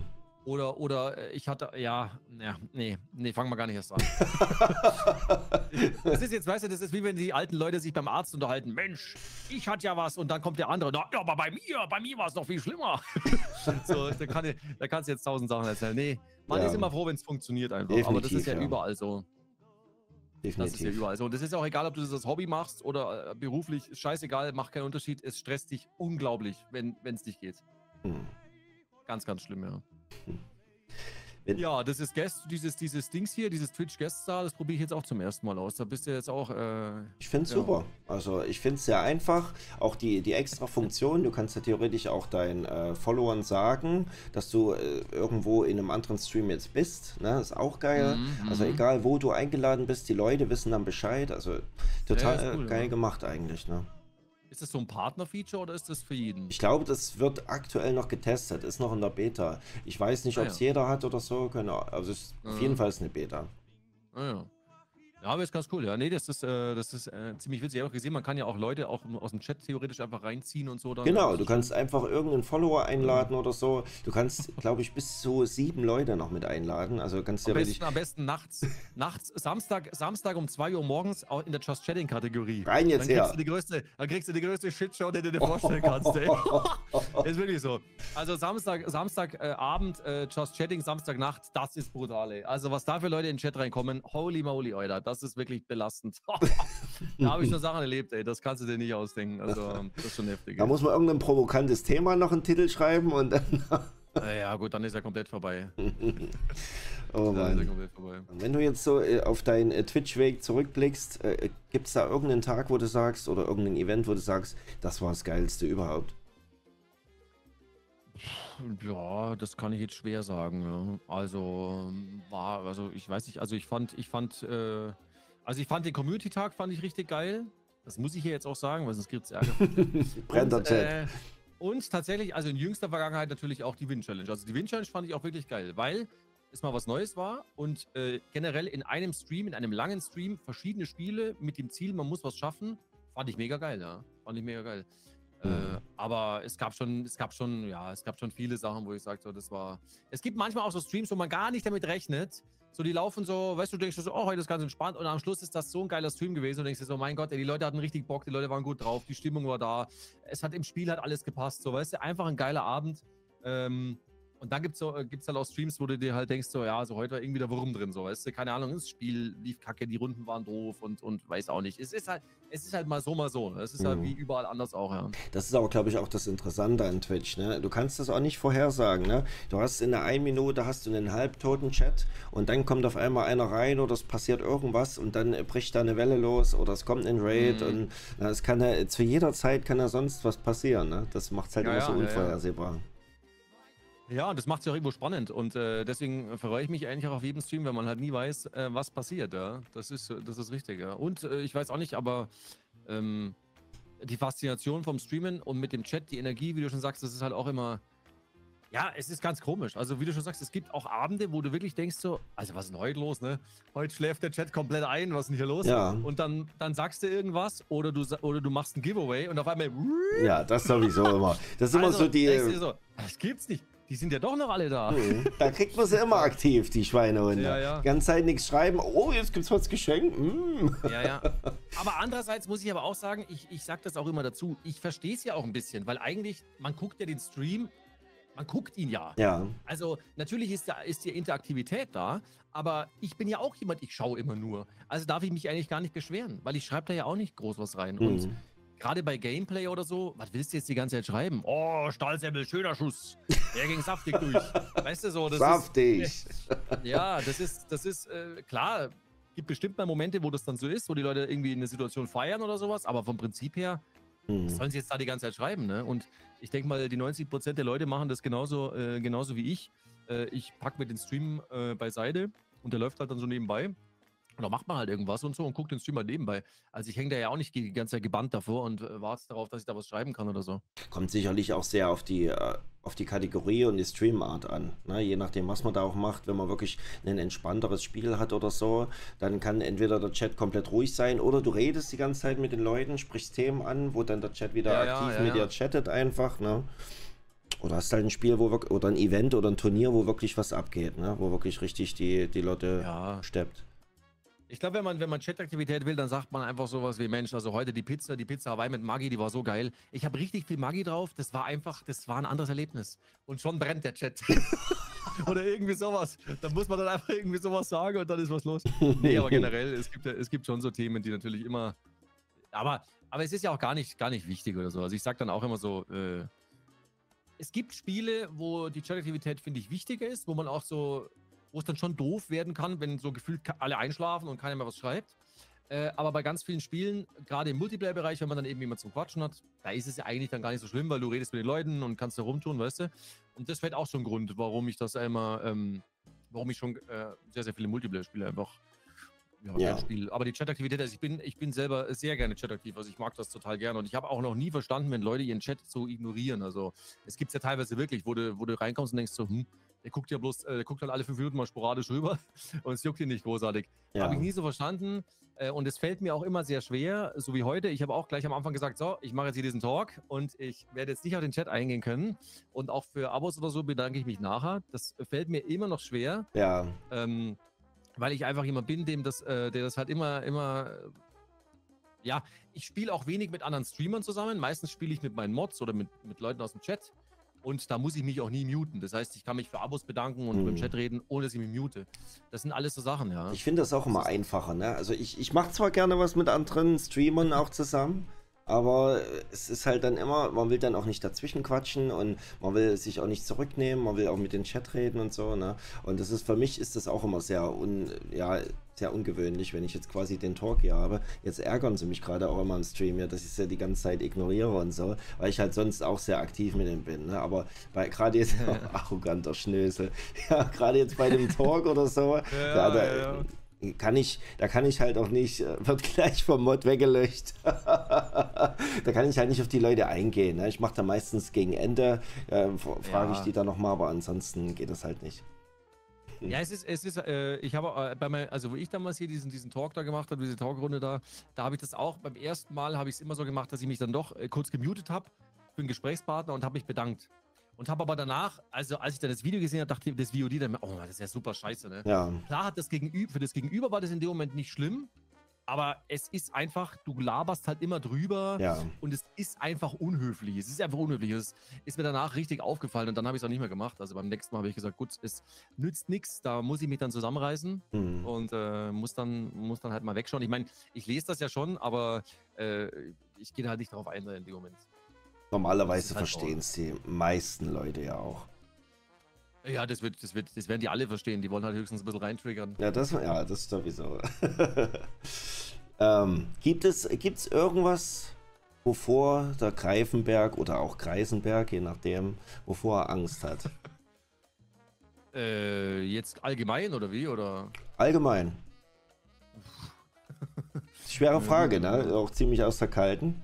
Oder, oder äh, ich hatte, ja, ja, nee, nee, fangen wir gar nicht erst an. [laughs] das ist jetzt, weißt du, das ist wie wenn die alten Leute sich beim Arzt unterhalten. Mensch, ich hatte ja was und dann kommt der andere. Ja, aber bei mir, bei mir war es noch viel schlimmer. [laughs] so, da, kann, da kannst du jetzt tausend Sachen erzählen. Nee, man ja. ist immer froh, wenn es funktioniert einfach. Definitiv, aber das ist ja, ja, überall so. Definitiv. Das ist ja überall so. Und das ist auch egal, ob du das als Hobby machst oder äh, beruflich, scheißegal, macht keinen Unterschied. Es stresst dich unglaublich, wenn es nicht geht. Hm. Ganz, ganz schlimm, ja. Hm. Ja, das ist Guest, dieses, dieses Dings hier, dieses Twitch Guest Star, das probiere ich jetzt auch zum ersten Mal aus. Da bist du jetzt auch. Äh, ich finde es ja. super. Also ich finde es sehr einfach. Auch die, die extra Funktion, du kannst ja theoretisch auch deinen äh, Followern sagen, dass du äh, irgendwo in einem anderen Stream jetzt bist. Ne? Ist auch geil. Mhm, also mhm. egal wo du eingeladen bist, die Leute wissen dann Bescheid. Also total ja, cool, geil ja. gemacht eigentlich. Ne? Ist das so ein Partner-Feature oder ist das für jeden? Ich glaube, das wird aktuell noch getestet, ist noch in der Beta. Ich weiß nicht, ob es ah, ja. jeder hat oder so. Genau. Also es ist ah, auf jeden Fall ist eine Beta. Ah, ja. Ja, aber ist ganz cool. Ja, nee, das ist, äh, das ist äh, ziemlich witzig. Ich habe auch gesehen, man kann ja auch Leute auch aus dem Chat theoretisch einfach reinziehen und so. Dann genau, du kannst einfach irgendeinen Follower einladen oder so. Du kannst, [laughs] glaube ich, bis zu sieben Leute noch mit einladen. Also kannst du am, besten, am besten nachts, nachts, Samstag, Samstag um 2 Uhr morgens auch in der Just Chatting-Kategorie. Rein jetzt dann kriegst, her. Du die größte, dann kriegst du die größte Shitshow, die du dir [laughs] vorstellen kannst. Ey. [laughs] ist wirklich so. Also Samstag, Samstagabend, äh, Just Chatting, Samstagnacht, das ist brutal. Ey. Also was da für Leute in den Chat reinkommen, holy moly, Alter das ist wirklich belastend. [laughs] da habe ich schon Sachen erlebt, ey. Das kannst du dir nicht ausdenken. Also, [laughs] das ist schon heftig. Da ey. muss man irgendein provokantes Thema noch einen Titel schreiben und dann. ja, gut, dann ist er komplett vorbei. [laughs] oh Mann. Vorbei. Wenn du jetzt so äh, auf deinen äh, Twitch-Weg zurückblickst, äh, gibt es da irgendeinen Tag, wo du sagst, oder irgendein Event, wo du sagst, das war das Geilste überhaupt? Ja, das kann ich jetzt schwer sagen. Ja. Also war, also ich weiß nicht, also ich fand, ich fand, äh, also ich fand den Community-Tag fand ich richtig geil. Das muss ich hier jetzt auch sagen, weil sonst gibt es Ärger. [laughs] Brennt der Chat. Äh, und tatsächlich, also in jüngster Vergangenheit natürlich auch die Win-Challenge. Also die Win-Challenge fand ich auch wirklich geil, weil es mal was Neues war und äh, generell in einem Stream, in einem langen Stream, verschiedene Spiele mit dem Ziel, man muss was schaffen, fand ich mega geil, ja. Fand ich mega geil. Äh, mhm. aber es gab schon, es gab schon, ja, es gab schon viele Sachen, wo ich sage, so, das war. Es gibt manchmal auch so Streams, wo man gar nicht damit rechnet. So, die laufen so, weißt du, du denkst so, oh, heute ist ganz entspannt und am Schluss ist das so ein geiler Stream gewesen und denkst dir so, mein Gott, ey, die Leute hatten richtig Bock, die Leute waren gut drauf, die Stimmung war da, es hat im Spiel hat alles gepasst, so, weißt du, einfach ein geiler Abend. Ähm, und dann gibt es so, äh, gibt's halt auch Streams, wo du dir halt denkst, so, ja, so heute war irgendwie der Wurm drin, so, weißt du, keine Ahnung, das Spiel lief kacke, die Runden waren doof und, und weiß auch nicht. Es ist halt, es ist halt mal so, mal so. Es ist halt mhm. halt wie überall anders auch, ja. Das ist aber, glaube ich, auch das Interessante an Twitch, ne? Du kannst das auch nicht vorhersagen, ne? Du hast in der einen Minute hast du einen halbtoten Chat und dann kommt auf einmal einer rein oder es passiert irgendwas und dann bricht da eine Welle los oder es kommt ein Raid mhm. und es kann ja, zu jeder Zeit kann ja sonst was passieren, ne? Das macht es halt ja, immer ja, so unvorhersehbar. Ja, ja, das macht es ja auch irgendwo spannend. Und äh, deswegen freue ich mich eigentlich auch auf jedem Stream, wenn man halt nie weiß, äh, was passiert. Ja? Das, ist, das ist richtig. Ja? Und äh, ich weiß auch nicht, aber ähm, die Faszination vom Streamen und mit dem Chat, die Energie, wie du schon sagst, das ist halt auch immer. Ja, es ist ganz komisch. Also, wie du schon sagst, es gibt auch Abende, wo du wirklich denkst so, also was ist denn heute los, ne? Heute schläft der Chat komplett ein, was ist denn hier los? Ja. Und dann, dann sagst du irgendwas oder du, oder du machst ein Giveaway und auf einmal. Ja, das sowieso immer. Das ist immer also, so die. So, das gibt's nicht die sind ja doch noch alle da. Mhm. Da kriegt man sie immer aktiv, die Schweinehunde. Ja, ja. Ganz Zeit nichts schreiben. Oh, jetzt gibt's was geschenkt. Mm. Ja, ja. Aber andererseits muss ich aber auch sagen, ich, ich sag das auch immer dazu. Ich verstehe es ja auch ein bisschen, weil eigentlich, man guckt ja den Stream, man guckt ihn ja. Ja. Also natürlich ist, da, ist die Interaktivität da, aber ich bin ja auch jemand, ich schaue immer nur. Also darf ich mich eigentlich gar nicht beschweren, weil ich schreibe da ja auch nicht groß was rein. Und Mhm. Gerade bei Gameplay oder so, was willst du jetzt die ganze Zeit schreiben? Oh, Stahlsemmel, schöner Schuss. Der ging saftig [laughs] durch. Weißt du so, das Saftig. ist. [laughs] Ja, das ist, das ist äh, klar. Gibt bestimmt mal Momente, wo das dann so ist, wo die Leute irgendwie eine Situation feiern oder sowas, aber vom Prinzip her Mhm. was sollen sie jetzt da die ganze Zeit schreiben, ne? Und ich denke mal, die 90% der Leute machen das genauso, äh, genauso wie ich. Äh, ich packe mir den Stream äh, beiseite und der läuft halt dann so nebenbei. Da macht man halt irgendwas und so und guckt den Stream halt nebenbei. Also ich hänge da ja auch nicht die ganze Zeit gebannt davor und äh, warte darauf, dass ich da was schreiben kann oder so. Kommt sicherlich auch sehr auf die, äh, auf die Kategorie und die Streamart an. Ne? Je nachdem, was man da auch macht. Wenn man wirklich ein entspannteres Spiel hat oder so, dann kann entweder der Chat komplett ruhig sein oder du redest die ganze Zeit mit den Leuten, sprichst Themen an, wo dann der Chat wieder Ja, aktiv ja, mit ja. dir chattet einfach. Ne? Oder hast halt ein Spiel, wo wirklich, oder ein Event oder ein Turnier, wo wirklich was abgeht, ne? wo wirklich richtig die, die Leute steppt. Ich glaube, wenn man, wenn man Chataktivität will, dann sagt man einfach sowas wie, Mensch, also heute die Pizza, die Pizza Hawaii mit Maggi, die war so geil. Ich habe richtig viel Maggi drauf, das war einfach, das war ein anderes Erlebnis. Und schon brennt der Chat. [laughs] Oder irgendwie sowas. Da muss man dann einfach irgendwie sowas sagen und dann ist was los. Nee, aber [laughs] generell, es gibt, es gibt schon so Themen, die natürlich immer. Aber, aber es ist ja auch gar nicht, gar nicht wichtig oder so. Also ich sage dann auch immer so, äh, es gibt Spiele, wo die Chataktivität, finde ich, wichtiger ist, wo man auch so, wo es dann schon doof werden kann, wenn so gefühlt alle einschlafen und keiner mehr was schreibt. Äh, aber bei ganz vielen Spielen, gerade im Multiplayer-Bereich, wenn man dann eben jemand zum Quatschen hat, da ist es ja eigentlich dann gar nicht so schlimm, weil du redest mit den Leuten und kannst da rumtun, weißt du? Und das wäre auch schon ein Grund, warum ich das immer, ähm, warum ich schon äh, sehr, sehr viele Multiplayer-Spiele einfach ja, Ja. gern spiele. Aber die Chataktivität, also ich bin, ich bin selber sehr gerne chataktiv, also ich mag das total gerne und ich habe auch noch nie verstanden, wenn Leute ihren Chat so ignorieren. Also es gibt ja teilweise wirklich, wo du, wo du reinkommst und denkst so, hm, der guckt ja bloß, äh, der guckt halt alle fünf Minuten mal sporadisch rüber [laughs] und es juckt ihn nicht großartig. Ja. Habe ich nie so verstanden. Äh, Und es fällt mir auch immer sehr schwer, so wie heute. Ich habe auch gleich am Anfang gesagt, so, ich mache jetzt hier diesen Talk und ich werde jetzt nicht auf den Chat eingehen können. Und auch für Abos oder so bedanke ich mich nachher. Das fällt mir immer noch schwer, Ja, ähm, weil ich einfach jemand bin, dem das, äh, der das halt immer, immer. äh, Ja, ich spiele auch wenig mit anderen Streamern zusammen. Meistens spiele ich mit meinen Mods oder mit, mit Leuten aus dem Chat. Und da muss ich mich auch nie muten. Das heißt, ich kann mich für Abos bedanken und Mhm. mit dem Chat reden, ohne dass ich mich mute. Das sind alles so Sachen, ja. Ich finde das auch immer einfacher, ne? Also ich, ich mache zwar gerne was mit anderen Streamern auch zusammen, aber es ist halt dann immer, man will dann auch nicht dazwischen quatschen und man will sich auch nicht zurücknehmen, man will auch mit den Chat reden und so, ne? Und das ist für mich ist das auch immer sehr un, ja, sehr ungewöhnlich, wenn ich jetzt quasi den Talk hier habe. Jetzt ärgern sie mich gerade auch immer im Stream, ja, dass ich sie die ganze Zeit ignoriere und so, weil ich halt sonst auch sehr aktiv mit dem bin, ne? Aber bei gerade jetzt [laughs] arroganter Schnösel, [laughs] ja, gerade jetzt bei dem Talk oder so, ja, da, ja. kann ich, da kann ich halt auch nicht, äh, wird gleich vom Mod weggelöscht. [laughs] da kann ich halt nicht auf die Leute eingehen. Ne? Ich mache da meistens gegen Ende, äh, frage ich Ja. die dann nochmal, aber ansonsten geht das halt nicht. Ja, es ist, es ist, äh, ich habe äh, bei mein, also wo ich damals hier diesen, diesen Talk da gemacht habe, diese Talkrunde da, da habe ich das auch, beim ersten Mal habe ich es immer so gemacht, dass ich mich dann doch äh, kurz gemutet habe für einen Gesprächspartner und habe mich bedankt. Und habe aber danach, also als ich dann das Video gesehen habe, dachte ich, das VOD, dann, oh, das ist ja super scheiße, ne? Ja, Klar hat das Gegenüber, für das Gegenüber war das in dem Moment nicht schlimm, aber es ist einfach, du laberst halt immer drüber ja. und es ist einfach unhöflich. Es ist einfach unhöflich. Es ist mir danach richtig aufgefallen und dann habe ich es auch nicht mehr gemacht. Also beim nächsten Mal habe ich gesagt, gut, es nützt nichts, da muss ich mich dann zusammenreißen Hm. und äh, muss, dann, muss dann halt mal wegschauen. Ich meine, ich lese das ja schon, aber äh, ich gehe halt nicht darauf ein in dem Moment. Normalerweise halt verstehen es die meisten Leute ja auch. Ja, das, wird, das, wird, das werden die alle verstehen. Die wollen halt höchstens ein bisschen reintriggern. Ja, das, ja, das sowieso. [laughs] ähm, gibt es gibt's irgendwas, wovor der Greifenberg oder auch Greisenberg, je nachdem, wovor er Angst hat? Äh, jetzt allgemein oder wie? Oder? Allgemein. [laughs] Schwere Frage, ne? Auch ziemlich aus der Kalten.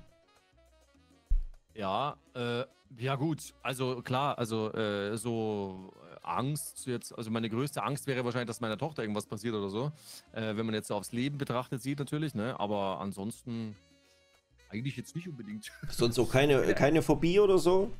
Ja, äh, ja gut, also klar, also äh, so Angst jetzt, also meine größte Angst wäre wahrscheinlich, dass meiner Tochter irgendwas passiert oder so, äh, wenn man jetzt so aufs Leben betrachtet sieht natürlich, ne, aber ansonsten eigentlich jetzt nicht unbedingt. Sonst auch keine, keine Phobie oder so?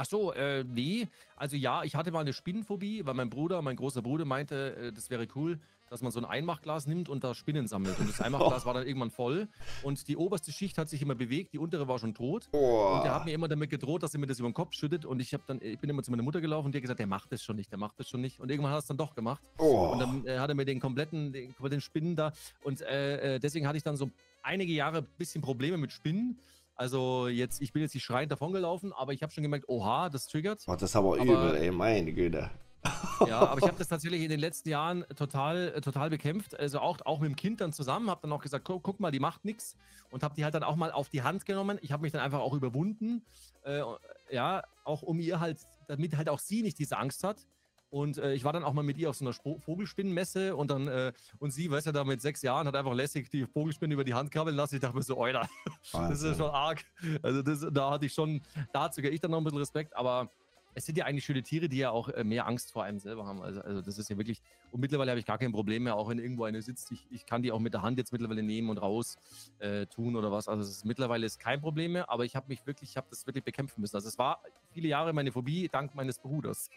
Ach so, äh, nee. Also ja, ich hatte mal eine Spinnenphobie, weil mein Bruder, mein großer Bruder meinte, äh, das wäre cool, dass man so ein Einmachglas nimmt und da Spinnen sammelt. Und das [laughs] Einmachglas war dann irgendwann voll. Und die oberste Schicht hat sich immer bewegt, die untere war schon tot. Oh. Und der hat mir immer damit gedroht, dass er mir das über den Kopf schüttet. Und ich, hab dann, ich bin immer zu meiner Mutter gelaufen und die hat gesagt, der macht das schon nicht, der macht das schon nicht. Und irgendwann hat er es dann doch gemacht. Oh. Und dann äh, hat er mir den kompletten, den kompletten Spinnen da. Und äh, äh, deswegen hatte ich dann so einige Jahre ein bisschen Probleme mit Spinnen. Also jetzt, ich bin jetzt nicht schreiend davongelaufen, aber ich habe schon gemerkt, oha, das triggert. Oh, das ist aber, Aber- übel, ey, meine Güte. [laughs] Ja, aber ich habe das tatsächlich in den letzten Jahren total, äh, total bekämpft. Also auch, auch mit dem Kind dann zusammen. Habe dann auch gesagt, guck, guck mal, die macht nichts. Und habe die halt dann auch mal auf die Hand genommen. Ich habe mich dann einfach auch überwunden. Äh, ja, auch um ihr halt, damit halt auch sie nicht diese Angst hat. Und äh, ich war dann auch mal mit ihr auf so einer Spo Vogelspinnenmesse und dann, äh, und sie, weißt du, da mit sechs Jahren hat einfach lässig die Vogelspinne über die Hand krabbeln lassen. Ich dachte mir so, Alter, [laughs] das ist schon arg. Also das, da hatte ich schon, da sogar ich dann noch ein bisschen Respekt, aber es sind ja eigentlich schöne Tiere, die ja auch äh, mehr Angst vor einem selber haben. Also, also das ist ja wirklich, und mittlerweile habe ich gar kein Problem mehr, auch wenn irgendwo eine sitzt, ich, ich kann die auch mit der Hand jetzt mittlerweile nehmen und raus äh, tun oder was. Also es ist, mittlerweile ist kein Problem mehr, aber ich habe mich wirklich, ich habe das wirklich bekämpfen müssen. Also es war viele Jahre meine Phobie dank meines Bruders.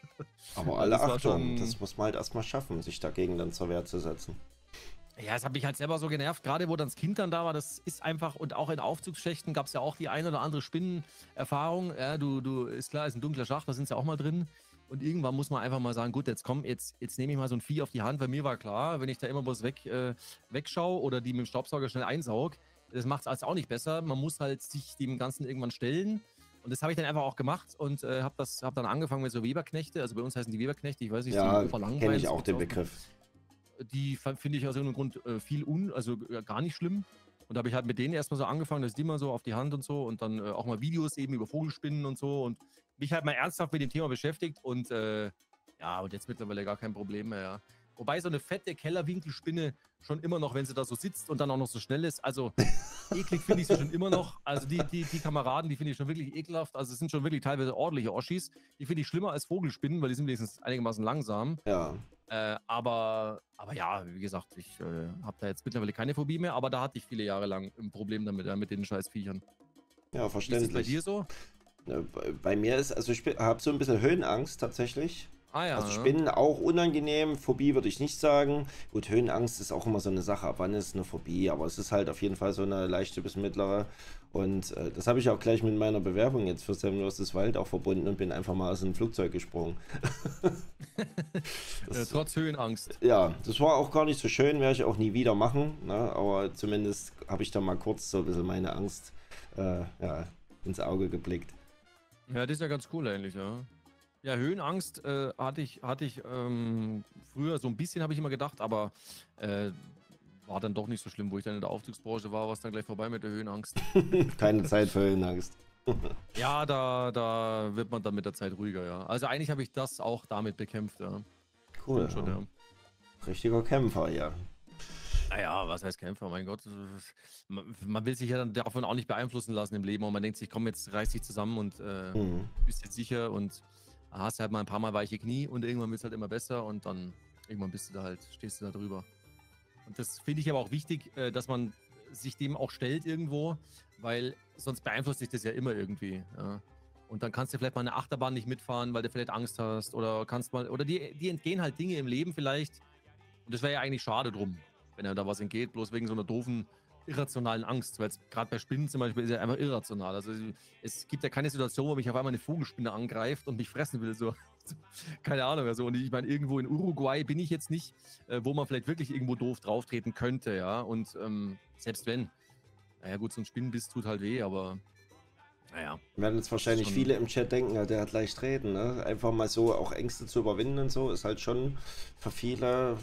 Aber alle Das Achtung, schon- das muss man halt erstmal schaffen, sich dagegen dann zur Wehr zu setzen. Ja, es hat mich halt selber so genervt, gerade wo dann das Kind dann da war, das ist einfach, und auch in Aufzugsschächten gab es ja auch die ein oder andere Spinnenerfahrung. Ja, du, du, ist klar, ist ein dunkler Schacht, da sind sie auch mal drin. Und irgendwann muss man einfach mal sagen, gut, jetzt komm, jetzt, jetzt nehme ich mal so ein Vieh auf die Hand, weil mir war klar, wenn ich da immer bloß weg, äh, wegschaue oder die mit dem Staubsauger schnell einsaug, das macht es also auch nicht besser. Man muss halt sich dem Ganzen irgendwann stellen. Und das habe ich dann einfach auch gemacht und äh, habe hab dann angefangen mit so Weberknechte. Also bei uns heißen die Weberknechte, ich weiß nicht, Ja, die Uferlangbein, kenne ich auch den Begriff. Die finde ich aus irgendeinem Grund äh, viel un, also äh, gar nicht schlimm. Und da habe ich halt mit denen erstmal so angefangen, dass die mal so auf die Hand und so und dann äh, auch mal Videos eben über Vogelspinnen und so und mich halt mal ernsthaft mit dem Thema beschäftigt und äh, ja, und jetzt mittlerweile gar kein Problem mehr, ja. Wobei so eine fette Kellerwinkelspinne schon immer noch, wenn sie da so sitzt und dann auch noch so schnell ist, also [laughs] eklig finde ich sie schon immer noch. Also die, die, die Kameraden, die finde ich schon wirklich ekelhaft. Also es sind schon wirklich teilweise ordentliche Oschis. Die finde ich schlimmer als Vogelspinnen, weil die sind wenigstens einigermaßen langsam. Ja, Äh, aber, aber ja, wie gesagt, ich äh, habe da jetzt mittlerweile keine Phobie mehr, aber da hatte ich viele Jahre lang ein Problem damit, ja, mit den scheiß Viechern. ja, Wie ist es verständlich. bei dir so? Bei mir ist, also ich habe so ein bisschen Höhenangst tatsächlich. Ah ja. Also ne? Spinnen auch unangenehm, Phobie würde ich nicht sagen. Gut, Höhenangst ist auch immer so eine Sache, ab wann ist es eine Phobie, aber es ist halt auf jeden Fall so eine leichte bis mittlere. Und äh, das habe ich auch gleich mit meiner Bewerbung jetzt für Sam vs. Wald auch verbunden und bin einfach mal aus einem Flugzeug gesprungen. [laughs] äh, das, trotz Höhenangst. ja, das war auch gar nicht so schön, werde ich auch nie wieder machen, ne? aber zumindest habe ich da mal kurz so ein bisschen meine Angst äh, ja, ins Auge geblickt. Ja, das ist ja ganz cool eigentlich, ja. Ja, Höhenangst äh, hatte ich, hatte ich ähm, früher so ein bisschen, habe ich immer gedacht, aber äh, war dann doch nicht so schlimm, wo ich dann in der Aufzugsbranche war, war es dann gleich vorbei mit der Höhenangst. [laughs] Keine Zeit für Höhenangst. [laughs] ja, da, da wird man dann mit der Zeit ruhiger, ja. Also eigentlich habe ich das auch damit bekämpft, ja. Cool. Schon, ja. Richtiger Kämpfer, ja. Naja, was heißt Kämpfer? Mein Gott, man, man will sich ja dann davon auch nicht beeinflussen lassen im Leben und man denkt sich, komm, jetzt reiß dich zusammen und äh, Mhm. bist jetzt sicher und hast halt mal ein paar Mal weiche Knie und irgendwann wird es halt immer besser und dann irgendwann bist du da halt, stehst du da drüber. Und das finde ich aber auch wichtig, äh, dass man sich dem auch stellt irgendwo, weil sonst beeinflusst sich das ja immer irgendwie. Ja. Und dann kannst du vielleicht mal eine Achterbahn nicht mitfahren, weil du vielleicht Angst hast oder kannst mal, oder dir, dir entgehen halt Dinge im Leben vielleicht. Und das wäre ja eigentlich schade drum, wenn er da was entgeht, bloß wegen so einer doofen, irrationalen Angst. Weil gerade bei Spinnen zum Beispiel ist ja einfach irrational. Also es gibt ja keine Situation, wo mich auf einmal eine Vogelspinne angreift und mich fressen will. So. [laughs] Keine Ahnung. Also, und ich meine, irgendwo in Uruguay bin ich jetzt nicht, äh, wo man vielleicht wirklich irgendwo doof drauftreten könnte, ja. Und ähm, selbst wenn, naja gut, so ein Spinnenbiss tut halt weh, aber naja. Werden jetzt wahrscheinlich Schon- viele im Chat denken, ja, der hat leicht reden, ne? Einfach mal so auch Ängste zu überwinden und so, ist halt schon für viele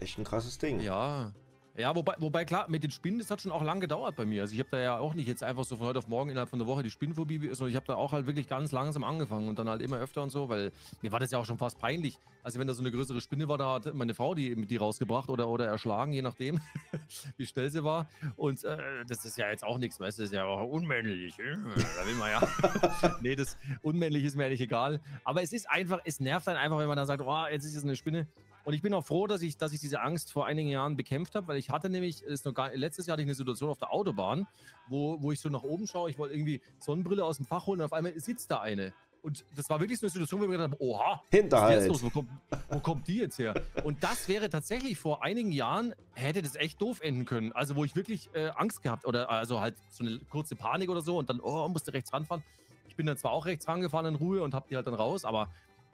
echt ein krasses Ding. Ja. Ja, wobei, wobei klar, mit den Spinnen, das hat schon auch lange gedauert bei mir. Also ich habe da ja auch nicht jetzt einfach so von heute auf morgen innerhalb von der Woche die Spinnenphobie, sondern ich habe da auch halt wirklich ganz langsam angefangen und dann halt immer öfter und so, weil mir war das ja auch schon fast peinlich. Also wenn da so eine größere Spinne war, da hat meine Frau die, die rausgebracht oder, oder erschlagen, je nachdem, [laughs] wie schnell sie war. Und äh, das ist ja jetzt auch nichts, weißt du, das ist ja auch unmännlich. äh, Da will man ja. [laughs] nee, das unmännlich ist mir eigentlich egal. Aber es ist einfach, es nervt dann einfach, wenn man dann sagt, oh, jetzt ist es eine Spinne. Und ich bin auch froh, dass ich, dass ich diese Angst vor einigen Jahren bekämpft habe, weil ich hatte nämlich, ist noch gar, letztes Jahr hatte ich eine Situation auf der Autobahn, wo, wo ich so nach oben schaue, ich wollte irgendwie Sonnenbrille aus dem Fach holen und auf einmal sitzt da eine. Und das war wirklich so eine Situation, wo ich mir gedacht habe, oha, Hinterhalt. Wo kommt, wo kommt, die jetzt her? Und das wäre tatsächlich vor einigen Jahren, hätte das echt doof enden können. Also wo ich wirklich äh, Angst gehabt oder also halt so eine kurze Panik oder so und dann, oh, musste rechts ranfahren. Ich bin dann zwar auch rechts rangefahren in Ruhe und hab die halt dann raus, aber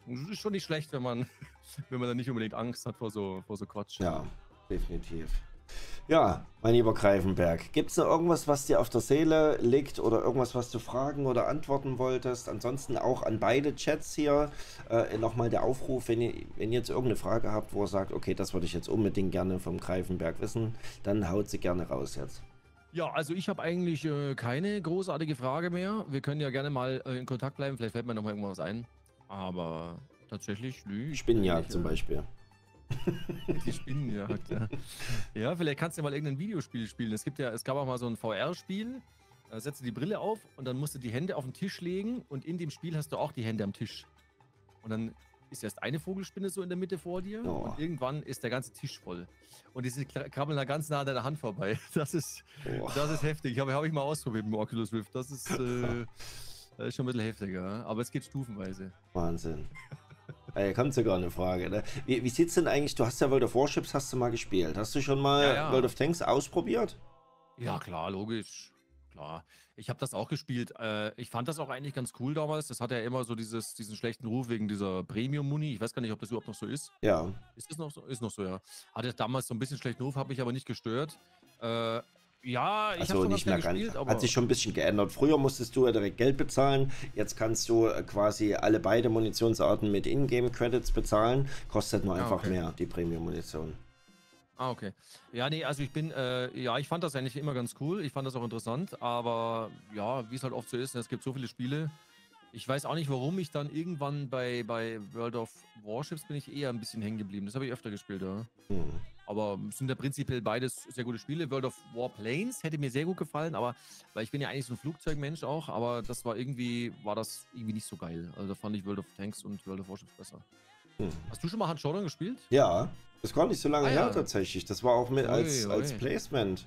ist schon nicht schlecht, wenn man, [laughs] wenn man dann nicht unbedingt Angst hat vor so, vor so Quatsch. Ja, definitiv. Ja, mein lieber Greifenberg, gibt es noch irgendwas, was dir auf der Seele liegt oder irgendwas, was du fragen oder antworten wolltest? Ansonsten auch an beide Chats hier äh, nochmal der Aufruf, wenn ihr, wenn ihr jetzt irgendeine Frage habt, wo ihr sagt, okay, das würde ich jetzt unbedingt gerne vom Greifenberg wissen, dann haut sie gerne raus jetzt. Ja, also ich habe eigentlich äh, keine großartige Frage mehr. Wir können ja gerne mal äh, in Kontakt bleiben, vielleicht fällt mir noch mal irgendwas ein. Aber tatsächlich, nö. Spinnenjagd zum Beispiel. [laughs] Die Spinnenjagd, ja. Ja, vielleicht kannst du ja mal irgendein Videospiel spielen. Es gibt ja, es gab auch mal so ein VR-Spiel. Da setzt du die Brille auf und dann musst du die Hände auf den Tisch legen und in dem Spiel hast du auch die Hände am Tisch. Und dann ist erst eine Vogelspinne so in der Mitte vor dir oh. und irgendwann ist der ganze Tisch voll. Und die krabbeln da ganz nah an deiner Hand vorbei. [laughs] Das ist, oh. das ist heftig. Habe hab ich mal ausprobiert mit dem Oculus Rift. Das ist, äh, [laughs] das ist schon ein bisschen heftiger, aber es geht stufenweise. Wahnsinn. Ey, kommt sogar eine Frage. Ne? Wie, wie sieht's denn eigentlich? Du hast ja World of Warships hast du mal gespielt. Hast du schon mal ja, ja. World of Tanks ausprobiert? Ja, klar, logisch. Klar. Ich habe das auch gespielt. Äh, ich fand das auch eigentlich ganz cool damals. Das hatte ja immer so dieses, diesen schlechten Ruf wegen dieser Premium-Muni. Ich weiß gar nicht, ob das überhaupt noch so ist. Ja. Ist das noch so? Ist noch so, ja. Hatte damals so ein bisschen schlechten Ruf, habe mich aber nicht gestört. Äh, ja, ich also habe nicht mehr gespielt, ganz, Hat sich schon ein bisschen geändert. Früher musstest du ja direkt Geld bezahlen. Jetzt kannst du äh, quasi alle beide Munitionsarten mit Ingame-Credits bezahlen. Kostet nur ah, einfach okay. mehr, die Premium-Munition. Ah, okay. Ja, nee, also ich bin, äh, ja, ich fand das eigentlich immer ganz cool. Ich fand das auch interessant, aber ja, wie es halt oft so ist, es gibt so viele Spiele. Ich weiß auch nicht, warum ich dann irgendwann bei, bei World of Warships bin ich eher ein bisschen hängen geblieben. Das habe ich öfter gespielt, ja. Hm. Aber sind ja prinzipiell beides sehr gute Spiele. World of Warplanes hätte mir sehr gut gefallen, aber weil ich bin ja eigentlich so ein Flugzeugmensch auch, aber das war irgendwie, war das irgendwie nicht so geil. Also da fand ich World of Tanks und World of Warships besser. Hm. Hast du schon mal Hand Showdown gespielt? Ja, das war nicht so lange ah, her ja. tatsächlich. Das war auch mit als, ui, ui. als Placement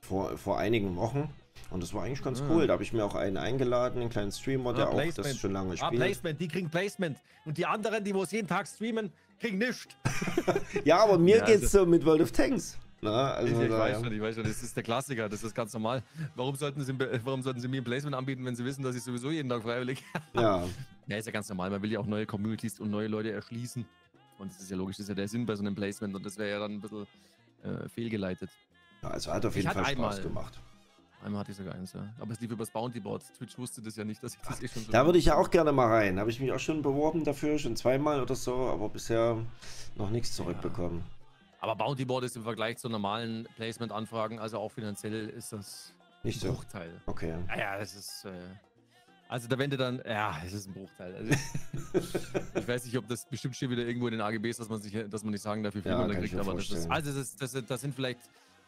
vor, vor einigen Wochen. Und das war eigentlich ganz ja. cool. Da habe ich mir auch einen eingeladen, einen kleinen Streamer, der ah, auch das schon lange ah, spielt. Ah, Placement, die kriegen Placement. Und die anderen, die wo es jeden Tag streamen, kriegen nichts. [laughs] ja, aber mir ja, geht's also, so mit World of Tanks. Na, also ich, ich weiß schon, ich weiß schon, das ist der Klassiker, das ist ganz normal. Warum sollten sie, warum sollten sie mir ein Placement anbieten, wenn sie wissen, dass ich sowieso jeden Tag freiwillig. [laughs] ja. Ja, ist ja ganz normal. Man will ja auch neue Communities und neue Leute erschließen. Und das ist ja logisch, das ist ja der Sinn bei so einem Placement und das wäre ja dann ein bisschen äh, fehlgeleitet. Ja, also hat auf jeden ich Fall Spaß einmal, gemacht. Einmal hatte ich sogar eins, ja. Aber es lief übers Bounty-Board. Twitch wusste das ja nicht, dass ich das eh schon so Da würde ich ja auch gerne mal rein. Habe ich mich auch schon beworben dafür, schon zweimal oder so, aber bisher noch nichts zurückbekommen. Ja. Aber Bounty-Board ist im Vergleich zu normalen Placement-Anfragen, also auch finanziell, ist das nicht ein Bruchteil. So. Okay. Ja, ja, das ist. Äh, also da wenn du dann, ja, es ist ein Bruchteil. Also, [laughs] ich weiß nicht, ob das bestimmt steht wieder irgendwo in den AGBs, dass man sich, dass man nicht sagen darf, wie viel ja, man da kriegt, aber das ist, also das, das, das sind vielleicht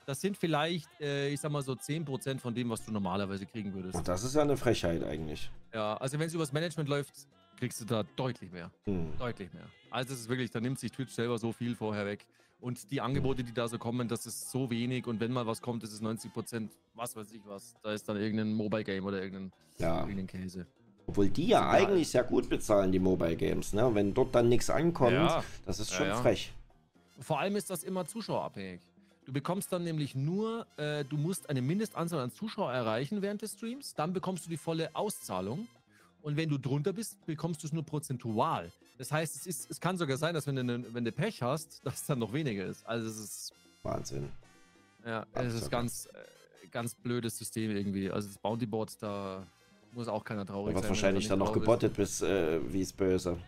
das sind vielleicht, äh, ich sag mal so 10% von dem, was du normalerweise kriegen würdest. Und das ist ja eine Frechheit eigentlich. Ja, also wenn es übers Management läuft, kriegst du da deutlich mehr. Hm. Deutlich mehr. Also es ist wirklich, da nimmt sich Twitch selber so viel vorher weg. Und die Angebote, die da so kommen, das ist so wenig. Und wenn mal was kommt, ist es 90%, was weiß ich was. Da ist dann irgendein Mobile Game oder irgendein, ja. irgendein Käse. Obwohl die ja eigentlich sehr gut bezahlen, die Mobile Games. Ne? Wenn dort dann nichts ankommt, ja. das ist schon ja, frech. Vor allem ist das immer zuschauerabhängig. Du bekommst dann nämlich nur, äh, du musst eine Mindestanzahl an Zuschauer erreichen während des Streams, dann bekommst du die volle Auszahlung. Und wenn du drunter bist, bekommst du es nur prozentual. Das heißt, es, ist, es kann sogar sein, dass wenn du, ne, wenn du Pech hast, [laughs] dass es dann noch weniger ist. Also es ist. Wahnsinn. Ja, es ist ganz, äh, ganz blödes System irgendwie. Also das Bounty Board, da muss auch keiner traurig wird sein. wahrscheinlich dann noch gebottet bis äh, wie es böse.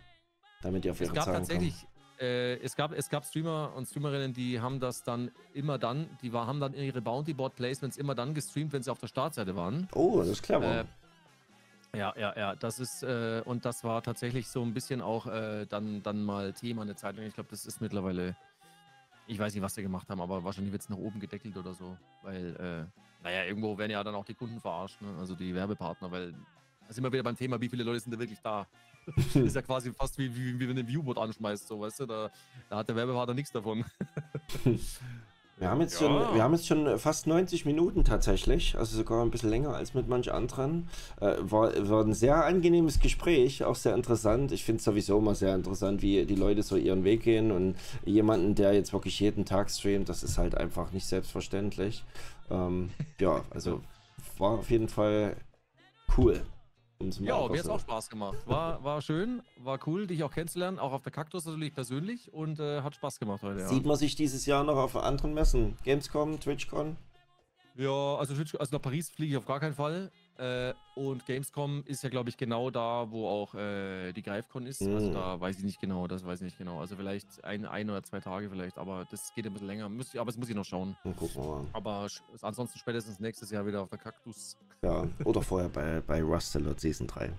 Damit die auf ihre es gab Zahlen tatsächlich, kommen äh, es, gab, es gab Streamer und Streamerinnen, die haben das dann immer dann, die war, haben dann ihre Bounty Board Placements immer dann gestreamt, wenn sie auf der Startseite waren. Oh, das ist clever. Äh, ja, ja, ja, das ist, äh, und das war tatsächlich so ein bisschen auch äh, dann, dann mal Thema eine Zeit lang. Ich glaube, das ist mittlerweile, ich weiß nicht, was sie gemacht haben, aber wahrscheinlich wird es nach oben gedeckelt oder so, weil, äh, naja, irgendwo werden ja dann auch die Kunden verarscht, ne? also die Werbepartner, weil Da sind wir wieder beim Thema, wie viele Leute sind da wirklich da? Das ist ja quasi fast wie, wie, wie wenn du ein Viewbot anschmeißt, so, weißt du? Da, da hat der Werbepartner nichts davon. [laughs] Wir haben, jetzt Ja. schon, wir haben jetzt schon fast 90 Minuten tatsächlich, also sogar ein bisschen länger als mit manch anderen. Äh, war, war ein sehr angenehmes Gespräch, auch sehr interessant. Ich finde es sowieso immer sehr interessant, wie die Leute so ihren Weg gehen und jemanden, der jetzt wirklich jeden Tag streamt, das ist halt einfach nicht selbstverständlich. Ähm, ja, also war auf jeden Fall cool. Ja, mir hat so- auch Spaß gemacht. War, war schön, war cool, dich auch kennenzulernen, auch auf der Kaktus natürlich persönlich und äh, hat Spaß gemacht heute. Ja, Sieht man sich dieses Jahr noch auf anderen Messen? Gamescom, TwitchCon? ja also, Twitch- also nach Paris fliege ich auf gar keinen Fall. Äh, und Gamescom ist ja, glaube ich, genau da, wo auch äh, die Greifcon ist. Also Mhm. da weiß ich nicht genau, das weiß ich nicht genau. Also vielleicht ein, ein oder zwei Tage vielleicht, aber das geht ein bisschen länger. Muss ich, aber das muss ich noch schauen. Dann gucken wir mal. Aber ansonsten spätestens nächstes Jahr wieder auf der Kaktus. Ja, oder vorher bei, bei Rustalot Season 3.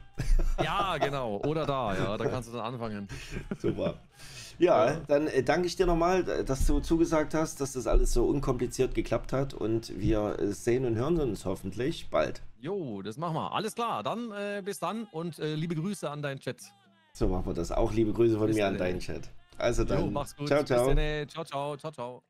Ja, genau. Oder da, ja. Da kannst du dann anfangen. [laughs] Super. Ja, dann äh, danke ich dir nochmal, äh, dass du zugesagt hast, dass das alles so unkompliziert geklappt hat und wir äh, sehen und hören uns hoffentlich bald. Jo, das machen wir. Alles klar. Dann äh, bis dann und äh, liebe Grüße an deinen Chat. So machen wir das. Auch liebe Grüße von Bis mir an deinen Chat. Also dann. Jo, mach's gut. Ciao, Bis ciao. dann. Ciao, ciao, ciao, ciao.